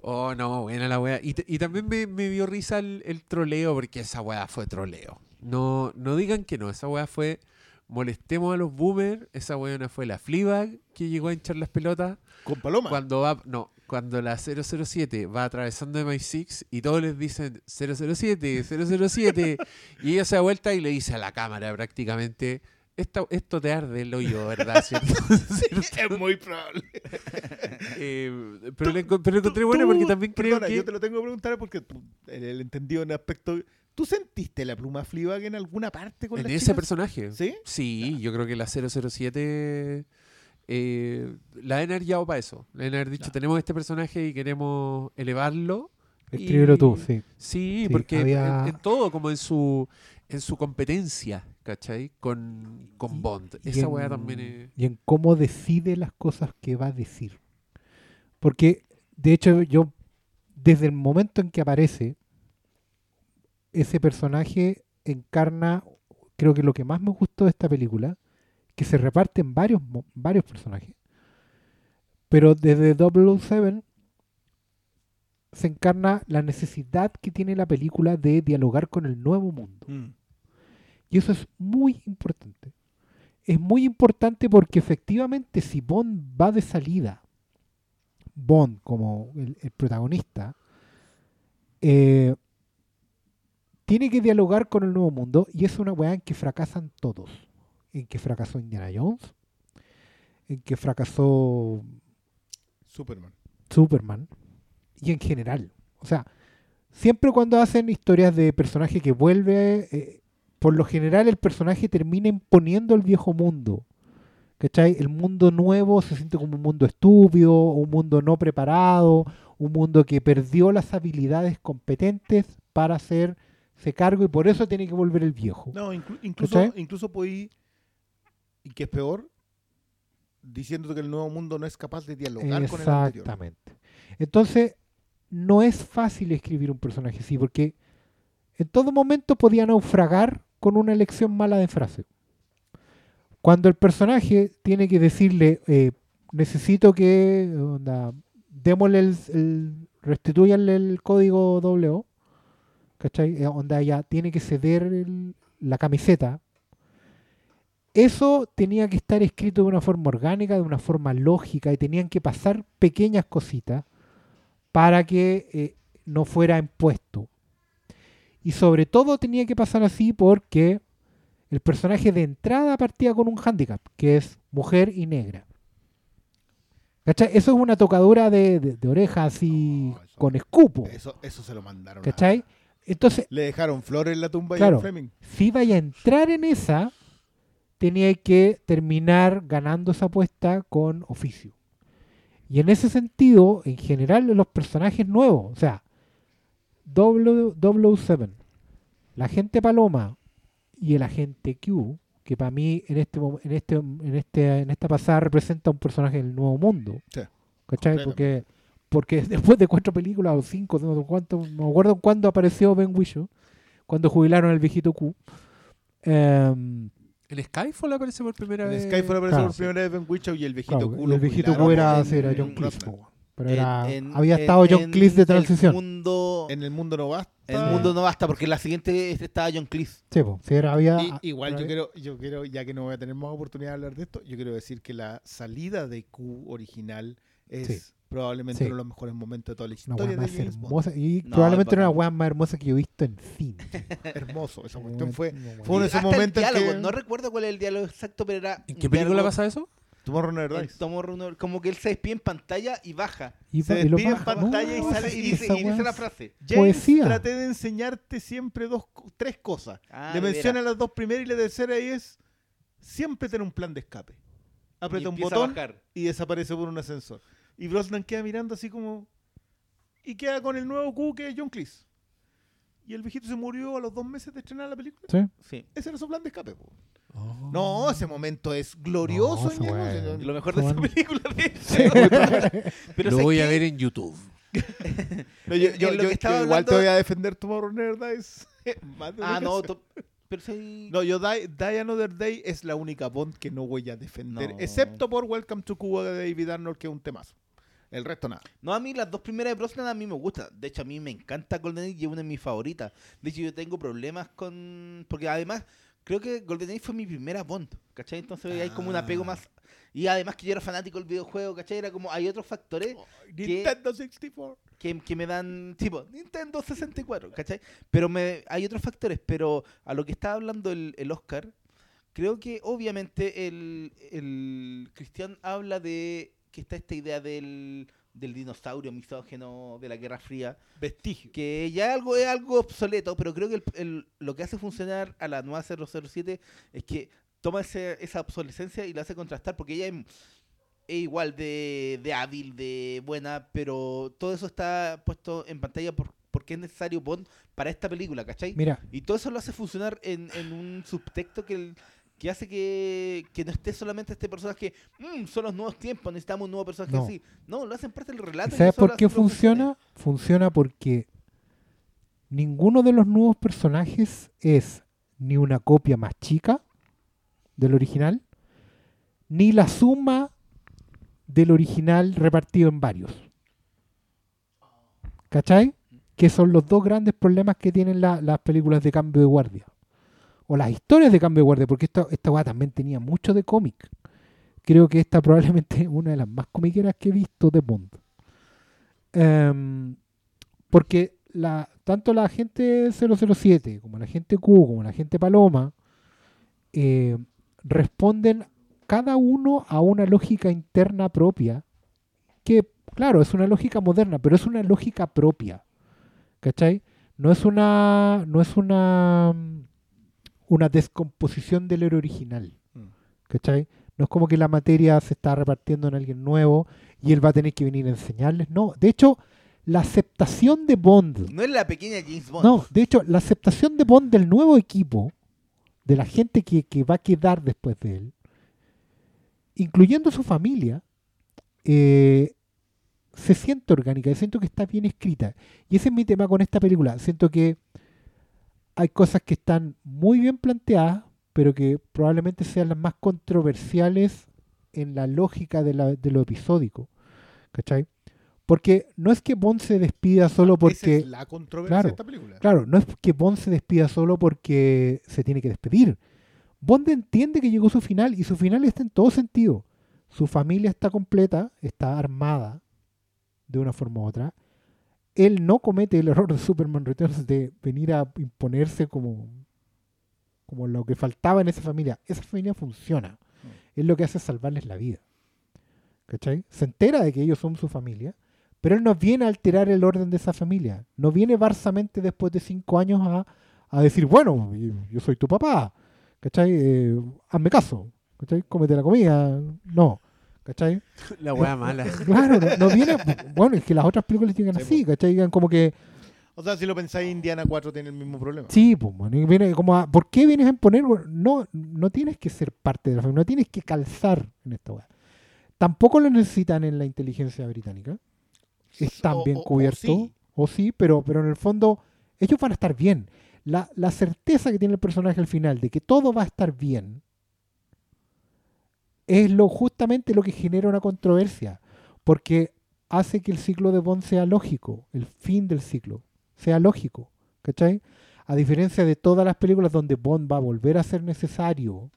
B: Oh, no, buena la wea. Y, y también me, me dio risa el, el troleo, porque esa wea fue troleo. No, no digan que no, esa wea fue molestemos a los boomers, esa wea fue la Fleabag que llegó a hinchar las pelotas.
C: Con Paloma.
B: Cuando va, no, cuando la 007 va atravesando MI6 y todos les dicen 007, 007, [laughs] y ella se da vuelta y le dice a la cámara prácticamente, "Esta- esto te arde el hoyo, ¿verdad? [laughs] ¿Cierto?
C: es muy probable. [laughs]
B: Eh, pero, le, pero lo encontré bueno porque también creo
C: perdona,
B: que...
C: yo te lo tengo que preguntar porque tú, el, el entendido en aspecto... ¿Tú sentiste la pluma Fleabag en alguna parte con
B: En ese
C: chicas?
B: personaje.
C: ¿Sí?
B: Sí, yo creo que la 007 eh, la han arllado para eso. Le han haber dicho, tenemos este personaje y queremos elevarlo.
A: Escríbelo
B: Y-
A: tú, sí.
B: Sí,
A: Sí,
B: porque
A: había-
B: en, en todo, como en su en su competencia, ¿cachai? Con, con Bond.
A: Y
B: Esa
A: en-
B: weá también es...
A: Y en cómo decide las cosas que va a decir. Porque, de hecho, yo, desde el momento en que aparece, ese personaje encarna, creo que lo que más me gustó de esta película, que se reparten varios, varios personajes. Pero desde 007 se encarna la necesidad que tiene la película de dialogar con el nuevo mundo.
C: Mm.
A: Y eso es muy importante. Es muy importante porque efectivamente si Bond va de salida, Bond como el, el protagonista, eh, tiene que dialogar con el nuevo mundo y es una weá en que fracasan todos. En que fracasó Indiana Jones, en que fracasó
C: Superman.
A: Superman y en general. O sea, siempre cuando hacen historias de personaje que vuelve, eh, por lo general el personaje termina imponiendo el viejo mundo. ¿Cachai? El mundo nuevo se siente como un mundo estúpido, un mundo no preparado, un mundo que perdió las habilidades competentes para hacerse cargo y por eso tiene que volver el viejo.
C: No, inclu- incluso,
A: ¿Cachai?
C: incluso podí, y que es peor, diciéndote que el nuevo mundo no es capaz de dialogar con el anterior.
A: Exactamente. Entonces, no es fácil escribir un personaje así, porque en todo momento podía naufragar con una elección mala de frase. Cuando el personaje tiene que decirle, eh, necesito que, onda, démosle el, restituyanle el código W, ¿cachai? Eh, Onda ya tiene que ceder el- la camiseta. Eso tenía que estar escrito de una forma orgánica, de una forma lógica, y tenían que pasar pequeñas cositas para que eh, no fuera impuesto. Y sobre todo tenía que pasar así porque el personaje de entrada partía con un hándicap, que es mujer y negra. ¿Cachai? Eso es una tocadura de, de- de oreja así
C: No, eso-
A: con escupo.
C: Eso, eso se lo mandaron. a-
A: ¿Cachai? Entonces,
C: Le dejaron flores en la tumba y
A: Claro.
C: a Fleming.
A: si vaya a entrar en esa, tenía que terminar ganando esa apuesta con oficio. Y en ese sentido, en general, los personajes nuevos, o sea, W- 007, la agente Paloma y el agente Q, que para mí en este en este en este en esta pasada representa un personaje del nuevo mundo.
C: Sí,
A: ¿Cachai? Porque porque [laughs] después de cuatro películas o cinco, no, cuánto, no me acuerdo cuándo apareció Ben Whishaw, cuando jubilaron al viejito Q. Em,
B: ¿El Skyfall aparece por primera
C: En
B: vez?
C: Skyfall apareció
A: Claro,
C: por
A: sí.
C: primera vez Ben Whishaw y el viejito
A: claro,
C: culo.
A: el viejito culo era,
C: en- en
A: John Cleese. Pero
D: En-
A: era,
D: en-
A: había
D: en-
A: estado John
D: en
A: Cleese de transición.
D: El mundo,
C: En el mundo no basta.
D: el mundo no basta, porque en la siguiente estaba John Cleese.
A: Sí, po, sí, era, había,
C: Y- igual yo quiero, yo quiero, ya que no voy a tener más oportunidad de hablar de esto, yo quiero decir que la salida de Q original es
A: Sí.
C: Probablemente
A: Sí.
C: uno de los mejores momentos de toda la
A: una
C: historia de Bond.
A: Y
D: No,
A: probablemente una weá más hermosa que yo he visto en cine. [laughs]
C: Hermoso. Esa cuestión fue, fue uno de esos momentos en
D: diálogo,
C: que
D: no recuerdo cuál es el diálogo exacto, pero era.
B: ¿En qué película pasa eso?
C: Tomorrow Never Dies.
D: Tomorrow Como que él se despide en pantalla y baja.
A: Y,
C: se
A: y
C: despide en pantalla y sale
D: y dice, y dice la frase.
C: James
A: Poesía.
C: traté de enseñarte siempre dos, tres cosas.
D: Ah,
C: le
D: de
C: menciona las dos primeras y la tercera y es siempre tener un plan de escape. Aprieta un botón y desaparece por un ascensor. Y Brosnan queda mirando así como... Y queda con el nuevo Q que es John Cleese. Y el viejito se murió a los dos meses de estrenar la película.
A: Sí.
D: Sí.
C: Ese era su plan de escape. po.
B: Oh.
C: No, ese momento es glorioso.
A: No, esa es- [laughs]
D: Lo mejor de esa
A: Bueno.
D: película. de
A: Sí.
D: Pero
B: Lo
D: ¿sabes
B: voy a ver en YouTube. [laughs]
C: No, yo,
D: en
C: yo-
D: lo
C: yo-
D: que estaba
C: yo igual te voy a defender Tomorrow Never [laughs] Dies.
D: Ah, no. to- Pero sí.
C: No, yo Die, Die Another Day es la única Bond que no voy a defender,
D: No.
C: excepto por Welcome to Cuba de David Arnold, que es un temazo. El resto nada.
D: No, a mí las dos primeras de Brosnan a mí me gustan. De hecho, a mí me encanta GoldenEye y es una de mis favoritas. De hecho, yo tengo problemas con... Porque además, creo que GoldenEye fue mi primera Bond, ¿cachai? Entonces hay como un apego
C: Ah.
D: más... Y además que yo era fanático del videojuego, ¿cachai? Era como... Hay otros factores
C: Nintendo 64.
D: que, que me dan... Tipo, Nintendo 64, ¿cachai? Pero me, hay otros factores. Pero a lo que estaba hablando el, el Oscar, creo que obviamente el, el Cristian habla de que está esta idea del, del dinosaurio misógeno de la Guerra Fría,
C: Vestigio.
D: que ya algo es algo obsoleto, pero creo que el- el- lo que hace funcionar a la nueva 007 es que toma ese- esa obsolescencia y la hace contrastar, porque ella es, es igual de, de hábil, de buena, pero todo eso está puesto en pantalla por, porque es necesario Bond para esta película, ¿cachai?
A: Mira,
D: Y todo eso lo hace funcionar en, en un subtexto que, el- que hace que, que no esté solamente este personaje, "Mm, son los nuevos tiempos, necesitamos un nuevo personaje
A: No.
D: así. No, lo hacen parte del relato.
A: ¿sabes por qué funciona? Funciona porque ninguno de los nuevos personajes es ni una copia más chica del original, ni la suma del original repartido en varios. ¿Cachai? Que son los dos grandes problemas que tienen la- las películas de cambio de guardia. O las historias de cambio de guardia, porque esta, esta weá también tenía mucho de cómic. Creo que esta probablemente es una de las más comiqueras que he visto de Bond. Em, porque la, tanto la gente 007 como la gente Q, como la gente Paloma, eh, responden cada uno a una lógica interna propia, que claro, es una lógica moderna, pero es una lógica propia. ¿Cachai? No es una. No es una. Una descomposición del héroe original.
C: Mm.
A: ¿Cachai? No es como que la materia se está repartiendo en alguien nuevo y él va a tener que venir a enseñarles. No, de hecho, la aceptación de Bond.
D: No es la pequeña James Bond.
A: No, de hecho, la aceptación de Bond del nuevo equipo, de la gente que, que va a quedar después de él, incluyendo su familia, eh, se siente orgánica. Siento que está bien escrita. Y ese es mi tema con esta película. Siento que hay cosas que están muy bien planteadas, pero que probablemente sean las más controversiales en la lógica de, la- de lo episódico. ¿Cachai? Porque no es que Bond se despida solo
C: Esa
A: porque...
C: es la controversia
A: claro,
C: de esta película.
A: Claro, no es que Bond se despida solo porque se tiene que despedir. Bond entiende que llegó su final y su final está en todo sentido. Su familia está completa, está armada de una forma u otra. Él no comete el error de Superman Returns de venir a imponerse como, como lo que faltaba en esa familia. Esa familia funciona. Es lo que hace salvarles la vida. ¿Cachai? Se entera de que ellos son su familia, pero él no viene a alterar el orden de esa familia. No viene barsamente después de cinco años a, a decir, bueno, yo- yo soy tu papá. ¿Cachai? Eh, hazme caso. ¿Cachai? Cómete la comida. No. ¿Cachai? [laughs]
B: La weá mala.
A: Claro, no, no viene. Bueno, es que las otras películas llegan
C: Sí,
A: así, ¿cachai? Llegan como que.
C: O sea, si lo pensáis, Indiana 4 tiene el mismo problema.
A: Sí, pues, bueno, viene como a, ¿por qué vienes a imponer? No, no tienes que ser parte de la familia, no tienes que calzar en esta weá. Tampoco lo necesitan en la inteligencia británica. Están
C: O-
A: bien
C: o- o
A: cubiertos.
C: sí.
A: O sí, pero, pero en el fondo ellos van a estar bien. la, la certeza que tiene el personaje al final de que todo va a estar bien es lo justamente lo que genera una controversia, porque hace que el ciclo de Bond sea lógico, el fin del ciclo sea lógico, ¿cachai? A diferencia de todas las películas donde Bond va a volver a ser necesario,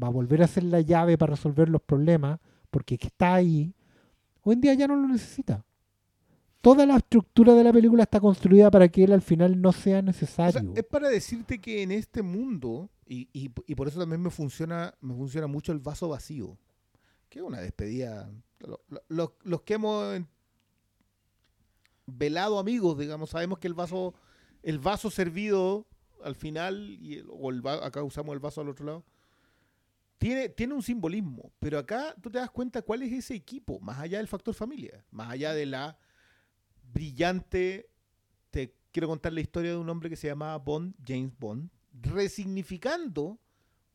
A: va a volver a ser la llave para resolver los problemas, porque está ahí, hoy en día ya no lo necesita. Toda la estructura de la película está construida para que él al final no sea
C: O sea,
A: necesario.
C: es para decirte que en este mundo, y, y- y por eso también me funciona, me funciona mucho el vaso vacío, que es una despedida. Lo- lo- los, los que hemos en- velado amigos, digamos, sabemos que el vaso, el vaso servido al final, y el- o el acá usamos el vaso al otro lado, tiene, tiene un simbolismo, pero acá tú te das cuenta cuál es ese equipo, más allá del factor familia, más allá de la brillante te quiero contar la historia de un hombre que se llamaba Bond, James Bond, resignificando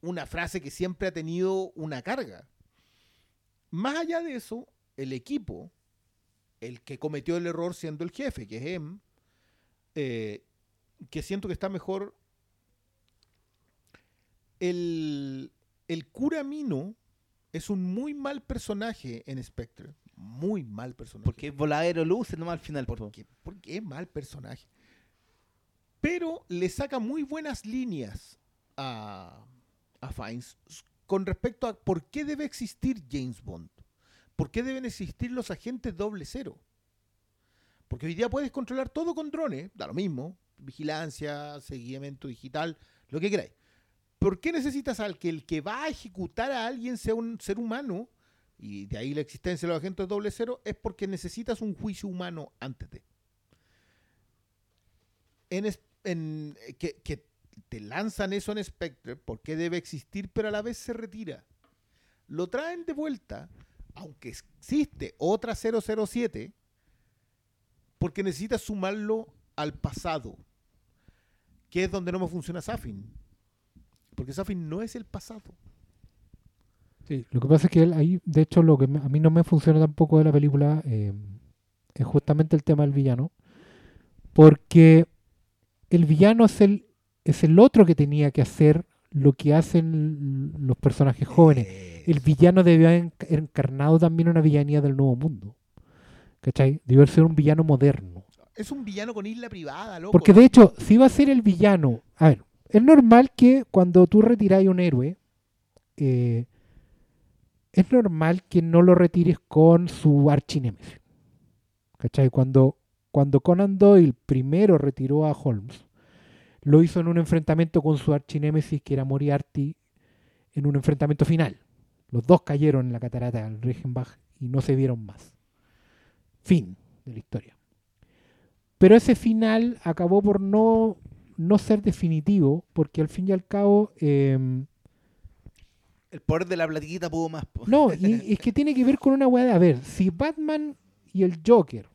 C: una frase que siempre ha tenido una carga. Más allá de eso, el equipo, el que cometió el error siendo el jefe, que es M, eh, que siento que está mejor. El, el cura Mino es un muy mal personaje en Spectre. Muy mal personaje.
D: Porque es voladero luces nomás al final. po.
C: Porque, porque es mal personaje. Pero le saca muy buenas líneas a, a Fiennes con respecto a por qué debe existir James Bond. ¿Por qué deben existir los agentes doble cero? Porque hoy día puedes controlar todo con drones, da lo mismo, vigilancia, seguimiento digital, lo que queráis. ¿Por qué necesitas al que el que va a ejecutar a alguien sea un ser humano? Y de ahí la existencia de los agentes doble cero es porque necesitas un juicio humano antes de. En, en- eh, que, que te lanzan eso en Spectre, ¿por qué debe existir? Pero a la vez se retira. Lo traen de vuelta, aunque existe otra 007, porque necesitas sumarlo al pasado, que es donde no me funciona Safin. Porque Safin no es el pasado.
A: Sí, lo que pasa es que él ahí, de hecho, lo que a mí no me funciona tampoco de la película eh, es justamente el tema del villano, porque el villano es el, es el otro que tenía que hacer lo que hacen los personajes jóvenes. El villano debió haber enc- encarnado también una villanía del nuevo mundo. ¿Cachai? Debió ser un villano moderno.
C: Es un villano con isla privada, loco.
A: Porque de hecho, si va a ser el villano, a ver, es normal que cuando tú retiráis a un héroe, eh, es normal que no lo retires con su archinémesis. ¿Cachai? Cuando, cuando Conan Doyle primero retiró a Holmes, lo hizo en un enfrentamiento con su archinémesis que era Moriarty, en un enfrentamiento final. Los dos cayeron en la catarata del Reichenbach y no se vieron más. Fin de la historia. Pero ese final acabó por no, no ser definitivo, porque al fin y al cabo, em,
D: El poder de la platiquita pudo más. po.
A: no, y [laughs] es que tiene que ver con una weá de, a ver, si Batman y el Joker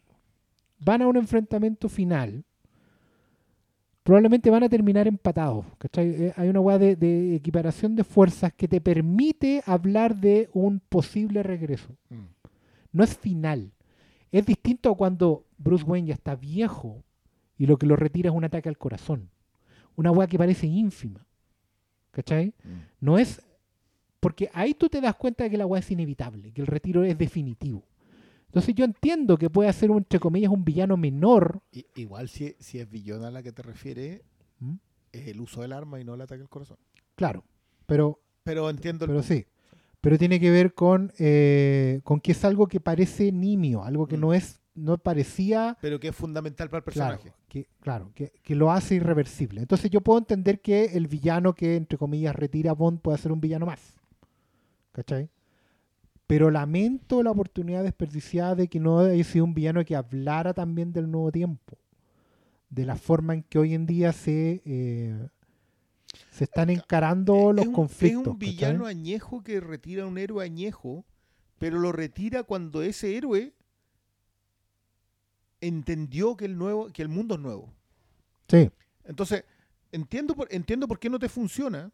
A: van a un enfrentamiento final, probablemente van a terminar empatados. ¿cachai? Eh, Hay una weá de, de equiparación de fuerzas que te permite hablar de un posible regreso.
C: Mm.
A: No es final. Es distinto a cuando Bruce Wayne ya está viejo y lo que lo retira es un ataque al corazón. Una weá que parece ínfima. ¿Cachai? No es. Porque ahí tú te das cuenta de que la weá es inevitable, que el retiro es definitivo. Entonces yo entiendo que puede ser, un, entre comillas, un villano menor.
C: I- igual si, si es villona a la que te refieres,
A: ¿Mm?
C: es el uso del arma y no el ataque al corazón.
A: Claro, pero,
C: Pero entiendo el
A: pero
C: punto.
A: sí. Pero tiene que ver con, eh, con que es algo que parece nimio, algo que
C: Mm.
A: no es, no parecía
C: Pero que es fundamental para el
A: Claro,
C: personaje.
A: que, claro que, que lo hace irreversible. Entonces yo puedo entender que el villano que, entre comillas, retira a Bond puede ser un villano más. ¿Cachai? Pero lamento la oportunidad desperdiciada de que no haya sido un villano que hablara también del nuevo tiempo. De la forma en que hoy en día se, eh, se están encarando los
C: un,
A: conflictos.
C: Es un
A: ¿cachai?
C: villano añejo que retira a un héroe añejo, pero lo retira cuando ese héroe entendió que el, nuevo, que el mundo es nuevo.
A: Sí,
C: Entonces, entiendo por, entiendo por qué no te funciona.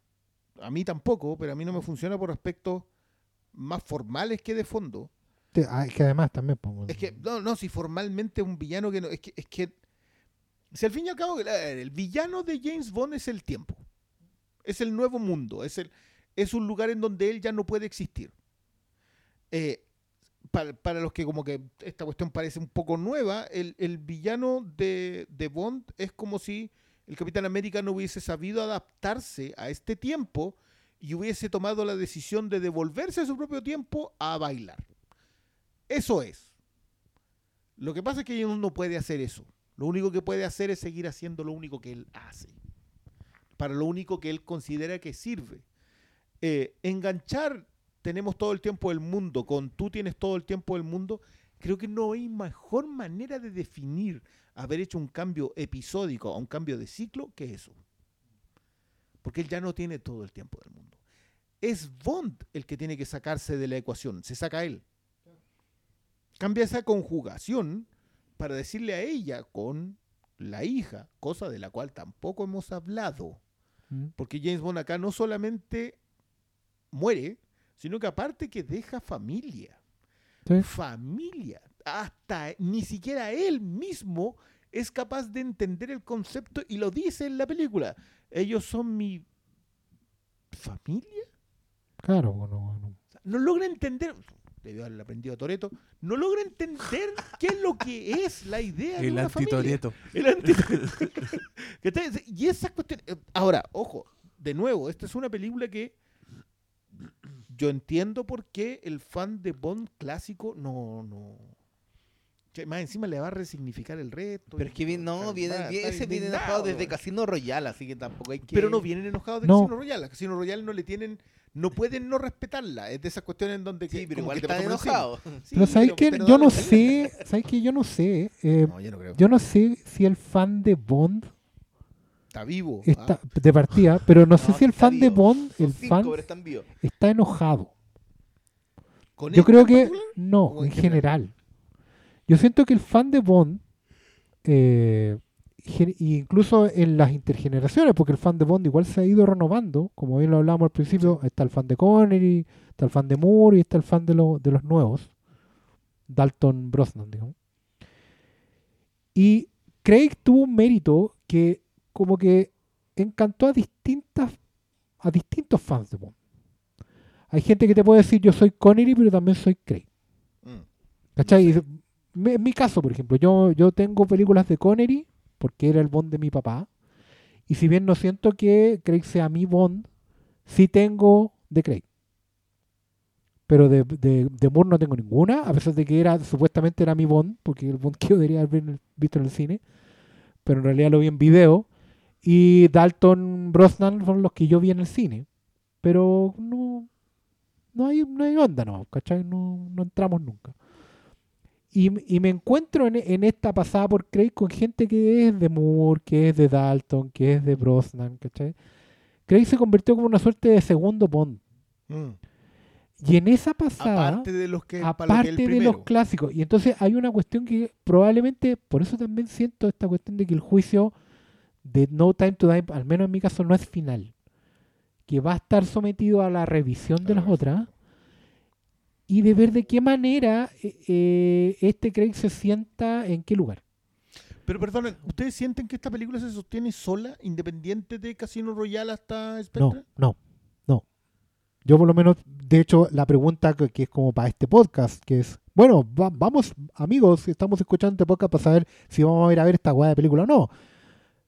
C: A mí tampoco, pero a mí no me funciona por aspectos más formales que de fondo.
A: ah, es que además también... pues,
C: Es que, no, no, si formalmente es un villano que no. Es que, es que Si al fin y al cabo, el villano de James Bond es el tiempo. Es el nuevo mundo. Es, el, es un lugar en donde él ya no puede existir. Eh, para, para los que como que esta cuestión parece un poco nueva, el, el villano de, de Bond es como si el Capitán América no hubiese sabido adaptarse a este tiempo y hubiese tomado la decisión de devolverse a su propio tiempo a bailar. Eso es. Lo que pasa es que él no puede hacer eso. Lo único que puede hacer es seguir haciendo lo único que él hace. Para lo único que él considera que sirve. Eh, enganchar tenemos todo el tiempo del mundo con tú tienes todo el tiempo del mundo. Creo que no hay mejor manera de definir haber hecho un cambio episódico a un cambio de ciclo que eso. Porque él ya no tiene todo el tiempo del mundo. Es Bond el que tiene que sacarse de la ecuación. Se saca él. Cambia esa conjugación para decirle a ella con la hija, cosa de la cual tampoco hemos hablado.
A: Mm.
C: Porque James Bond acá no solamente muere, sino que aparte que deja familia.
A: Sí.
C: Familia. Hasta ni siquiera él mismo es capaz de entender el concepto y lo dice en la película. Ellos son mi familia.
A: Claro, no, no.
C: Logra entender. Debió haberle aprendido a Toreto. No logra entender [laughs] qué es lo que es la idea de
B: El
C: una familia.
B: antitoreto.
C: El anti- ¿Cachai? [laughs] y esa cuestión. eh, Ahora, ojo, de nuevo, esta es una película que yo entiendo por qué el fan de Bond clásico no. no que más encima le va a resignificar el resto.
D: Pero es que no,
C: estar-
D: viene,
C: va a
D: viene-
C: estar
D: ese viene enojado desde. Casino Royale, así que tampoco hay que...
C: Pero no vienen enojados de
A: No.
C: Casino Royale. A Casino Royale no le tienen. No pueden no respetarla. Es de esas cuestiones en donde.
D: Sí,
C: que-
D: pero
C: como
D: igual
C: que te
D: están enojados.
C: Sí,
A: Pero ¿sabes
C: pero
A: Yo no sé, ¿sabes qué? Yo no sé. eh,
C: No, yo no creo.
A: yo no sé si el fan de Bond
C: Está vivo.
A: está
C: ¿ah?
A: de partida, pero no sé
D: No,
A: si el
D: está
A: fan de. Bond,
D: Son
A: el
D: cinco,
A: fan,
D: pero están vivos.
A: está enojado.
C: ¿Con
A: Yo creo que
C: particular?
A: no,
C: ¿O
A: en
C: en
A: general. Yo siento que el fan de Bond, eh, incluso en las intergeneraciones, porque el fan de Bond igual se ha ido renovando, como bien lo hablábamos al principio, está el fan de Connery, está el fan de Moore y está el fan de, lo- de los nuevos, Dalton Brosnan, digamos. Y Craig tuvo un mérito que como que encantó a distintas a distintos fans de Bond. Hay gente que te puede decir yo soy Connery, pero también soy Craig.
C: Mm.
A: ¿Cachai? En mi caso, por ejemplo, yo, yo tengo películas de Connery porque era el Bond de mi papá. Y si bien no siento que Craig sea mi Bond, sí tengo de Craig. Pero de, de, de Moore no tengo ninguna, a pesar de que era supuestamente era mi Bond, porque el Bond [laughs] que yo debería haber vi- visto en el cine. Pero en realidad lo vi en video. Y Dalton Brosnan fueron los que yo vi en el cine. Pero no, no hay, no hay onda, no, ¿cachai? No, no entramos nunca. Y, y me encuentro en, en esta pasada por Craig con gente que es de Moore, que es de Dalton, que es de Brosnan, ¿cachai? Craig se convirtió como una suerte de segundo Bond.
C: Mm.
A: Y en esa pasada,
C: Aparte de los que. para lo que
A: aparte
C: el
A: de
C: primero.
A: los clásicos. Y entonces hay una cuestión que probablemente, por eso también siento esta cuestión de que el juicio de No Time to Die, al menos en mi caso, no es final. Que va a estar sometido a la revisión de
C: A
A: las otras. Y de ver de qué manera eh, eh, este Craig se sienta en qué lugar.
C: Pero perdonen, ¿ustedes sienten que esta película se sostiene sola, independiente de Casino Royale hasta Spectre?
A: No, no, no. Yo por lo menos, de hecho, la pregunta que, que es como para este podcast, que es, bueno, va- vamos, amigos, estamos escuchando este podcast para saber si vamos a ir a ver esta guay de película o no.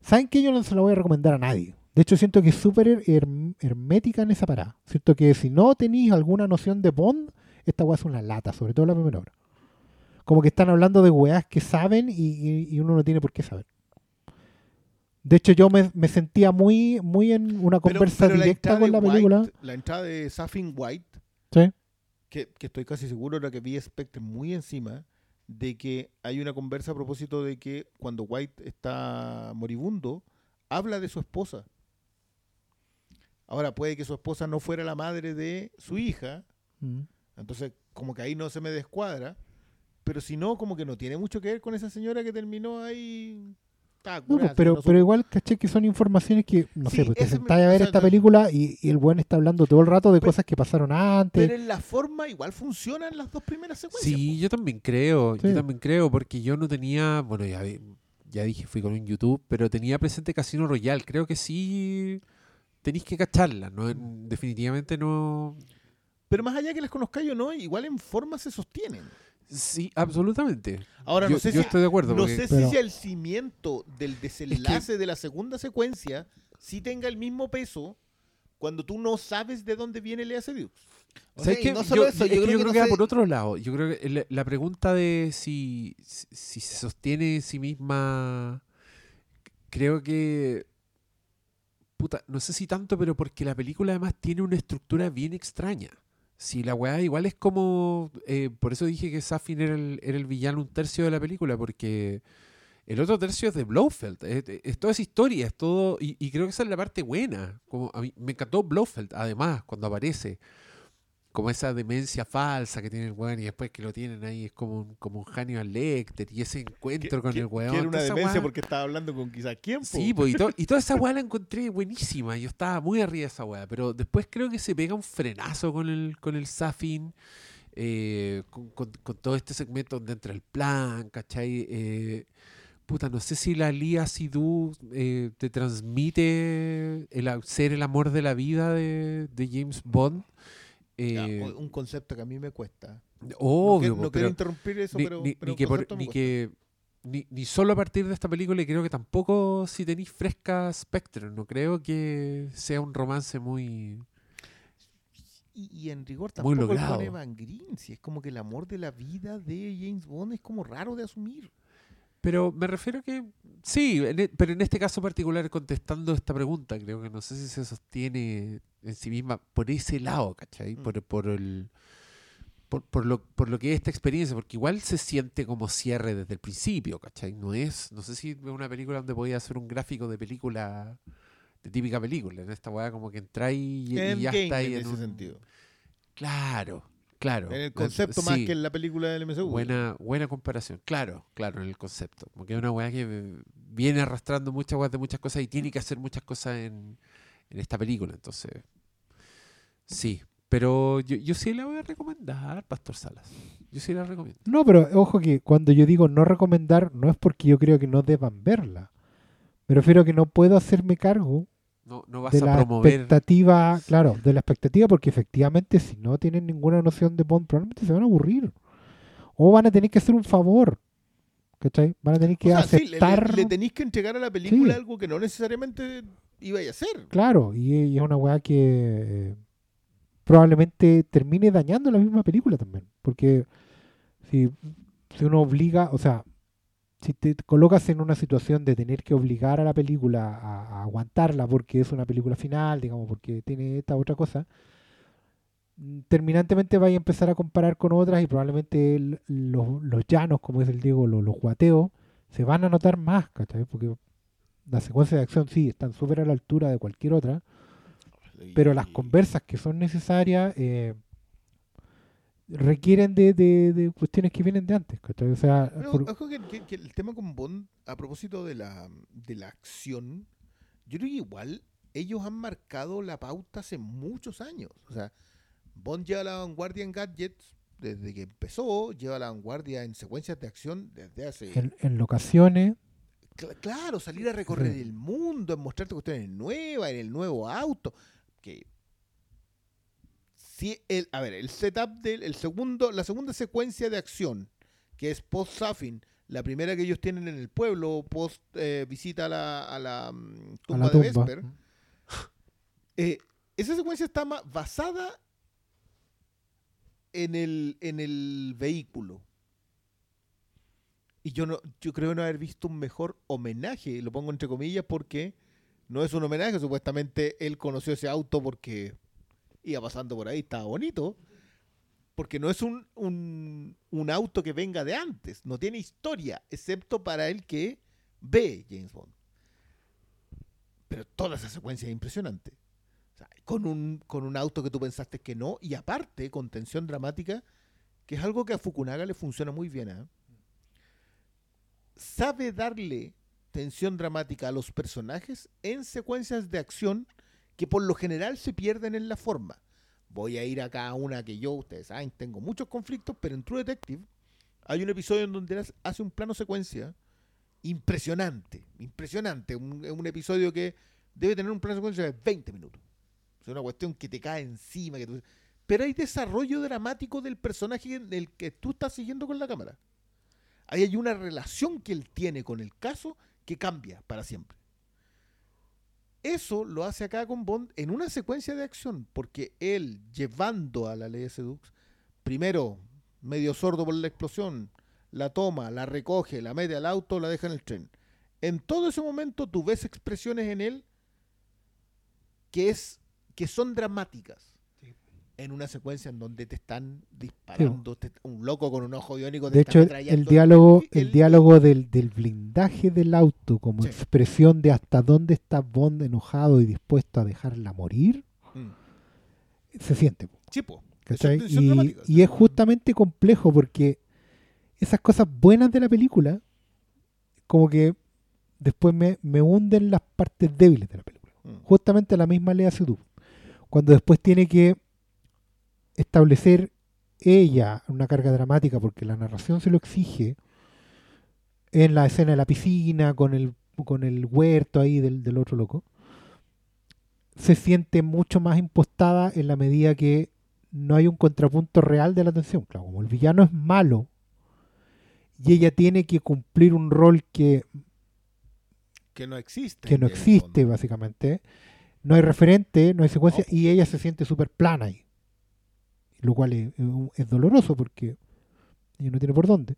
A: ¿Saben que yo no se la voy a recomendar a nadie? De hecho, siento que es súper her- herm- hermética en esa parada. Siento que si no tenéis alguna noción de Bond, esta weá es una lata, sobre todo la primera hora. Como que están hablando de weas que saben y, y- y uno no tiene por qué saber. De hecho, yo me, me sentía muy, muy en una conversa
C: pero
A: directa con la película.
C: White, la entrada de Safin White,
A: Sí.
C: que, que estoy casi seguro ahora que vi Spectre muy encima, de que hay una conversa a propósito de que cuando White está moribundo, habla de su esposa. Ahora puede que su esposa no fuera la madre de su hija,
A: Mm.
C: Entonces como que ahí no se me descuadra, pero si no, como que no tiene mucho que ver con esa señora que terminó ahí. estaba
A: No, pues, pero, pero igual caché que son informaciones que, no
C: Sí,
A: sé, pues te sentáis a
C: o
A: ver
C: sea,
A: esta película y, y el buen está hablando todo el rato de
C: Pero-
A: cosas que pasaron antes.
C: Pero en la forma igual funcionan las dos primeras secuencias.
B: Sí, yo también creo,
A: Sí.
B: yo también creo, porque yo no tenía, bueno, ya, ya dije, fui con un YouTube, pero tenía presente Casino Royale. Creo que sí tenéis que cacharla. ¿no? Definitivamente no.
C: Pero más allá que las conozcáis o no, igual en forma se sostienen.
B: Sí, absolutamente.
C: Ahora,
B: yo,
C: no sé,
B: yo
C: si,
B: estoy de acuerdo.
C: no
B: porque-
C: sé
A: Pero-
C: si el cimiento del desenlace de la segunda secuencia sí tenga el mismo peso cuando tú no sabes de dónde viene Lea Seydoux.
D: O
B: ¿Sabes
D: sea, y
B: qué?
D: no solo
B: yo,
D: eso,
B: es
D: yo
B: que
D: creo
B: yo
D: que
B: creo
D: no
B: que va
D: sé-
B: por otro lado. Yo creo que la, la pregunta de si, si, si se sostiene en sí misma, creo que... Puta, no sé si tanto, pero porque la película además tiene una estructura bien extraña. Si la weá igual es como... eh, por eso dije que Safin era el, villano un tercio de la película, porque el otro tercio es de Blofeld. Es, toda esa historia, es todo... Y, y creo que esa es la parte buena. Como a mí, me encantó Blofeld, además, cuando aparece como esa demencia falsa que tiene el weón y después que lo tienen ahí es como un, como un Hannibal Lecter y ese encuentro con el weón.
C: Que era una demencia
B: weá-
C: porque estaba hablando con quizás quién. po?
B: Sí, pues, y, to- y toda esa weá la [laughs] encontré buenísima. Yo estaba muy arriba de esa weá. Pero después creo que se pega un frenazo con el, con el Safin. eh, con, con- con todo este segmento donde entra el plan, ¿cachai? Eh, puta, no sé si la Lia Sidhu eh, te transmite el ser el amor de la vida de, de James Bond.
C: Ya,
B: Eh,
C: un concepto que a mí me cuesta. No
B: obvio,
C: quiero-
B: po,
C: no, quiero
B: pero-
C: interrumpir eso,
B: ni,
C: pero,
B: ni-
C: pero
B: ni que, por- ni que ni, ni solo a partir de esta película y creo que tampoco si tenéis fresca Spectre no creo que sea un romance muy
C: Y, y en rigor
B: Muy
C: tampoco el
B: logrado.
C: Green, si es como que el amor de la vida de James Bond es como raro de asumir.
B: Pero me refiero que sí en e- pero en este caso particular contestando esta pregunta creo que no sé si se sostiene en sí misma por ese lado ¿cachai?
C: Mm.
B: por, por el por, por lo, por lo que es esta experiencia, porque igual se siente como cierre desde el principio, ¿cachai? No es, no sé si es una película donde podía hacer un gráfico de película, de típica película, en esta weá como que entráis y, y ya
C: Endgame
B: está ahí
C: en
B: en
C: ese
B: un-
C: sentido.
B: Claro, claro.
C: En el concepto más
B: sí,
C: que en la película del MCU.
B: Buena, buena comparación, claro, claro, en el concepto. Como que es una weá que viene arrastrando muchas weas de muchas cosas y tiene que hacer muchas cosas en, en esta película, entonces. Sí, pero yo, yo sí la voy a recomendar, Pastor Salas. Yo sí la recomiendo.
A: No, pero ojo que cuando yo digo no recomendar, no es porque yo creo que no deban verla. Me refiero a que no puedo hacerme cargo
B: No, no vas
A: de
B: a
A: la
B: promover.
A: expectativa, claro, de la expectativa, porque efectivamente si no tienen ninguna noción de Bond, probablemente se van a aburrir. O van a tener que hacer un favor. ¿Cachai? Van a tener que
C: O sea, sí, le- le-
A: aceptar.
C: le, tenéis que entregar a la película
A: Sí.
C: algo que no necesariamente iba a hacer.
A: Claro, y, y es una weá que eh, probablemente termine dañando la misma película también. Porque si, si uno obliga, o sea, si te colocas en una situación de tener que obligar a la película a, a aguantarla porque es una película final, digamos, porque tiene esta otra cosa, terminantemente vaya a empezar a comparar con otras y probablemente el- los, los llanos, como es el Diego, los, los guateos, se van a notar más, ¿cachai? Porque las secuencias de acción sí están súper a la altura de cualquier otra, pero las conversas que son necesarias eh, requieren de, de- de cuestiones que vienen de antes. ¿cachai? O sea,
C: Pero,
A: por-
C: ojo que, que- que el tema con Bond, a propósito de la, de la acción, yo creo que igual ellos han marcado la pauta hace muchos años. O sea, Bond lleva la vanguardia en gadgets desde que empezó, lleva la vanguardia en secuencias de acción desde hace...
A: en, en locaciones,
C: Cl- claro, salir a recorrer
A: Sí.
C: el mundo, en mostrarte cuestiones nuevas, en el nuevo auto. Que si el, a ver, el setup del el segundo, la segunda secuencia de acción, que es post Safin, la primera que ellos tienen en el pueblo, post eh, visita a la, a la mm,
A: a
C: tumba
A: la
C: de
A: tumba.
C: Vesper, eh, esa secuencia está ma- basada en el, en el vehículo. Y yo no, yo creo no haber visto un mejor homenaje, lo pongo entre comillas porque no es un homenaje, supuestamente él conoció ese auto porque iba pasando por ahí, estaba bonito. Porque no es un, un, auto que venga de antes, no tiene historia, excepto para el que ve James Bond. Pero toda esa secuencia es impresionante. Con, un, con un auto que tú pensaste que no, y aparte con tensión dramática, que es algo que a Fukunaga le funciona muy bien. ¿ah? Sabe darle tensión dramática a los personajes en secuencias de acción que por lo general se pierden en la forma. Voy a ir a una que yo, ustedes saben, tengo muchos conflictos, pero en True Detective hay un episodio en donde hace un plano secuencia impresionante, impresionante. Un, un episodio que debe tener un plano secuencia de 20 minutos. Es una cuestión que te cae encima. Pero hay desarrollo dramático del personaje del que tú estás siguiendo con la cámara. Ahí hay una relación que él tiene con el caso que cambia para siempre. Eso lo hace acá con Bond en una secuencia de acción, porque él llevando a la ley de Sedux, primero medio sordo por la explosión, la toma, la recoge, la mete al auto, la deja en el tren. En todo ese momento tú ves expresiones en él que es que son dramáticas. En una secuencia en donde te están disparando, te- un loco con un ojo biónico te
A: De hecho, el, diálogo, el
C: el-
A: diálogo del, del blindaje del auto como
C: Sí.
A: expresión de hasta dónde está Bond enojado y dispuesto a dejarla morir,
C: Mm.
A: se siente.
C: Sí, po. Son- son
A: Y, es justamente complejo porque esas cosas buenas de la película, como que después me, me hunden las partes débiles de la película.
C: Mm.
A: Justamente la misma le hace tú. Cuando después tiene que establecer ella una carga dramática porque la narración se lo exige en la escena de la piscina con el con el huerto ahí del, del otro loco se siente mucho más impostada en la medida que no hay un contrapunto real de la tensión claro como el villano es malo y ella tiene que cumplir un rol que
C: Que no existe.
A: que no existe básicamente. No hay referente, no hay secuencia
C: No.
A: y ella se siente súper plana ahí. Lo cual es, es doloroso porque no tiene por dónde.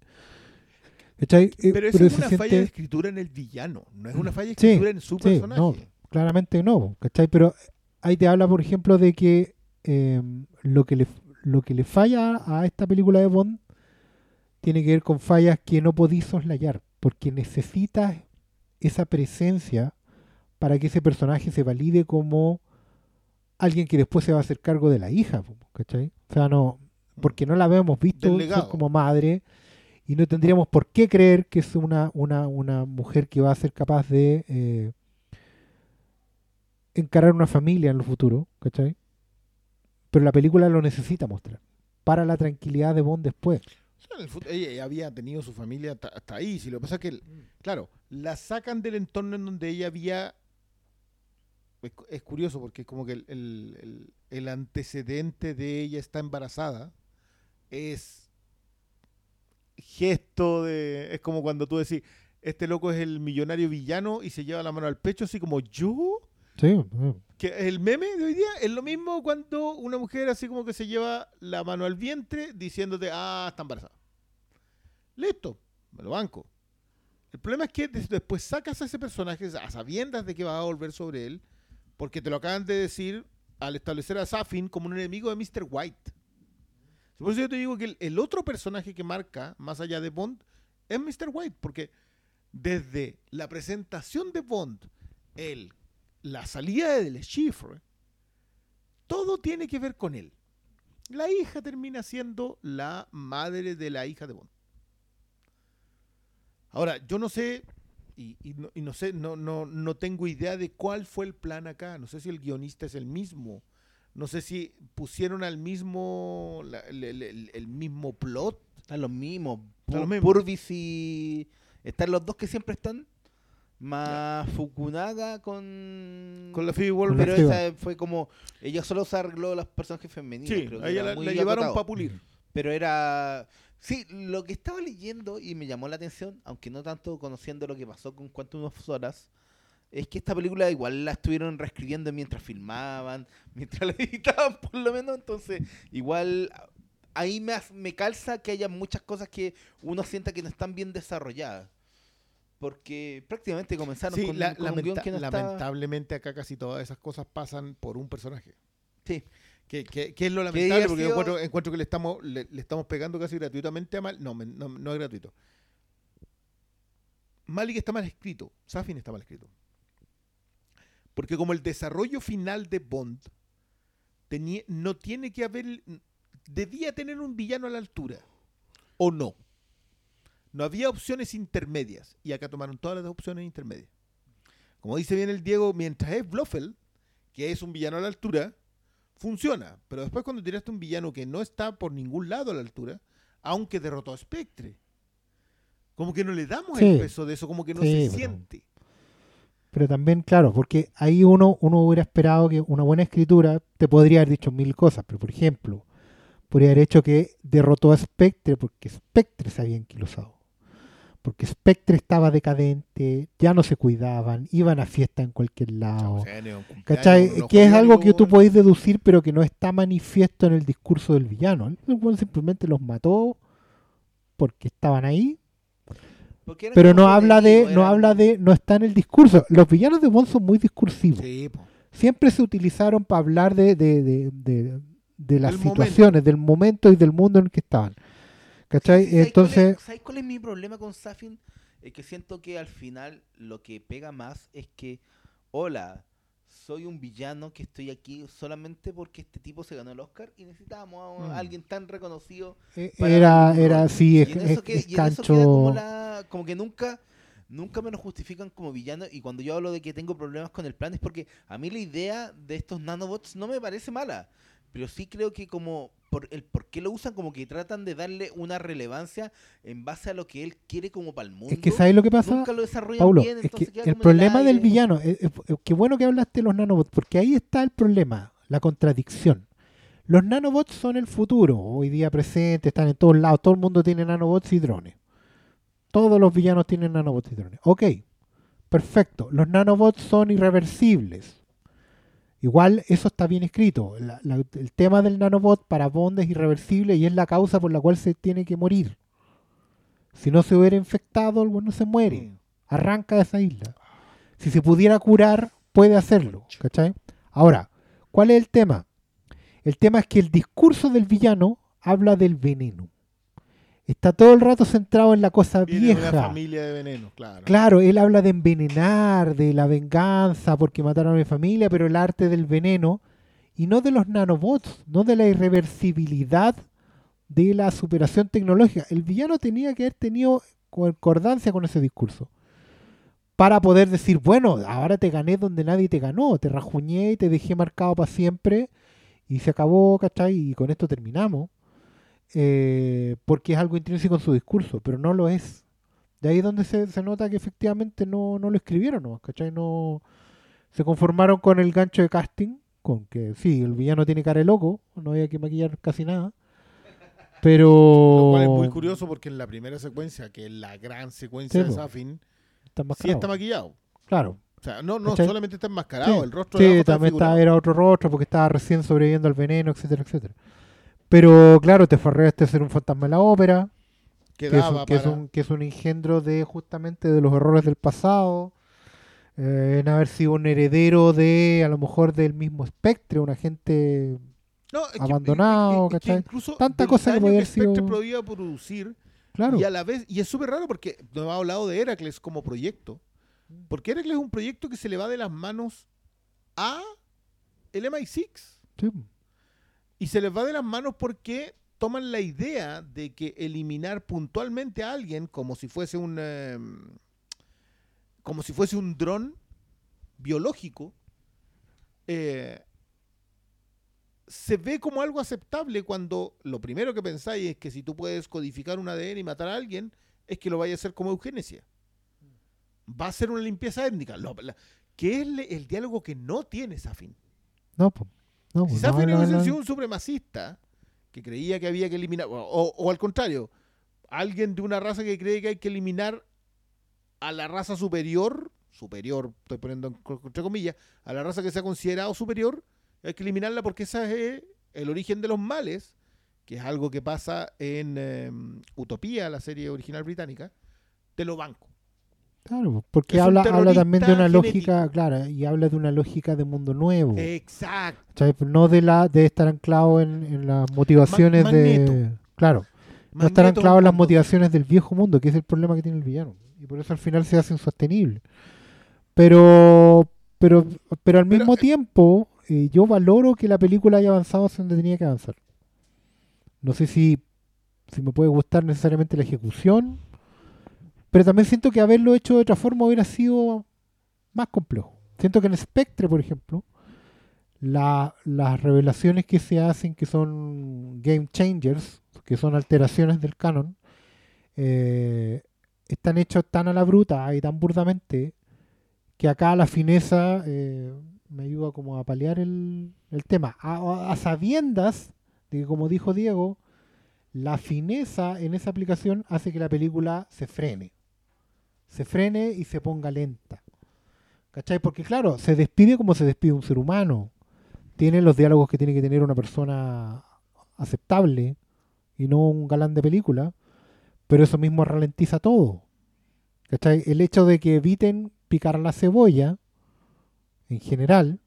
A: ¿Cachai? Eh,
C: Pero
A: pero
C: es una falla de escritura en el villano, no es una falla de
A: Sí,
C: escritura en su
A: sí,
C: personaje.
A: no. claramente no, ¿cachai? Pero ahí te habla, por ejemplo, de que eh, lo, que le, lo que le falla a esta película de Bond tiene que ver con fallas que no podís soslayar, porque necesitas esa presencia para que ese personaje se valide como alguien que después se va a hacer cargo de la hija, ¿cachai? O sea, no, porque no la habíamos visto como madre y no tendríamos por qué creer que es una, una, una mujer que va a ser capaz de eh, encarar una familia en el futuro, ¿cachai? Pero la película lo necesita mostrar para la tranquilidad de Bond después.
C: En el ella había tenido su familia hasta, hasta ahí. Si lo que pasa es que, claro, la sacan del entorno en donde ella había. Es, cu- es curioso porque es como que el, el- el- el antecedente de ella está embarazada es gesto de. Es como cuando tú decís, este loco es el millonario villano y se lleva la mano al pecho, así como yo.
A: Sí, eh,
C: que el meme de hoy día es lo mismo cuando una mujer así como que se lleva la mano al vientre diciéndote, ah, está embarazada. Listo, me lo banco. El problema es que des- después sacas a ese personaje a sabiendas de que va a volver sobre él, porque te lo acaban de decir al establecer a Safin como un enemigo de Mr. White. Por eso yo te digo que el, otro personaje que marca, más allá de Bond, es Mr. White, porque desde la presentación de Bond, el la salida de Le Chiffre, todo tiene que ver con él. La hija termina siendo la madre de la hija de Bond. Ahora, yo no sé, y, y no, y no sé, no, no, no tengo idea de cuál fue el plan acá. No sé si el guionista es el mismo. No sé si pusieron al mismo, la- el, el- el- el mismo plot.
D: Están los mismos.
C: Están los mismos.
D: Purvis y. Están los dos que siempre están. Más Fukunaga con.
C: Con la Phoebe Waller.
D: Pero esa fue como. Ella solo se arregló los personajes femeninos.
C: Sí,
D: creo que
C: ella la, la llevaron para pulir.
D: Pero era. Sí, lo que estaba leyendo y me llamó la atención, aunque no tanto conociendo lo que pasó con Quantum of Horas, es que esta película igual la estuvieron reescribiendo mientras filmaban, [laughs] mientras la editaban, por lo menos. Entonces, igual ahí me, me calza que haya muchas cosas que uno sienta que no están bien desarrolladas. Porque prácticamente comenzaron
C: Sí,
D: con,
C: la-
D: con un guion
C: lamenta-
D: que no
C: lamentablemente acá casi todas esas cosas pasan por un personaje.
D: Sí.
C: Que, que- que es lo lamentable porque yo
D: sido-
C: encuentro, encuentro que le estamos, le, le estamos pegando casi gratuitamente a Mal. No, no, no es gratuito. Malik está mal escrito. Safin está mal escrito. Porque como el desarrollo final de Bond tenía, no tiene que haber. Debía tener un villano a la altura. ¿O no? No había opciones intermedias. Y acá tomaron todas las opciones intermedias. Como dice bien el Diego, mientras es Blofeld, que es un villano a la altura, funciona. Pero después cuando tiraste un villano que no está por ningún lado a la altura, aunque derrotó a Spectre. Como que no le damos
A: Sí.
C: el peso de eso, como que no
A: Sí,
C: se
A: pero-
C: siente.
A: Pero también, claro, porque ahí uno, uno hubiera esperado que una buena escritura te podría haber dicho mil cosas, pero por ejemplo, podría haber hecho que derrotó a Spectre porque Spectre se había enquilosado. Porque Spectre estaba decadente, ya no se cuidaban, iban a fiesta en cualquier lado. ¿Cachai? Que es algo que tú podéis deducir, pero que no está manifiesto en el discurso del villano. El simplemente los mató porque estaban ahí,
D: Porque
A: pero no habla de, no habla de, no está en el discurso. Los villanos de Bond son muy discursivos.
C: Sí.
A: Siempre se utilizaron para hablar de, de, de, de- de las
C: Del momento.
A: situaciones, del momento y del mundo en el que estaban. ¿Cachai?
D: Sí, sí, ¿sabes
A: Entonces,
D: cuál es- ¿Sabes cuál es mi problema con Safin? Es que siento que al final lo que pega más es que, hola, soy un villano que estoy aquí solamente porque este tipo se ganó el Oscar y necesitábamos a
A: Mm.
D: alguien tan reconocido.
A: eh, era,
D: un
A: era, sí,
D: Y
A: es,
D: en
A: es-
D: que-
A: es
D: y en eso queda como, la- como que nunca nunca me lo justifican como villano y cuando yo hablo de que tengo problemas con el plan es porque a mí la idea de estos nanobots no me parece mala, pero sí creo que como por el por qué lo usan como que tratan de darle una relevancia en base a lo que él quiere como para el mundo.
A: Es que ¿sabes lo que pasa?
D: Nunca lo desarrollan
A: Paulo,
D: bien,
A: es que el problema del villano, es, es- es- qué bueno que hablaste de los nanobots, porque ahí está el problema, la contradicción. Los nanobots son el futuro, hoy día presente, están en todos lados, todo el mundo tiene nanobots y drones. Todos los villanos tienen nanobots y drones. Ok, perfecto. Los nanobots son irreversibles. Igual eso está bien escrito. La- la- el tema del nanobot para Bond es irreversible y es la causa por la cual se tiene que morir. Si no se hubiera infectado, el no se muere arranca de esa isla. Si se pudiera curar, puede hacerlo. ¿Cachai? Ahora, ¿cuál es el tema? El tema es que el discurso del villano habla del veneno. Está todo el rato centrado en la cosa
C: Viene de una
A: vieja.
C: familia de veneno, claro.
A: Claro, él habla de envenenar, de la venganza porque mataron a mi familia, pero el arte del veneno y no de los nanobots, no de la irreversibilidad de la superación tecnológica. El villano tenía que haber tenido concordancia con ese discurso para poder decir, bueno, ahora te gané donde nadie te ganó, te rajuñé y te dejé marcado para siempre y se acabó, ¿cachai? Y con esto terminamos. Eh, porque es algo intrínseco en su discurso, pero no lo es. De ahí es donde se, se nota que efectivamente no, no lo escribieron, ¿no? ¿cachai? No, se conformaron con el gancho de casting, con que sí, el villano tiene cara de loco, no había que maquillar casi nada. Pero. [laughs]
C: Lo cual es muy curioso porque en la primera secuencia, que es la gran secuencia
A: Sí,
C: de. Safin,
A: Está
C: sí está maquillado.
A: Claro.
C: O sea, no, no
A: ¿Cachai?
C: solamente está enmascarado,
A: Sí.
C: el rostro de
A: Sí,
C: está
A: también está- era otro rostro porque estaba recién sobreviviendo al veneno, etcétera, etcétera. Pero claro, te farreaste a ser un fantasma de la ópera,
C: que
A: que es, un, que, es un, que es un engendro de justamente de los errores del pasado, eh, en haber sido un heredero de, a lo mejor, del mismo espectro, un agente...
C: No,
A: abandonado, ¿cachai?
C: incluso
A: Tanta cosa que podía sido-
C: podía producir
A: Claro,
C: y a la vez y es súper raro porque no hemos hablado de Heracles como proyecto porque Heracles es un proyecto que se le va de las manos a el MI6
A: sí,
C: y se les va de las manos porque toman la idea de que eliminar puntualmente a alguien como si fuese un eh, como si fuese un dron biológico eh, se ve como algo aceptable cuando lo primero que pensáis es que si tú puedes codificar un ADN y matar a alguien es que lo vaya a hacer como eugenesia va a ser una limpieza étnica. Que es el diálogo que no tiene Safin.
A: No, po, no,
C: si Safin
A: no, no,
C: hubiese
A: no.
C: sido un supremacista que creía que había que eliminar, o, o- al contrario, alguien de una raza que cree que hay que eliminar a la raza superior, superior, estoy poniendo entre comillas, a la raza que se ha considerado superior, hay que eliminarla porque ese es el origen de los males, que es algo que pasa en eh, Utopía, la serie original británica, te lo banco.
A: Claro, po, porque habla, habla también de una lógica, claro, y habla de una lógica de mundo nuevo.
C: Exacto.
A: No de la de estar anclado en, en las motivaciones de...
C: Magneto.
A: Claro, no estar anclado en las motivaciones del viejo mundo, que es el problema que tiene el villano. Y por eso al final se hace insostenible. Pero, pero, pero al mismo
C: eh,
A: tiempo, eh, yo valoro que la película haya avanzado hacia donde tenía que avanzar. No sé si, si me puede gustar necesariamente la ejecución, pero también siento que haberlo hecho de otra forma hubiera sido más complejo. Siento que en Spectre, por ejemplo, la- las revelaciones que se hacen, que son game changers, que son alteraciones del canon, eh, están hechos tan a la bruta y tan burdamente que acá la fineza eh, me ayuda como a paliar el, el tema. A sabiendas de que, como dijo Diego, la fineza en esa aplicación hace que la película se frene. Se frene y se ponga lenta. ¿Cachai? Porque claro, se despide como se despide un ser humano. Tiene los diálogos que tiene que tener una persona aceptable y no un galán de película. Pero eso mismo ralentiza todo. ¿Cachai? El hecho de que eviten picar la cebolla, en general,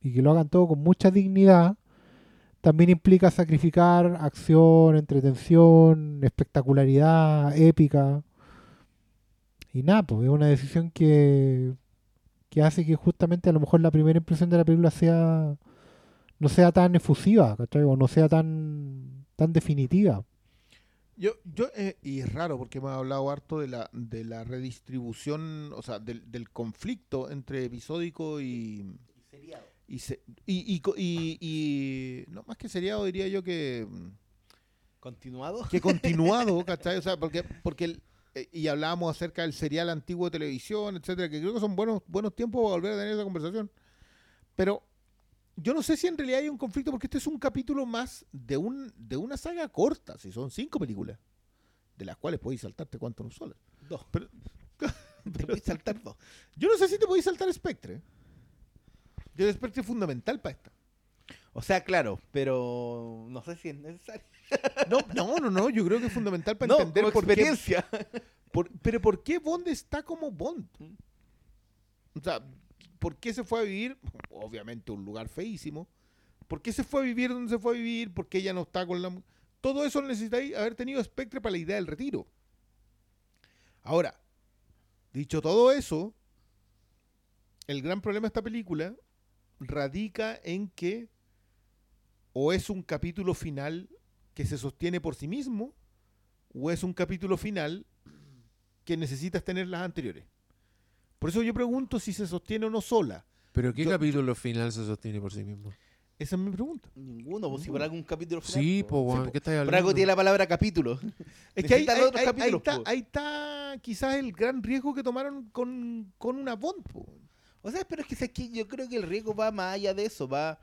A: y que lo hagan todo con mucha dignidad, también implica sacrificar acción, entretención, espectacularidad, épica. Y nada, pues es una decisión que, que hace que justamente a lo mejor la primera impresión de la película sea no sea tan efusiva, ¿cachai? O no sea tan, tan definitiva.
C: Yo, yo eh, y es raro porque hemos hablado harto de la, de la redistribución, o sea, del, del conflicto entre episódico y, y, se- y, y co- y- y- no más que seriado diría yo que,
D: ¿Continuado?
C: que continuado, ¿cachai? O sea, porque, porque el- eh, y hablábamos acerca del serial antiguo de televisión, etcétera, que creo que son buenos, buenos tiempos para volver a tener esa conversación. Pero yo no sé si en realidad hay un conflicto, porque este es un capítulo más de un de una saga corta, si son cinco películas, de las cuales podéis saltarte cuánto no solas.
D: Dos.
C: Pero- [laughs]
D: Te puedes saltar dos.
C: Yo no sé si te podéis saltar Spectre. Yo el Spectre es fundamental para esta.
D: O sea, claro, pero no sé si es necesario.
C: No, no, no, no, yo creo que es fundamental para
D: no,
C: entender por qué,
D: experiencia.
C: por- pero por qué Bond está como Bond. O sea, ¿por qué se fue a vivir? Obviamente un lugar feísimo. ¿Por qué se fue a vivir donde se fue a vivir? ¿Por qué ella no está con la... Todo eso necesitáis haber tenido Spectre para la idea del retiro. Ahora, dicho todo eso, el gran problema de esta película radica en que o es un capítulo final que se sostiene por sí mismo, o es un capítulo final que necesitas tener las anteriores. Por eso yo pregunto si se sostiene o no sola.
B: ¿Pero qué
C: Yo-
B: capítulo final se sostiene por sí mismo?
C: Esa es mi pregunta.
D: Ninguno, pues si por algún capítulo final.
B: Sí,
D: po.
B: pues, weón, ¿qué estás
D: Por
B: hablando?
D: algo tiene la palabra capítulo.
C: Es que [laughs] ahí, ahí-
D: otros
C: ahí- está, ahí está quizás el gran riesgo que tomaron con, con una Bond. po.
D: O sea, pero es que, ¿sabes qué? yo creo que el riesgo va más allá de eso, va,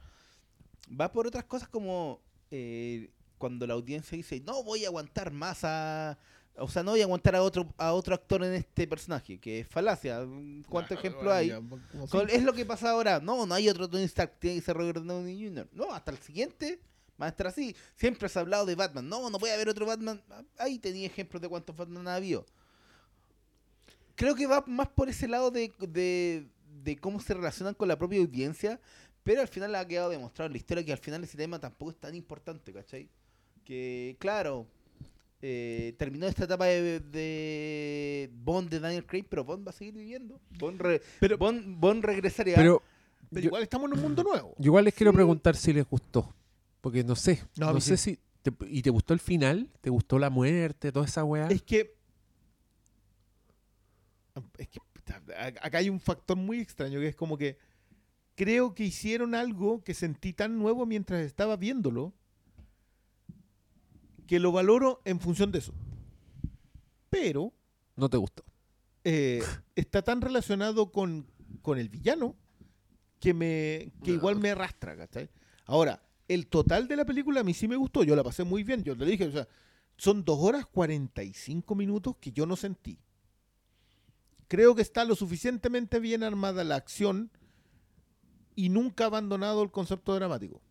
D: va por otras cosas como eh, cuando la audiencia dice, no voy a aguantar más a... O sea, no voy a aguantar a otro, a otro actor en este personaje, que es falacia. ¿Cuántos
C: Ah,
D: ejemplos hay? Con- es lo que pasa ahora. No, no hay otro Tony Stark, tiene que ser Robert Downey Jr. No, hasta el siguiente va a estar así. Siempre se ha hablado de Batman. No, no puede haber otro Batman. Ahí tenía ejemplos de cuántos Batman ha habido. Creo que va más por ese lado de, de, de cómo se relacionan con la propia audiencia, pero al final ha quedado demostrado en la historia que al final ese tema tampoco es tan importante, ¿cachai? Que, claro, eh, terminó esta etapa de, de Bond de Daniel Craig, pero Bond va a seguir viviendo. Bond, re-
C: Pero-
D: Bond, Bond regresaría.
B: Pero
C: Pero
B: yo-
C: igual estamos en un mundo nuevo.
B: yo igual les quiero preguntar si les gustó. Porque no sé.
C: No,
B: sé
C: sí.
B: si. te- ¿Y te gustó el final? ¿Te gustó la muerte? Toda esa weá.
C: Es que. Es que acá hay un factor muy extraño que es como que creo que hicieron algo que sentí tan nuevo mientras estaba viéndolo que lo valoro en función de eso. Pero
B: No te gustó.
C: eh, está tan relacionado con, con el villano que me que igual me arrastra, ¿cachai? Ahora, el total de la película a mí sí me gustó, yo la pasé muy bien, yo le dije, o sea, son dos horas 45 minutos que yo no sentí. Creo que está lo suficientemente bien armada la acción y nunca ha abandonado el concepto dramático.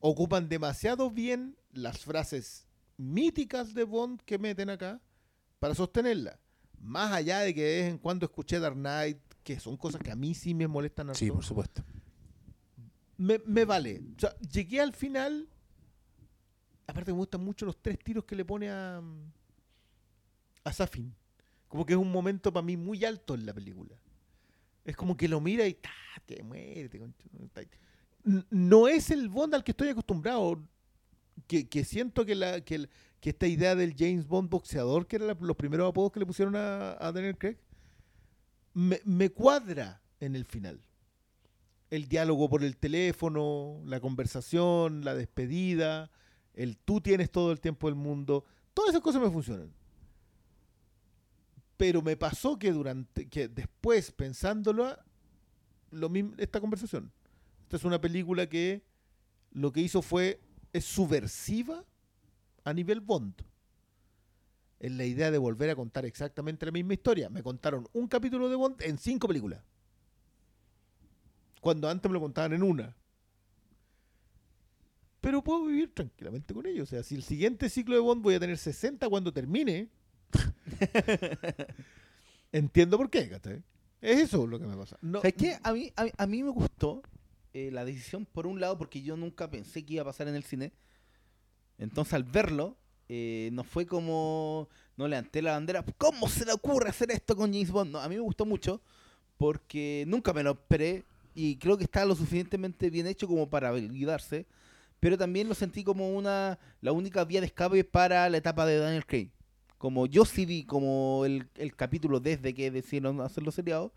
C: Ocupan demasiado bien las frases míticas de Bond que meten acá para sostenerla. Más allá de que de vez en cuando escuché Dark Knight, que son cosas que a mí sí me molestan harto,
B: Sí, por supuesto.
C: me, me vale. O sea, llegué al final. Aparte me gustan mucho los tres tiros que le pone a, a Safin. Como que es un momento para mí muy alto en la película. Es como que lo mira y ¡ta! te ta. N- No es el Bond al que estoy acostumbrado. Que, que siento que, la, que, que esta idea del James Bond boxeador, que eran los primeros apodos que le pusieron a, a Daniel Craig, me, me cuadra en el final el diálogo por el teléfono, la conversación, la despedida, el tú tienes todo el tiempo del mundo, todas esas cosas me funcionan. Pero me pasó que durante, que después, pensándolo, lo mismo, esta conversación. Esta es una película que lo que hizo fue, es subversiva a nivel Bond. Es la idea de volver a contar exactamente la misma historia. Me contaron un capítulo de Bond en cinco películas. Cuando antes me lo contaban en una. Pero puedo vivir tranquilamente con ello. O sea, si el siguiente ciclo de Bond voy a tener 60 cuando termine, [laughs] entiendo por qué, ¿cachai? Es eso lo que me pasa. No.
D: A mí, a, mí- a mí me gustó eh, la decisión, por un lado, porque yo nunca pensé que iba a pasar en el cine. Entonces, al verlo, eh, no fue como. No levanté la bandera. ¿Cómo se le ocurre hacer esto con James Bond? No, a mí me gustó mucho porque nunca me lo esperé y creo que está lo suficientemente bien hecho como para validarse. Pero también lo sentí como una la única vía de escape para la etapa de Daniel Craig. Como yo sí vi como el, el capítulo desde que decidieron hacerlo seriado,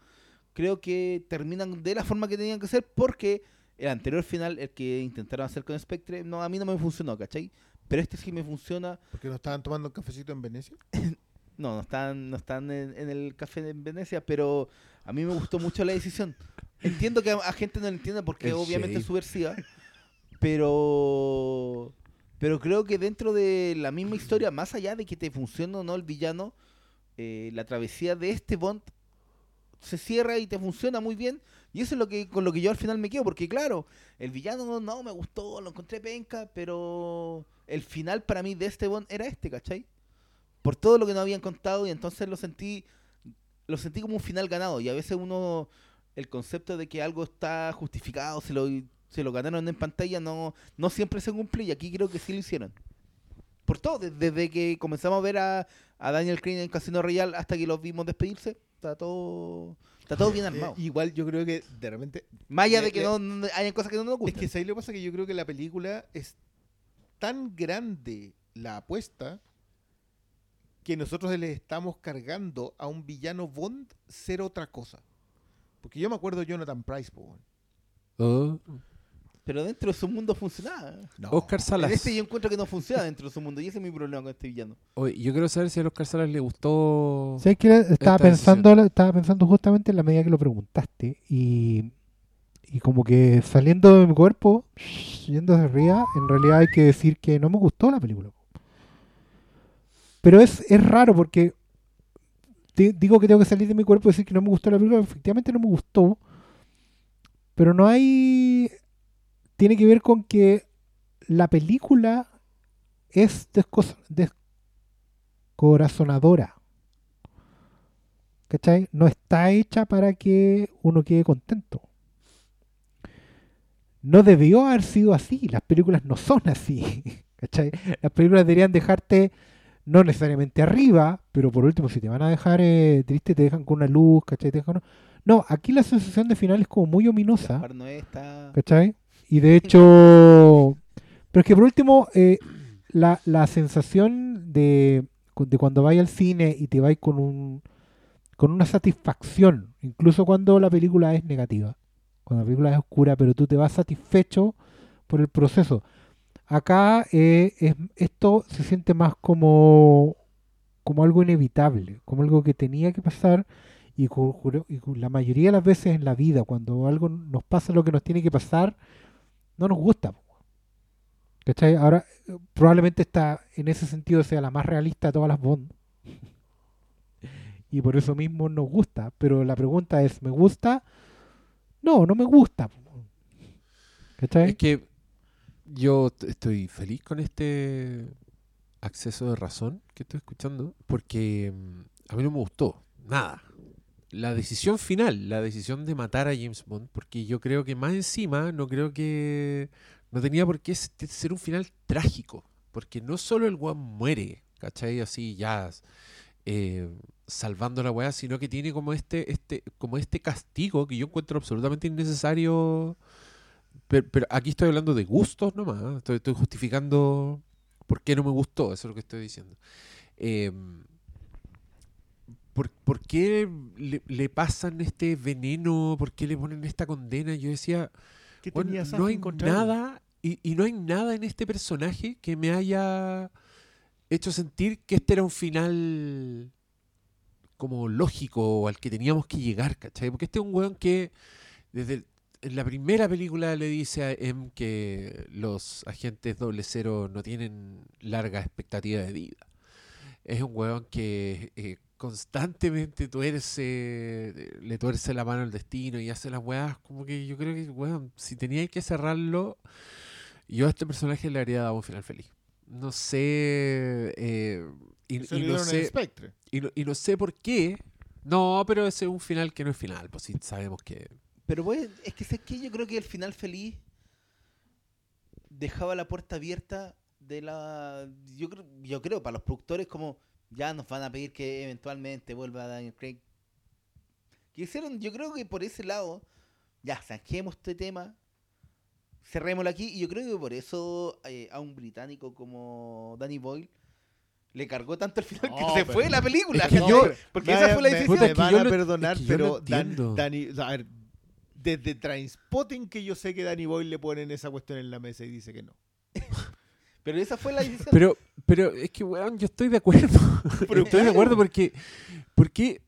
D: creo que terminan de la forma que tenían que ser porque el anterior final, el que intentaron hacer con Spectre, no, a mí no me funcionó, ¿cachai? Pero este sí me funciona.
C: ¿Porque no estaban tomando un cafecito en Venecia? [laughs]
D: No, no están, no están en, en el café en Venecia, pero a mí me gustó mucho la decisión. Entiendo que a, a gente no lo entienda porque
B: El
D: obviamente
B: shade.
D: es subversiva, pero pero creo que dentro de la misma historia, más allá de que te funcione o no el villano, eh, la travesía de este Bond se cierra y te funciona muy bien. Y eso es lo que con lo que yo al final me quedo, porque claro, el villano no, me gustó, lo encontré penca, pero el final para mí de este Bond era este, ¿cachai? Por todo lo que no habían contado y entonces lo sentí lo sentí como un final ganado y a veces uno el concepto de que algo está justificado, se lo se lo ganaron en pantalla no no siempre se cumple y aquí creo que sí lo hicieron. Por todo, de- desde que comenzamos a ver a, a Daniel Craig en Casino Royale hasta que los vimos despedirse, está todo está todo bien
C: Eh,
D: armado.
C: igual yo creo que de repente
D: Más allá de que
C: le-
D: no, no- hayan cosas que no nos
C: Es
D: gustan.
C: que ¿sabes lo que pasa? Que yo creo que la película es tan grande la apuesta que nosotros le estamos cargando a un villano Bond ser otra cosa. Porque yo me acuerdo de Jonathan Price, po, weón.
D: Pero dentro de su mundo funcionaba.
C: No.
B: Oscar
D: En
B: Salas.
D: este yo encuentro que no funciona dentro de su mundo y ese es mi problema con este villano.
B: Oye, yo quiero saber si a Oscar Salas le gustó.
A: ¿Sabes qué? Estaba
B: Esta
A: pensando, estaba pensando justamente en la medida que lo preguntaste y, y como que saliendo de mi cuerpo, yendo hacia arriba, en realidad hay que decir que no me gustó la película. Pero es, es raro porque te- digo que tengo que salir de mi cuerpo y decir que no me gustó la película, efectivamente no me gustó, pero no hay... Tiene que ver con que la película es descorazonadora. ¿Cachai? No está hecha para que uno quede contento. No debió haber sido así. Las películas no son así. [laughs] ¿Cachai? Las películas deberían dejarte no necesariamente arriba, pero por último, si te van a dejar eh, triste, te dejan con una luz, ¿cachai? Te dejan- No, aquí la sensación de final es como muy ominosa.
D: Está...
A: ¿Cachai? Y de hecho, pero es que por último, eh, la, la sensación de, de cuando vais al cine y te vais con un con una satisfacción, incluso cuando la película es negativa, cuando la película es oscura, pero tú te vas satisfecho por el proceso. Acá eh, es- esto se siente más como, como algo inevitable, como algo que tenía que pasar y, la mayoría de las veces en la vida, cuando algo nos pasa lo que nos tiene que pasar, no nos gusta. ¿Cachai? Ahora, probablemente está, en ese sentido sea la más realista de todas las Bond. [laughs] Y por eso mismo nos gusta. Pero la pregunta es, ¿me gusta? No, no me gusta. ¿Cachai?
B: Es que yo estoy feliz con este acceso de razón que estoy escuchando, porque mm, a mí no me gustó nada. La decisión final, la decisión de matar a James Bond, porque yo creo que más encima, no creo que no tenía por qué ser un final trágico, porque no solo el weón muere, ¿cachai? Así ya eh, salvando la weá, sino que tiene como este, este, como este castigo que yo encuentro absolutamente innecesario pero, aquí estoy hablando de gustos nomás. Estoy, estoy justificando por qué no me gustó. Eso es lo que estoy diciendo. Eh, ¿por, por qué le, le pasan este veneno? ¿Por qué le ponen esta condena? Yo decía,
C: ¿Qué
B: bueno,
C: tenías
B: no hay nada y, y no hay nada en este personaje que me haya hecho sentir que este era un final como lógico al que teníamos que llegar, ¿cachai? Porque este es un weón que desde el- en la primera película le dice a M que los agentes doble cero no tienen larga expectativa de vida. Es un weón que eh, constantemente tuerce, eh, le tuerce la mano al destino y hace las weas como que yo creo que, weón, si tenía que cerrarlo, yo a este personaje le habría dado un final feliz. No sé... eh, y, no sé, y no, y no sé por qué. No, pero ese es un final que no es final, pues sí sabemos que...
D: Pero pues, es que sé que yo creo que el final feliz dejaba la puerta abierta de la. Yo creo, yo creo para los productores, como ya nos van a pedir que eventualmente vuelva Daniel Craig. Que hicieron, yo creo que por ese lado, ya saquemos este tema, cerrémoslo aquí, y yo creo que por eso eh, a un británico como Danny Boyle le cargó tanto el final
C: No,
D: que se fue la película.
B: Es que
D: ¿cachai?
B: yo- [laughs]
D: porque
C: Me-
D: esa fue la
C: me-
D: decisión.
B: Puta,
C: Me
B: es que
C: van
B: yo
C: a perdonar,
B: es que no
C: pero Dan-. Danny, a ver, desde Trainspotting que yo sé que Danny Boyle le ponen esa cuestión en la mesa y dice que no. [laughs]
D: Pero esa fue la decisión.
B: Pero, pero es que, weón, yo estoy de acuerdo. [laughs]
D: Pero
B: estoy de acuerdo porque... porque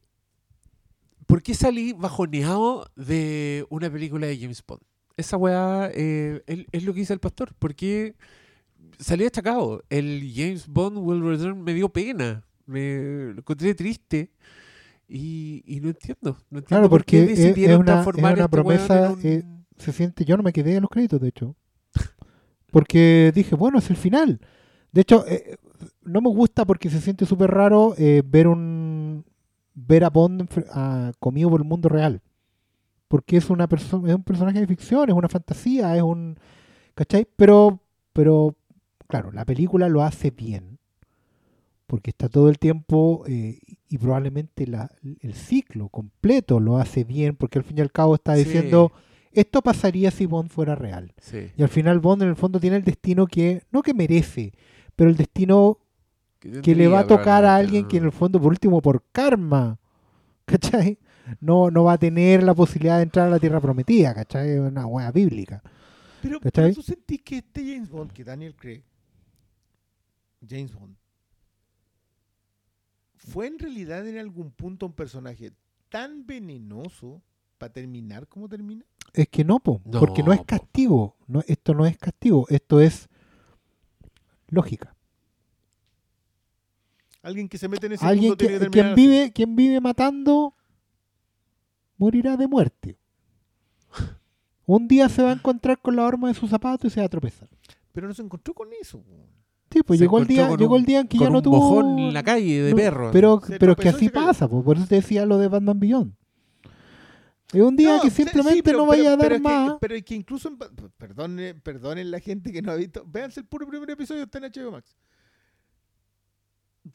B: ¿Por qué salí bajoneado de una película de James Bond? Esa weá eh, es, es lo que dice el pastor. Porque salí destacado. El James Bond Will Return me dio pena. Me lo encontré triste. Y, y no entiendo. No entiendo
A: Claro,
B: por qué
A: porque es- es
B: decidieron
A: una- es
B: transformar
A: una
B: este
A: promesa,
B: en un-
A: eh, se siente, yo no me quedé en los créditos, de hecho. Porque dije, bueno, es el final. De hecho, eh, no me gusta porque se siente súper raro eh, ver un ver a Bond a- comido por el mundo real. Porque es una persona, es un personaje de ficción, es una fantasía, es un ¿cachai? Pero pero claro, la película lo hace bien. Porque está todo el tiempo eh, y probablemente la- el ciclo completo lo hace bien, porque al fin y al cabo está
B: Sí.
A: Esto pasaría si Bond fuera real.
B: Sí.
A: Y al final Bond en el fondo tiene el destino que, no que merece, pero el destino que le va a tocar a alguien que en el fondo, por último, por karma, ¿cachai? No, no va a tener la posibilidad de entrar a la tierra prometida, ¿cachai? Es una hueá bíblica.
C: Pero,
A: ¿Cachai?
C: pero tú sentís que este James Bond, que Daniel Craig, James Bond, fue en realidad en algún punto un personaje tan venenoso para terminar como termina.
A: Es que no, po,
B: No,
A: porque no es castigo. No, esto no es castigo, esto es lógica.
C: Alguien que se mete en ese
A: Alguien
C: mundo tiene
A: que,
C: que terminar
A: quien
C: así.
A: vive, quien vive matando morirá de muerte. [laughs] Un día se va a encontrar con la horma de su zapato y se va a tropezar.
C: Pero no se encontró con eso.
A: Sí, pues
B: Se
A: llegó el día, llegó
B: un-
A: el día en que
B: con
A: ya no
B: un
A: tuvo.
B: mojón en la calle de
A: no,
B: perro.
A: Pero,
C: Se
A: pero que
C: tropezó y
A: así pasa, po, por eso te decía lo de Batman Beyond. Es un día
C: No,
A: que simplemente
C: sí, pero-
A: no vaya
C: pero-
A: a dar
C: pero es que-
A: más.
C: pero es que incluso, perdonen, perdonen la gente que no ha visto, véanse el puro primer episodio, está en HBO Max.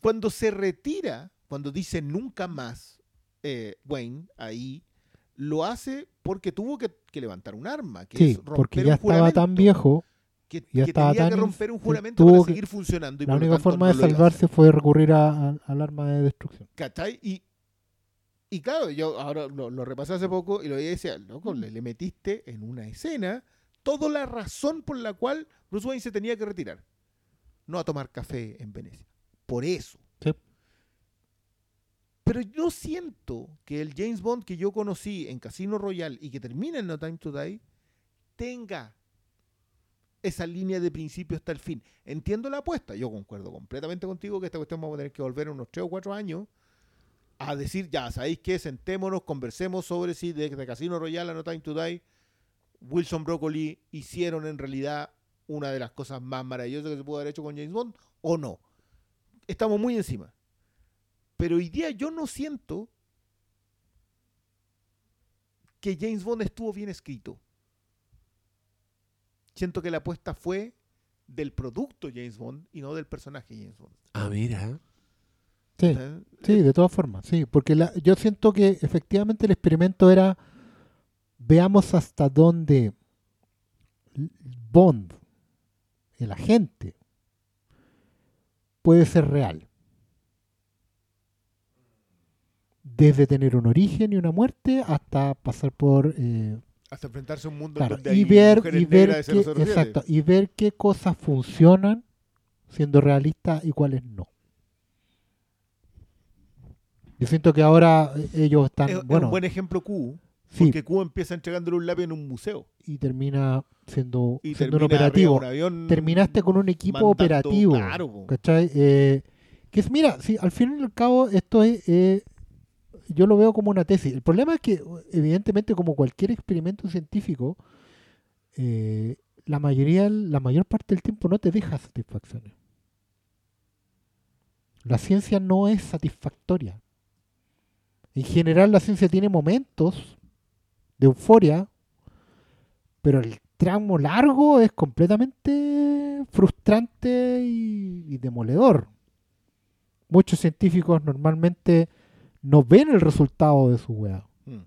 C: Cuando se retira, cuando dice nunca más, eh, Wayne, ahí, lo hace porque tuvo que, que levantar un arma. Que
A: Sí,
C: es romper
A: porque
C: un
A: ya estaba tan viejo.
C: Que,
A: ya
C: que
A: estaba
C: tenía que
A: tan
C: romper un juramento
A: tuvo
C: para
A: que-
C: seguir funcionando. Y
A: La única forma
C: no
A: de salvarse fue recurrir a- a- al arma de destrucción.
C: ¿Cachai? Y, y claro, yo ahora lo, lo repasé hace poco y lo veía y decía, loco, le, le metiste en una escena toda la razón por la cual Bruce Wayne se tenía que retirar. No a tomar café en Venecia. Por eso.
A: Sí.
C: Pero yo siento que el James Bond que yo conocí en Casino Royale y que termina en No Time to Die tenga esa línea de principio hasta el fin. Entiendo la apuesta. Yo concuerdo completamente contigo que esta cuestión vamos a tener que volver en unos 3 o 4 años a decir, ya, ¿sabéis qué? Sentémonos, conversemos sobre si de, de Casino Royale No Time to Die, Wilson Broccoli hicieron en realidad una de las cosas más maravillosas que se pudo haber hecho con James Bond o no. Estamos muy encima. Pero hoy día yo no siento que James Bond estuvo bien escrito. Siento que la apuesta fue del producto James Bond y no del personaje James Bond.
B: Ah, mira.
A: Sí, sí, de todas formas, sí. Porque la- yo siento que efectivamente el experimento era veamos hasta dónde Bond, el agente, puede ser real. Desde tener un origen y una muerte hasta pasar por eh,
C: Hasta enfrentarse a un mundo
A: Claro,
C: donde hay
A: y ver, y ver
C: 007.
A: exacto, y ver qué cosas funcionan siendo realistas y cuáles no. Yo siento que ahora ellos están,
C: Es, es
A: bueno,
C: un buen ejemplo Q,
A: sí,
C: porque Q empieza entregándole un lápiz en un museo.
A: y termina siendo,
C: Y
A: siendo un
C: termina
A: operativo.
C: de un avión
A: Terminaste con un equipo
C: mandando-
A: operativo.
C: Claro.
A: ¿Cachai? Eh, que es, mira, sí, al fin y al cabo esto es, eh, yo lo veo como una tesis. El problema es que, evidentemente, como cualquier experimento científico, eh, la mayoría, la mayor parte del tiempo no te deja satisfacciones. La ciencia no es satisfactoria. En general, la ciencia tiene momentos de euforia, pero el tramo largo es completamente frustrante y, y demoledor. Muchos científicos normalmente no ven el resultado de su weá.
C: Mm.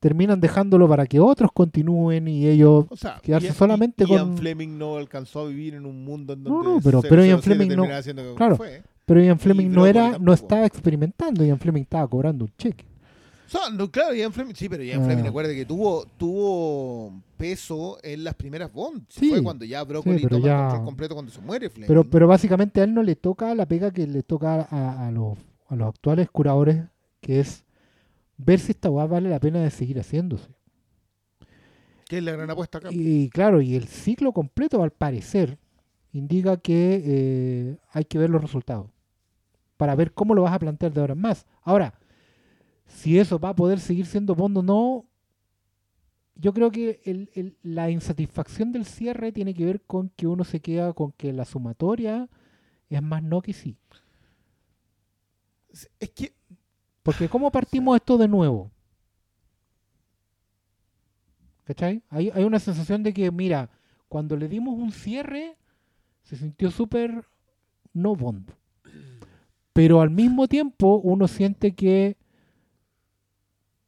A: Terminan dejándolo para que otros continúen y ellos...
C: O sea,
A: Quedarse
C: Ian-
A: solamente
C: Ian
A: con-
C: Fleming no alcanzó a vivir en un mundo en
A: No,
C: donde
A: no, pero- pero Ian
C: 007
A: Fleming no- claro.
C: fue.
A: Pero Ian Fleming no era, no estaba experimentando, Ian Fleming estaba cobrando un cheque.
C: No, claro, Ian Fleming, sí, pero Ian
A: Ah.
C: Fleming, recuerde que tuvo, tuvo peso en las primeras Bond.
A: Sí.
C: Fue cuando ya Broccoli
A: Sí, pero
C: toma
A: ya-
C: el control completo cuando se muere Fleming.
A: Pero, pero básicamente a él no le toca la pega que le toca a, a los, a los actuales curadores, que es ver si esta weá vale la pena de seguir haciéndose.
C: que es la gran apuesta acá.
A: Y claro, y el ciclo completo, al parecer, indica que eh, hay que ver los resultados para ver cómo lo vas a plantear de ahora en más. Ahora, si eso va a poder seguir siendo Bond o no, yo creo que el- el- la insatisfacción del cierre tiene que ver con que uno se queda con que la sumatoria es más no que sí.
C: Es que
A: Porque ¿cómo [sighs] partimos esto de nuevo? ¿Cachai? Hay, hay una sensación de que, mira, cuando le dimos un cierre, se sintió súper no Bond. Pero al mismo tiempo uno siente que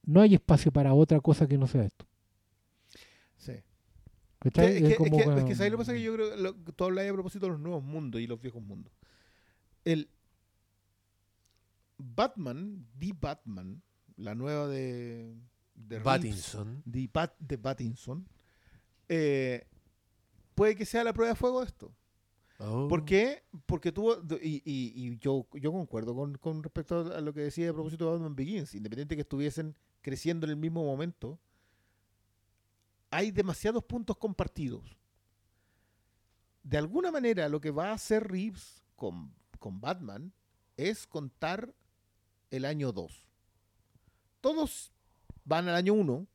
A: no hay espacio para otra cosa que no sea esto.
C: sí. Es, que,
A: Es como
C: es que- es
A: que-
C: que ¿sabes lo que pasa? Que yo creo que lo- tú hablas a propósito de los nuevos mundos y los viejos mundos. El Batman, The Batman, la nueva de, de Reeves,
B: Pattinson.
C: de, Pattinson, eh, puede que sea la prueba de fuego de esto.
B: Oh.
C: ¿Por qué? Porque tuvo, y, y- y yo, yo concuerdo con, con respecto a lo que decía a propósito de Batman Begins, independiente que estuviesen creciendo en el mismo momento, hay demasiados puntos compartidos. De alguna manera, lo que va a hacer Reeves con, con Batman es contar el año 2. Todos van al año 1,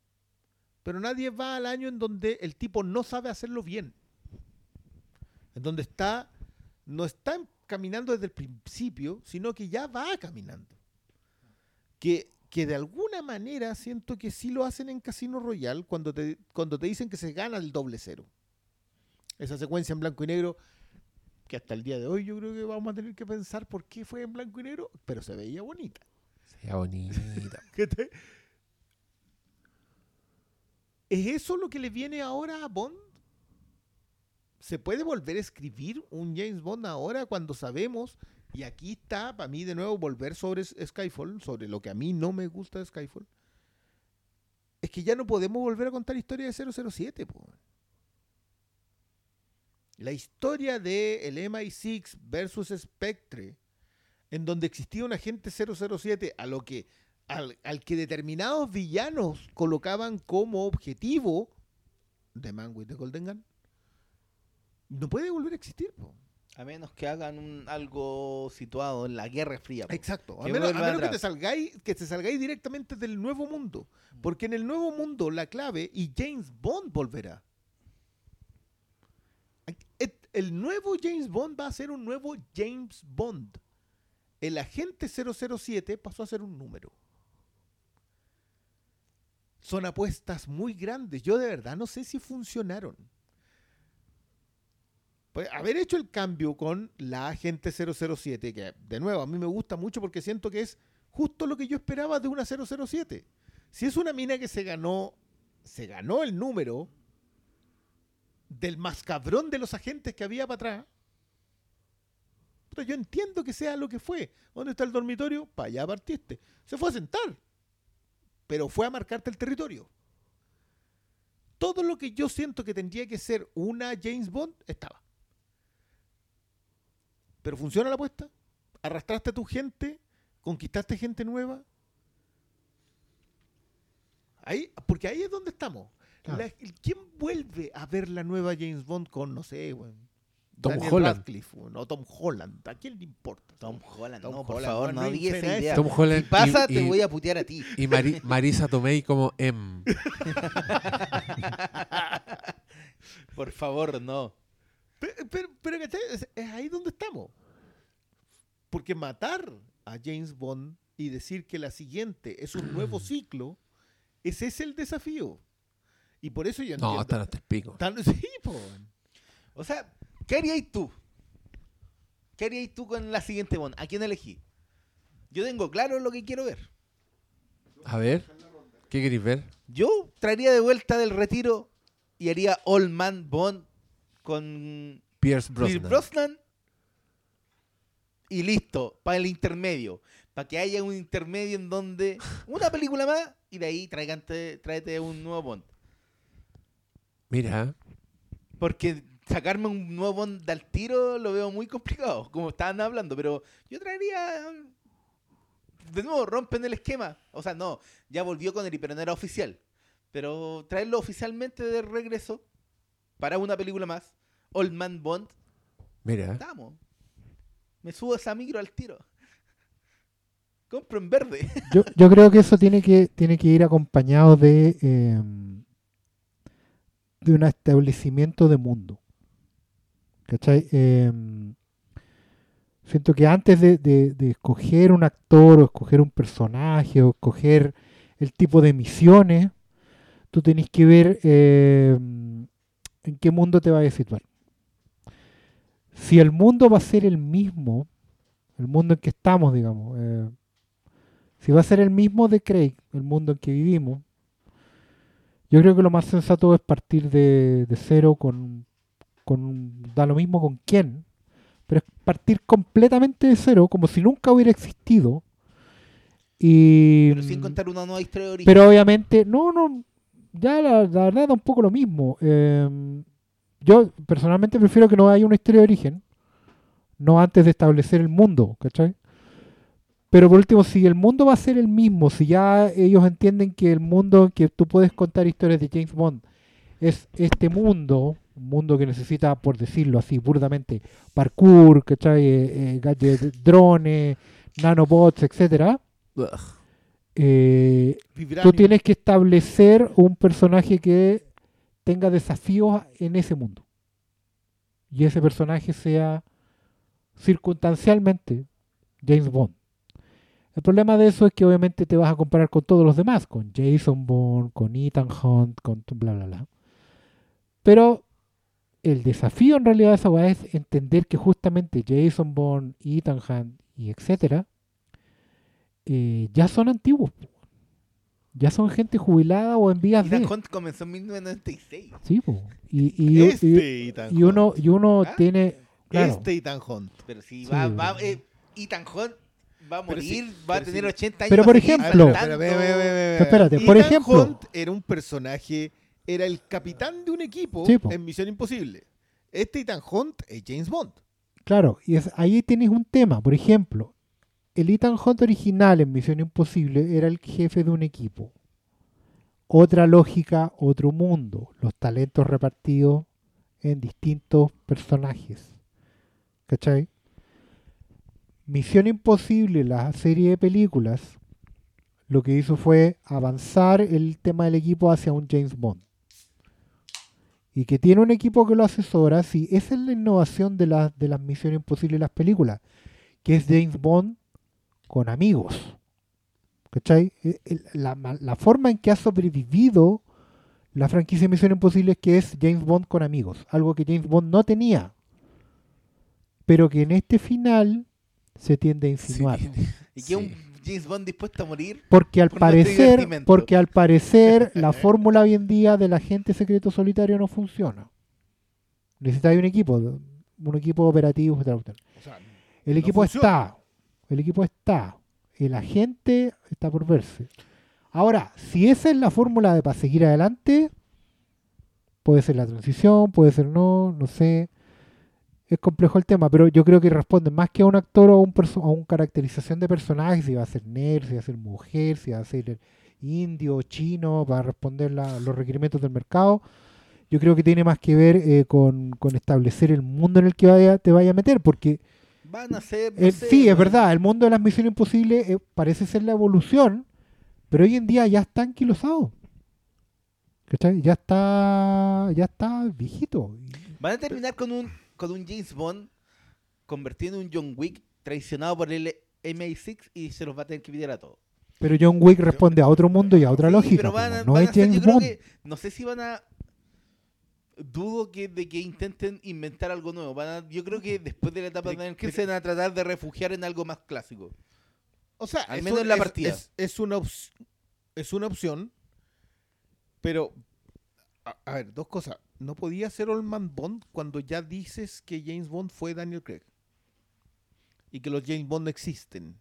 C: pero nadie va al año en donde el tipo no sabe hacerlo bien en donde está, no está caminando desde el principio, sino que ya va caminando. Que, que de alguna manera siento que sí lo hacen en Casino Royale cuando te, cuando te dicen que se gana el doble cero. Esa secuencia en blanco y negro, que hasta el día de hoy yo creo que vamos a tener que pensar por qué fue en blanco y negro, pero se veía bonita.
B: Sea bonita. [laughs]
C: ¿Qué te- ¿Es eso lo que le viene ahora a Bond? ¿Se puede volver a escribir un James Bond ahora cuando sabemos? Y aquí está, para mí, de nuevo, volver sobre Skyfall, sobre lo que a mí no me gusta de Skyfall. Es que ya no podemos volver a contar historia de 007. po. La historia de el MI6 versus Spectre, en donde existía un agente 007 a lo que al, al que determinados villanos colocaban como objetivo de Man with the Golden Gun, no puede volver a existir. po.
D: A menos que hagan un, algo situado en la Guerra Fría. po.
C: Exacto. A menos, a menos que te salgáis, que te salgáis directamente del nuevo mundo. Porque en el nuevo mundo la clave y James Bond volverá. El nuevo James Bond va a ser un nuevo James Bond. El agente 007 pasó a ser un número. Son apuestas muy grandes. Yo de verdad no sé si funcionaron. Pues, haber hecho el cambio con la agente 007, que de nuevo a mí me gusta mucho porque siento que es justo lo que yo esperaba de una 007. Si es una mina que se ganó, se ganó el número del más cabrón de los agentes que había para atrás, puta, yo entiendo que sea lo que fue. ¿Dónde está el dormitorio? Para allá partiste. Se fue a sentar, pero fue a marcarte el territorio. Todo lo que yo siento que tendría que ser una James Bond estaba. Pero funciona la apuesta. Arrastraste a tu gente, ¿Conquistaste gente nueva? Ahí, porque ahí es donde estamos.
A: Claro.
C: La- ¿Quién vuelve a ver la nueva James Bond con, no sé, weón,
B: Tom
C: Daniel
B: Holland.
C: Radcliffe, weón, o Tom Holland? ¿A quién le importa?
D: Tom Holland,
C: Tom
D: no, por
C: Holland,
D: favor, no
C: no
D: digas
C: suena
D: esa idea.
B: Tom Holland
D: Si pasa,
B: y-
D: te
B: y-
D: voy a putear a ti.
B: Y Mari- [laughs] Marisa Tomei como M.
D: Por favor, no.
C: Pero, pero, pero, es, es ahí donde estamos. Porque matar a James Bond y decir que la siguiente es un nuevo ciclo, ese es el desafío. Y por eso yo
B: No, están hasta el pico.
C: Tan- [laughs] sí, po.
D: O sea, ¿qué harías tú? ¿Qué harías tú con la siguiente Bond? ¿A quién elegí? Yo tengo claro lo que quiero ver.
B: A ver, ¿qué queréis ver?
D: Yo traería de vuelta del retiro y haría All Man Bond con
B: Pierce Brosnan.
D: Brosnan. Y listo, para el intermedio. Para que haya un intermedio en donde una película más y de ahí tráigate, tráete un nuevo Bond.
B: Mira,
D: Porque sacarme un nuevo Bond al tiro lo veo muy complicado, como estaban hablando. Pero yo traería. De nuevo, rompen el esquema. O sea, no, ya volvió con él, pero no era oficial. Pero traerlo oficialmente de regreso para una película más. Old Man Bond.
B: mira.
D: Estamos. Me subo esa micro al tiro. Compro en verde. [laughs]
A: Yo, yo creo que eso tiene que, tiene que ir acompañado de, eh, de un establecimiento de mundo. ¿Cachai? Eh, siento que antes de, de- de escoger un actor o escoger un personaje o escoger el tipo de misiones, tú tenés que ver eh, en qué mundo te vas a situar. Si el mundo va a ser el mismo, el mundo en que estamos, digamos, eh, si va a ser el mismo de Craig, el mundo en que vivimos, yo creo que lo más sensato es partir de, de cero con, con da lo mismo con quién, pero es partir completamente de cero, como si nunca hubiera existido. Y,
D: Pero sin contar una nueva historia de origen.
A: pero obviamente, no, no, ya la, la verdad da un poco lo mismo. Eh, yo personalmente prefiero que no haya una historia de origen, no antes de establecer el mundo, ¿cachai? Pero por último, si el mundo va a ser el mismo, si ya ellos entienden que el mundo que tú puedes contar historias de James Bond es este mundo, un mundo que necesita, por decirlo así, burdamente, parkour, ¿cachai? Eh, eh, gadgets, drones, nanobots, etcétera.
B: Ugh.
A: Eh, tú tienes que establecer un personaje que tenga desafíos en ese mundo. Y ese personaje sea circunstancialmente James Bond. El problema de eso es que obviamente te vas a comparar con todos los demás, con Jason Bond, con Ethan Hunt, con tu- bla bla bla. Pero el desafío en realidad de esa es entender que justamente Jason Bond, Ethan Hunt y etcétera eh, ya son antiguos. Ya son gente jubilada o en vías de.
D: Hunt comenzó en 1996.
A: Sí, po. y, y, y-
C: Este
A: y uno,
C: Hunt.
A: y uno
D: ¿Ah?
A: tiene. Claro,
C: Este Ethan Hunt.
D: Pero si
A: Sí,
D: va, eh, Ethan Hunt va a morir,
C: sí,
D: va a tener
C: sí.
D: 80 años.
A: Pero por ejemplo-.
C: Pero.
A: Espérate, por ejemplo-
C: Hunt era un personaje, era el capitán de un equipo en Misión Imposible. Este Ethan Hunt es James Bond.
A: claro, y es, ahí tienes un tema. Por ejemplo, el Ethan Hunt original en Misión Imposible era el jefe de un equipo. Otra lógica, otro mundo. Los talentos repartidos en distintos personajes. ¿Cachai? Misión Imposible, la serie de películas, lo que hizo fue avanzar el tema del equipo hacia un James Bond. Y que tiene un equipo que lo asesora, sí, esa es la innovación de, la- de las Misiones Imposibles y las películas, que es James Bond con amigos. ¿Cachai? E- La, la forma en que ha sobrevivido la franquicia de Misión Imposible es que es James Bond con amigos, algo que James Bond no tenía, pero que en este final se tiende a insinuar.
B: Sí. [laughs]
D: Y que un
B: Sí.
D: James Bond dispuesto a morir.
A: Porque al
D: Por
A: parecer, porque al parecer [laughs] la fórmula hoy en día del agente secreto solitario no funciona. Necesitáis un equipo, un equipo operativo.
C: O sea,
A: El
C: No
A: equipo
C: funciona.
A: está, el equipo está, el agente está por verse. Ahora, si esa es la fórmula de para seguir adelante, puede ser la transición, puede ser no, no sé. es complejo el tema, pero yo creo que responde más que a un actor o a una caracterización de personaje, si va a ser nerd, si va a ser mujer, si va a ser indio, chino, para responder la- los requerimientos del mercado. Yo creo que tiene más que ver eh, con, establecer el mundo en el que te vaya a meter, porque
D: Van a ser. no
A: eh,
D: sé,
A: sí, es verdad, el mundo de las misiones imposibles eh, parece ser la evolución, pero hoy en día ya está anquilosado. ¿Cachai? Ya está, ya está viejito.
D: Van a terminar con un, con un James Bond convertido en un John Wick traicionado por el MI6 y se los va a tener que pedir a todos.
A: Pero John Wick responde a otro mundo y a otra
D: Sí,
A: lógica.
D: pero
A: po,
D: van a-
A: no
D: van
A: es
D: a
A: James
D: yo creo
A: Bond.
D: que- no sé si van a. Dudo que de que intenten inventar algo nuevo. Van a- yo creo que después de la etapa de Daniel Craig se van a tratar de refugiar en algo más clásico.
C: O sea,
D: Al menos
C: un-
D: en la partida.
C: Es, es una es una opción, pero a, a ver, dos cosas. No podía ser Old Man Bond cuando ya dices que James Bond fue Daniel Craig y que los James Bond existen.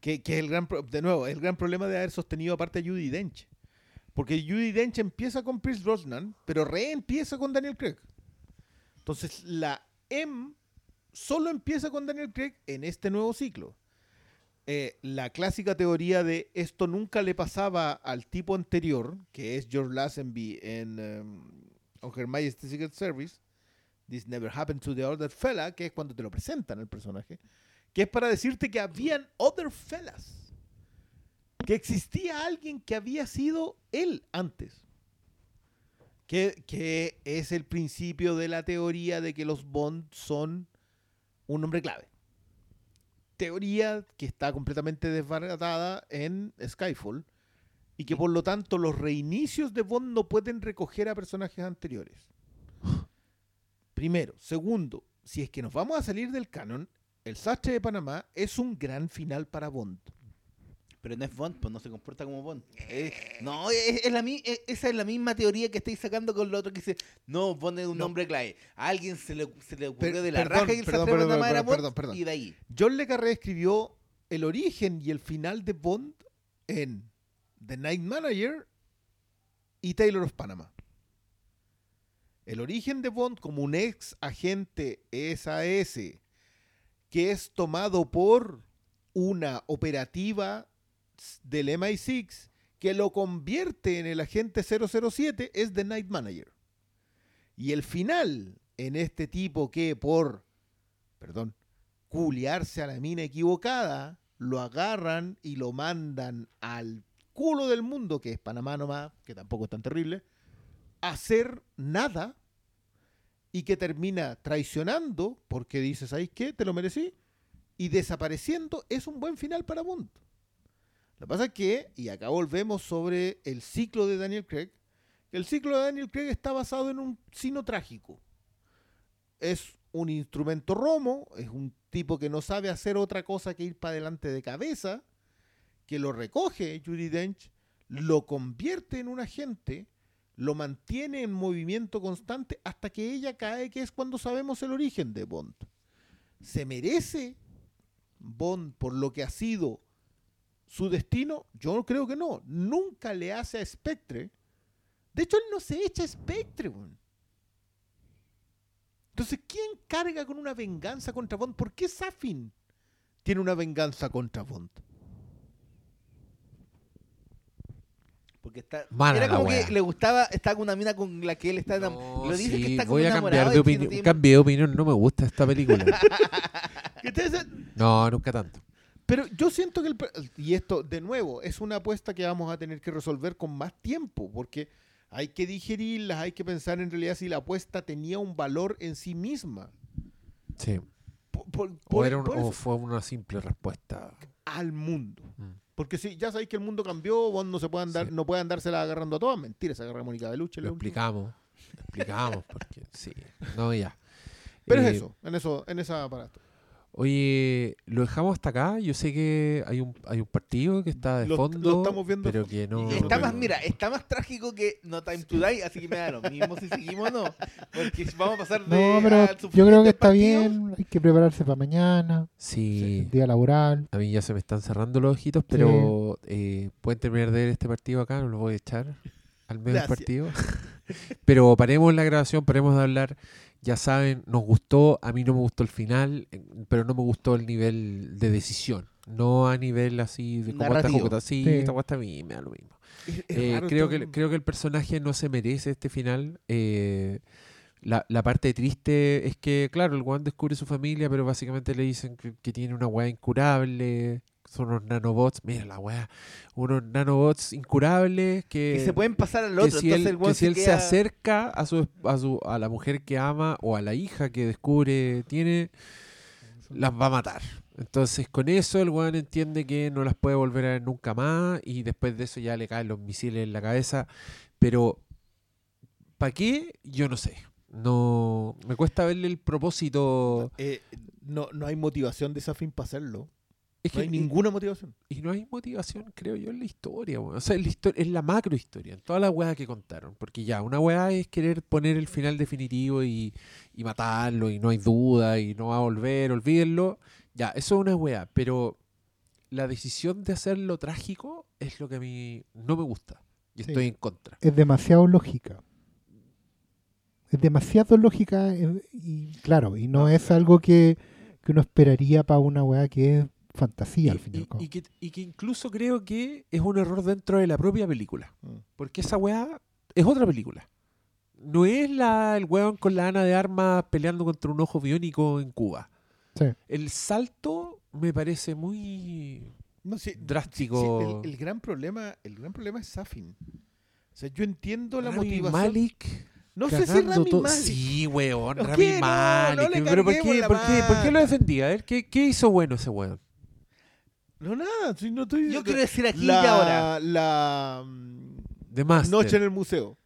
C: Que, que es el gran, pro- de nuevo, el gran problema de haber sostenido aparte a Judy Dench. Porque Judy Dench empieza con Pierce Brosnan, pero reempieza con Daniel Craig. Entonces, la M solo empieza con Daniel Craig en este nuevo ciclo. Eh, la clásica teoría de esto nunca le pasaba al tipo anterior, que es George Lazenby en um, On Her Majesty's Secret Service, This Never Happened to the Other Fella, que es cuando te lo presentan el personaje, que es para decirte que habían other fellas, que existía alguien que había sido él antes. Que, que es el principio de la teoría de que los Bond son un hombre clave. Teoría que está completamente desbaratada en Skyfall y que por lo tanto los reinicios de Bond no pueden recoger a personajes anteriores. Primero. Segundo, si es que nos vamos a salir del canon, el sastre de Panamá es un gran final para Bond.
D: Pero no es Bond, pues no se comporta como Bond. Es- no, es, es la, es- esa es la misma teoría que estáis sacando con lo otro que dice, no, Bond es un
C: No.
D: hombre clave. A alguien se le, se le ocurrió
C: Per-
D: de la
C: perdón,
D: raja y el
C: perdón, perdón, perdón,
D: Bond,
C: perdón.
D: y de ahí.
C: John Le Carré escribió el origen y el final de Bond en The Night Manager y Taylor of Panama. El origen de Bond como un ex agente SAS que es tomado por una operativa del MI6 que lo convierte en el agente 007 es The Night Manager. Y el final en este tipo que por, perdón, culiarse a la mina equivocada, lo agarran y lo mandan al culo del mundo, que es Panamá nomás, que tampoco es tan terrible, a hacer nada y que termina traicionando porque dice, ¿sabes qué? Te lo merecí. Y desapareciendo es un buen final para Bond. Lo que pasa es que, y acá volvemos sobre el ciclo de Daniel Craig, el ciclo de Daniel Craig está basado en un sino trágico. Es un instrumento romo, es un tipo que no sabe hacer otra cosa que ir para adelante de cabeza, que lo recoge Judy Dench, lo convierte en un agente, lo mantiene en movimiento constante hasta que ella cae, que es cuando sabemos el origen de Bond. ¿Se merece Bond por lo que ha sido su destino? Yo creo que no. Nunca le hace a Spectre. De hecho, él no se echa a Spectre. weón. Entonces, ¿quién carga con una venganza contra Bond? ¿Por qué Safin tiene una venganza contra Bond?
D: Porque está,
B: Mala
D: era como que le gustaba, estaba con una mina con la que él está enamorado.
B: No,
D: lo dice
B: sí,
D: que está como
B: voy a cambiar de
D: que no
B: opinión.
D: tiene-
B: Cambié de opinión, no me gusta esta película. [laughs]
C: ¿Qué te hace?
B: no, nunca tanto.
C: Pero yo siento que el, y esto de nuevo es una apuesta que vamos a tener que resolver con más tiempo, porque hay que digerirlas, hay que pensar en realidad si la apuesta tenía un valor en sí misma.
B: Sí.
C: Por- por-
B: O,
C: por-
B: era un- o fue una simple respuesta.
C: al mundo.
B: Mm.
C: Porque si ya sabéis que el mundo cambió, vos no se puede andar,
B: Sí.
C: no puede andársela agarrando a todas. Mentira, se agarra a Mónica Beluche.
B: Lo explicamos. Lo explicamos porque sí. [laughs] No, ya.
C: Pero
B: Eh,
C: es eso, en eso, en esa aparato.
B: Oye, lo dejamos hasta acá. Yo sé que hay un, hay un partido que está de
C: Lo-
B: fondo.
C: lo estamos viendo
B: Pero que no.
D: Está más, mira, está más trágico que No Time to Die, así que me da lo mismo si seguimos o no. Porque vamos a pasar de.
A: No, pero yo creo que está bien. Hay que prepararse para mañana,
B: Sí.
A: día laboral.
B: A mí ya se me están cerrando los ojitos, pero eh, pueden terminar de ver este partido acá. No lo voy a echar al medio del
C: Gracias.
B: partido. [laughs] Pero paremos la grabación, paremos de hablar. Ya saben, nos gustó, a mí no me gustó el final, eh, pero no me gustó el nivel de decisión. No a nivel así de como esta. Jocota. Sí,
A: Sí.
B: esta guasta a mí me da lo mismo.
C: Es- es
B: Eh, creo, que, creo que el personaje no se merece este final. Eh, la, la parte triste es que, claro, el Juan descubre su familia, pero básicamente le dicen que, que tiene una weá incurable. Son unos nanobots. Mira la weá. Unos nanobots incurables que,
D: Que se pueden pasar al
B: que
D: otro.
B: si
D: entonces
B: él,
D: el weón
B: que si él se
D: queda-
B: acerca a su, a su a la mujer que ama o a la hija que descubre tiene las va a matar entonces con eso el weón entiende que no las puede volver a ver nunca más y después de eso ya le caen los misiles en la cabeza pero ¿para qué? yo no sé no me cuesta verle el propósito
C: Eh, no, no hay motivación de Safin para hacerlo.
B: Es
C: No
B: que
C: hay ninguna motivación.
B: Y no hay motivación, creo yo, en la historia, weón. O sea, en la, histo- en la macro historia, en toda la weá que contaron. Porque ya, una weá es querer poner el final definitivo y, y matarlo, y no hay duda, y no va a volver, olvídenlo. Ya, eso es una weá. Pero la decisión de hacerlo trágico es lo que a mí no me gusta. Y
A: Sí.
B: estoy en contra.
A: Es demasiado lógica. Es demasiado lógica eh, y claro, y no es algo que, que uno esperaría para una weá que es fantasía al
B: Y-
A: fin y
B: y,
A: al cabo.
B: y que, y que incluso creo que es un error dentro de la propia película.
C: Mm.
B: Porque esa weá es otra película. No es la, el weón con la ana de armas peleando contra un ojo biónico en Cuba.
A: Sí.
B: El salto me parece muy
C: No, sí,
B: drástico.
C: sí, el, el gran problema, el gran problema es Safin. O sea, yo entiendo la
B: Rami
C: motivación.
B: Malek
C: no sé si Rami Malek.
B: Sí, weón,
C: ¿No
B: Rami
C: qué? No,
B: Malek.
C: no le
B: pero ¿por qué, por, qué, ¿por qué lo defendía? A ver, ¿qué, qué hizo bueno ese weón?
C: No, nada, si no estoy.
D: Yo quiero decir aquí
C: la,
D: y ahora.
C: La
B: De más.
C: noche en el museo.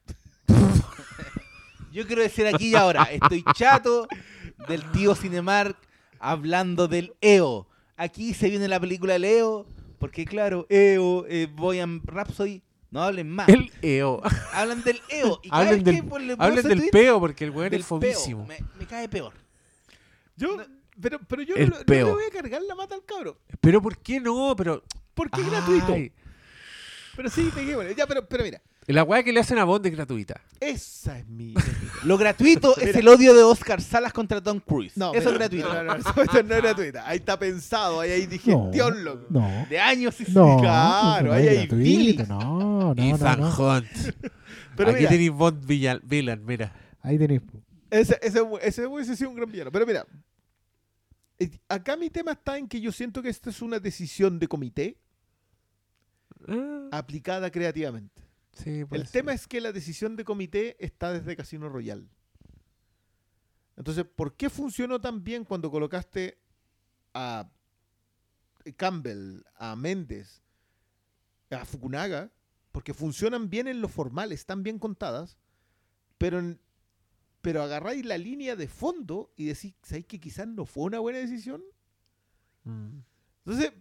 D: Yo quiero decir aquí y ahora. Estoy chato del tío Cinemark hablando del EO. Aquí se viene la película del EO. Porque claro, EO, eh, Boyan Rhapsody, no hablen más.
B: El EO.
D: Hablan del EO. Y cada
B: Hablen
D: vez
B: del,
D: que pues, le
B: hablen del peo porque el weón es fomísimo.
D: peo, Me, me cae peor.
C: Yo,
D: No.
C: Pero, pero yo
B: El
C: no, no
B: peo.
C: le voy a cargar la mata al cabro.
B: Pero ¿por qué no? Pero.
C: Porque es gratuito. Pero sí, peguémosle. Ya, pero, pero mira,
B: La weá que le hacen a Bond es gratuita.
C: esa es mi. es [laughs]
D: Lo gratuito [laughs] es el odio de Oscar Salas contra Tom Cruise.
C: No,
D: Eso
C: pero-
D: es gratuito.
C: No, no, no, eso- eso no es gratuita. Ahí está pensado, ahí hay digestión, loco.
A: no,
D: De años y
A: no,
C: claro,
A: no
C: ahí
A: es
C: hay
A: gratuito,
C: bilis.
A: No, no,
B: Ethan
A: no, no.
B: Hunt. [laughs]
C: Pero
B: Aquí tenéis Bond Villa- Villain, mira.
A: Ahí tenéis.
C: ese, ese, ese hubiese sido un gran villano. Pero mira, acá mi tema está en que yo siento que esta es una decisión de comité
B: Ah,
C: aplicada creativamente.
B: sí,
C: El
B: ser.
C: tema es que la decisión de comité está desde Casino Royale. Entonces, ¿por qué funcionó tan bien cuando colocaste a Campbell, a Méndez, a Fukunaga? Porque funcionan bien en lo formal, están bien contadas, pero, en- pero agarráis la línea de fondo y decís, ¿sabéis que quizás no fue una buena decisión?
B: Mm.
C: Entonces,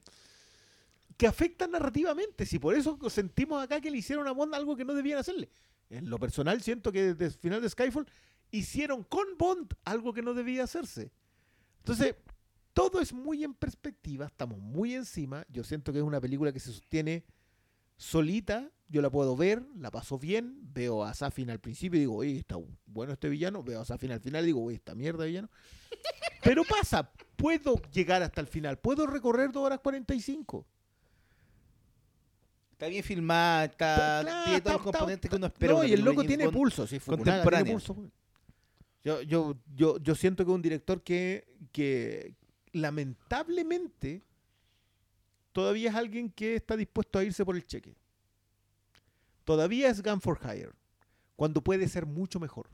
C: que afecta narrativamente. Si por eso sentimos acá que le hicieron a Bond algo que no debían hacerle. En lo personal, siento que desde el final de Skyfall hicieron con Bond algo que no debía hacerse. Entonces, todo es muy en perspectiva, estamos muy encima. Yo siento que es una película que se sostiene solita. Yo la puedo ver, la paso bien. Veo a Safin al principio y digo, oye, está bueno este villano. Veo a Safin al final y digo, oye, esta mierda de villano. [laughs] Pero pasa, puedo llegar hasta el final, puedo recorrer 2 horas 45.
D: Está bien filmada, está,
C: Claro,
D: tiene todos los componentes que uno espera.
C: No, y el loco tiene pulso, sí, Fukunaga tiene pulso. Yo, yo, yo, yo siento que es un director que, que lamentablemente todavía es alguien que está dispuesto a irse por el cheque. Todavía es Gun for Hire, cuando puede ser mucho mejor,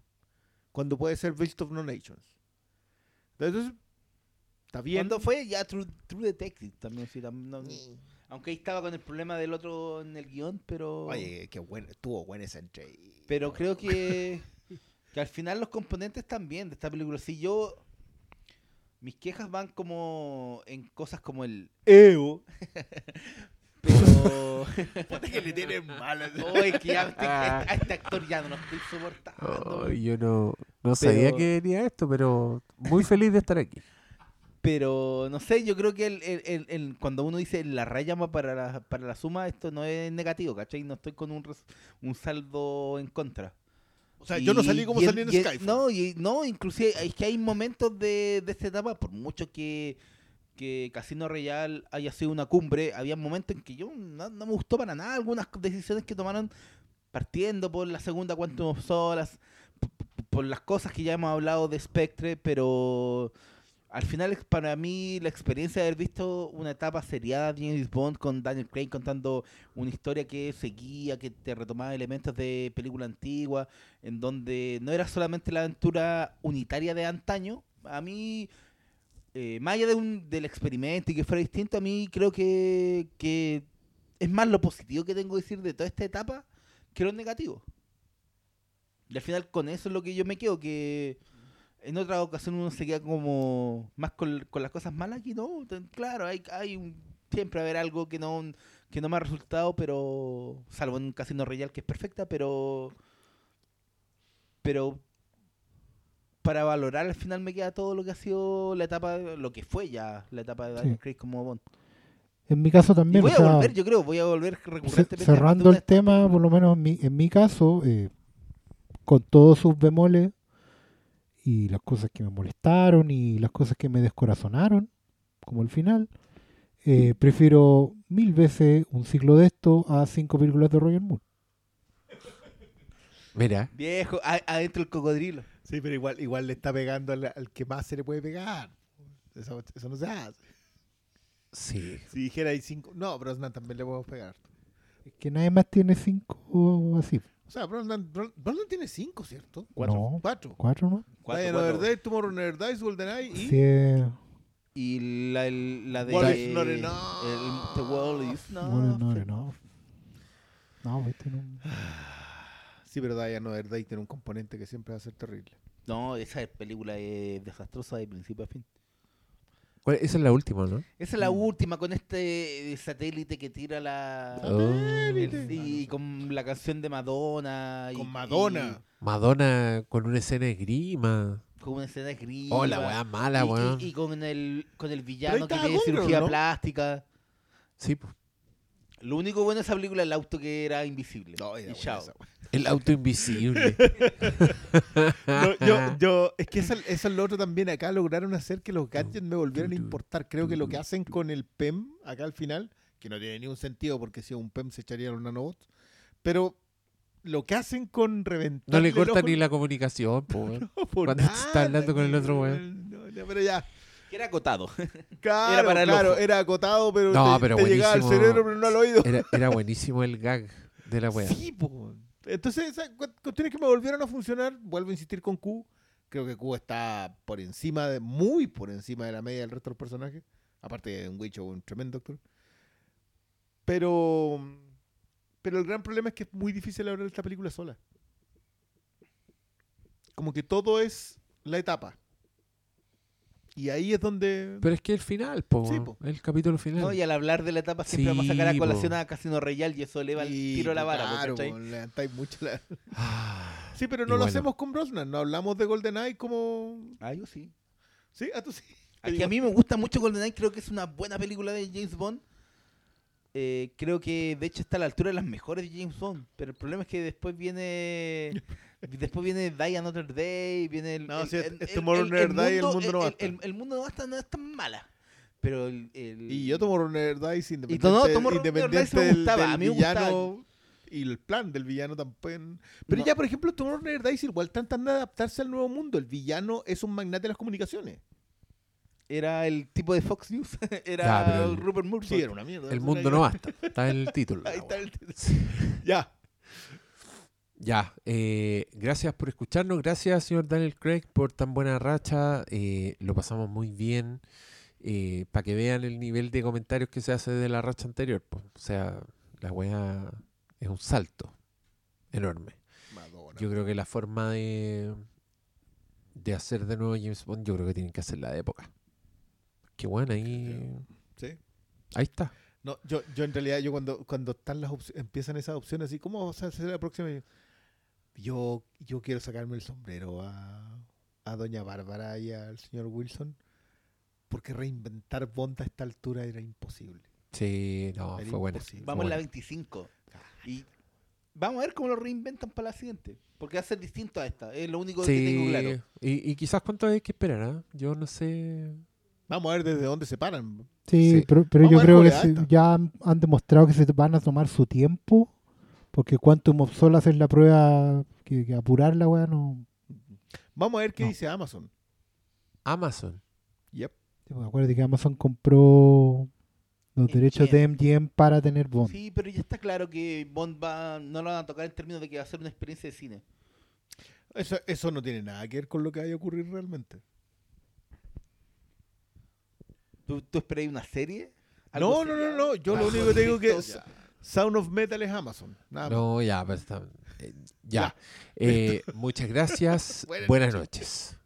C: cuando puede ser Beast of No Nations. Entonces, está bien.
D: Cuando fue ya True, True Detective también, sí, no- aunque ahí estaba con el problema del otro en el guion, pero
C: Oye, qué bueno, estuvo buena esa entrevista.
D: pero creo que, [laughs] que al final los componentes están bien de esta película. Si yo mis quejas van como en cosas como el EO, [laughs] pero [laughs]
C: que le tienen mal.
D: Oye, que ya [laughs] este- a este actor ya no lo estoy soportando.
B: Ay, yo no, no sabía
D: Pero-
B: que venía esto, pero muy feliz de estar aquí.
D: Pero no sé, yo creo que el, el- el- el- cuando uno dice la raya va para la, para la suma, esto no es negativo, ¿cachai? No estoy con un, un saldo en contra.
C: O sea, yo no salí como salí en Skyfall.
D: No, y, no, inclusive es que hay momentos de, de esta etapa, por mucho que, que Casino Royale haya sido una cumbre, había momentos en que yo no, no me gustó para nada algunas decisiones que tomaron partiendo por la segunda Quantum of Solace, p- p- por las cosas que ya hemos hablado de Spectre, pero al final para mí la experiencia de haber visto una etapa seriada de James Bond con Daniel Craig contando una historia que seguía, que te retomaba elementos de película antigua, en donde no era solamente la aventura unitaria de antaño. A mí, eh, más allá de un, del experimento y que fuera distinto, a mí creo que, que es más lo positivo que tengo que decir de toda esta etapa que lo negativo. Y al final con eso es lo que yo me quedo, que en otra ocasión uno se queda como más con, con las cosas malas aquí no claro hay, hay un- siempre va a haber algo que no que no me ha resultado pero salvo en un casino royal que es perfecta pero pero para valorar al final me queda todo lo que ha sido la etapa lo que fue ya la etapa de Daniel
A: Sí.
D: Craig como Bond
A: En mi caso
D: y
A: también,
D: voy
A: o
D: a
A: sea,
D: volver yo creo voy a volver recurrentemente
A: cerrando el tema, por lo menos en mi, en mi caso, eh, con todos sus bemoles y las cosas que me molestaron y las cosas que me descorazonaron, como el final, eh, prefiero mil veces un ciclo de esto a cinco películas de Roger Moore.
B: Mira,
D: viejo a- adentro el cocodrilo
C: Sí, pero igual, igual le está pegando al, al que más se le puede pegar. Eso, eso no se hace.
B: sí.
C: Si dijera hay cinco. No, Brosnan también le podemos pegar.
A: Es que nadie más tiene cinco o así.
C: O sea, Bros- Brosnan tiene cinco, ¿cierto?
A: No.
C: Cuatro.
A: ¿Cuatro, no?
D: Cuatro, cuatro.
C: Overday, Tomorrow Never Dies, GoldenEye y...
A: Sí, eh,
D: y la, el- la de
C: What is not enough.
D: el- The World is not
A: bueno, no, no. [sighs] No, este no.
C: Sí, pero Diane Overday tiene un componente que siempre va a ser terrible.
D: No, esa película es desastrosa de principio a fin.
B: ¿Cuál- Esa es la última, ¿no?
D: Esa es la última con este eh, satélite que tira la...
B: Oh.
D: el- y con la canción de Madonna. y-
C: Con Madonna.
B: Madonna con una escena de grima.
D: con una escena de grima.
B: Oh, la weá mala,
D: y, y-
B: weón.
D: y con el, con el villano que tiene cirugía
C: ¿no?
D: plástica.
B: Sí, pues.
D: Lo único bueno de esa película es el auto que era invisible.
C: No,
D: y chao.
C: esa.
B: El auto invisible. [laughs]
C: No, yo, yo, es que eso, eso es lo otro también. Acá lograron hacer que los gadgets me volvieran a importar. Creo que lo que hacen con el PEM acá al final, que no tiene ningún sentido porque si un PEM se echaría los nanobots, pero lo que hacen con reventar.
B: No le corta ni la comunicación, po, weón. [laughs] cuando se está hablando con el otro weón.
C: pero ya,
D: Que era acotado. [laughs]
C: claro,
D: Era para el
C: claro,
D: ojo.
C: era acotado, pero,
B: No,
C: te,
B: pero
C: te llegaba al
B: buenísimo.
C: cerebro, pero no al oído.
B: Era, era buenísimo el gag de la wea.
C: Sí, po. Entonces, esas cu- cuestiones que me volvieron a funcionar, vuelvo a insistir con Q. Creo que Q está por encima, de muy por encima de la media del resto de los personajes. Aparte de un Witch o un tremendo actor. Pero, pero el gran problema es que es muy difícil hablar de esta película sola. Como que todo es la etapa. Y ahí es donde...
B: Pero es que el final, po,
C: Sí, po.
B: el capítulo final.
D: ¿no? Y al hablar de la etapa siempre
B: Sí,
D: vamos a sacar a
B: po.
D: colación a Casino Royale y eso eleva el tiro a la vara. po,
C: Claro, po, levantáis mucho la...
B: Ah,
C: Sí, pero
B: Y
C: no lo
B: bueno.
C: hacemos con Brosnan. No hablamos de GoldenEye como...
D: Ah, yo sí.
C: Sí, a tú sí.
D: Aquí a mí me gusta mucho GoldenEye, creo que es una buena película de James Bond. Eh, creo que de hecho está a la altura de las mejores de James Bond, pero el problema es que después viene [laughs] después viene Die Another Day, viene el,
C: No,
D: el-
C: sí,
D: el- el-
C: Tomorrow Never Die, el
D: mundo-
C: mundo no basta.
D: el- el mundo no basta no es tan mala, pero el, el-
C: Y yo tomo Runner Dice independiente,
D: no, Tomorrow Never
C: independiente
D: Dies me
C: del,
D: gustaba,
C: del
D: a mí me gustaba.
C: villano y el plan del villano tampoco. Pero
D: No.
C: ya, por ejemplo, Tomorrow Never Dies igual tratan de adaptarse al nuevo mundo. El villano es un magnate de las comunicaciones.
D: era el tipo de Fox News, [laughs] era
B: el-
D: Rupert Murdoch.
C: Sí, era una mierda.
B: el mundo no basta. Está en el [laughs] título.
C: Ahí está el- Ya.
B: Ya, eh, gracias por escucharnos, gracias señor Daniel Craig por tan buena racha, eh, lo pasamos muy bien, para que vean el nivel de comentarios que se hace de la racha anterior, po. o sea, la wea es un salto enorme.
C: Madonna.
B: Yo creo que la forma de, de hacer de nuevo James Bond, yo creo que tienen que hacer la de época. Qué bueno, ahí,
C: Sí.
B: ahí está.
C: No, yo, yo en realidad, yo cuando, cuando están las empiezan esas opciones así, ¿cómo vas a hacer la próxima? Yo, yo quiero sacarme el sombrero a, a Doña Bárbara y al señor Wilson, porque reinventar Bond a esta altura era imposible.
B: Sí, no,
C: Era
B: fue bueno.
D: Vamos en la
B: Bueno.
D: 25. Y Vamos a ver cómo lo reinventan para la siguiente. Porque va a ser distinto a esta. Es lo único que tengo claro.
B: y, y quizás cuánto hay que esperar, ¿ah? Yo no sé.
C: Vamos a ver desde dónde se paran.
A: Sí,
B: Sí.
A: pero, pero yo
C: a
A: creo que se- ya han demostrado que se van a tomar su tiempo, porque Quantum of Solace hacer la prueba, que, que apurar la weá no...
C: Vamos a ver qué
A: No.
C: dice Amazon.
B: Amazon.
C: Yep.
A: Sí, pues, Acuérdate que Amazon compró los derechos de
D: MGM.
A: Para tener Bond.
D: Sí, pero ya está claro que Bond va, no lo van a tocar en términos de que va a ser una experiencia de cine.
C: Eso, eso no tiene nada que ver con lo que vaya a ocurrir realmente.
D: ¿Tú, tú esperáis una serie?
C: No,
D: ¿Algo
C: no, no, no. Yo lo
D: Algo
C: único que digo que es Sound of Metal es Amazon. Nada más.
B: No, ya, pues está- eh, ya.
C: Ya.
B: Eh, muchas gracias. [laughs]
C: Buenas
B: Buenas noches.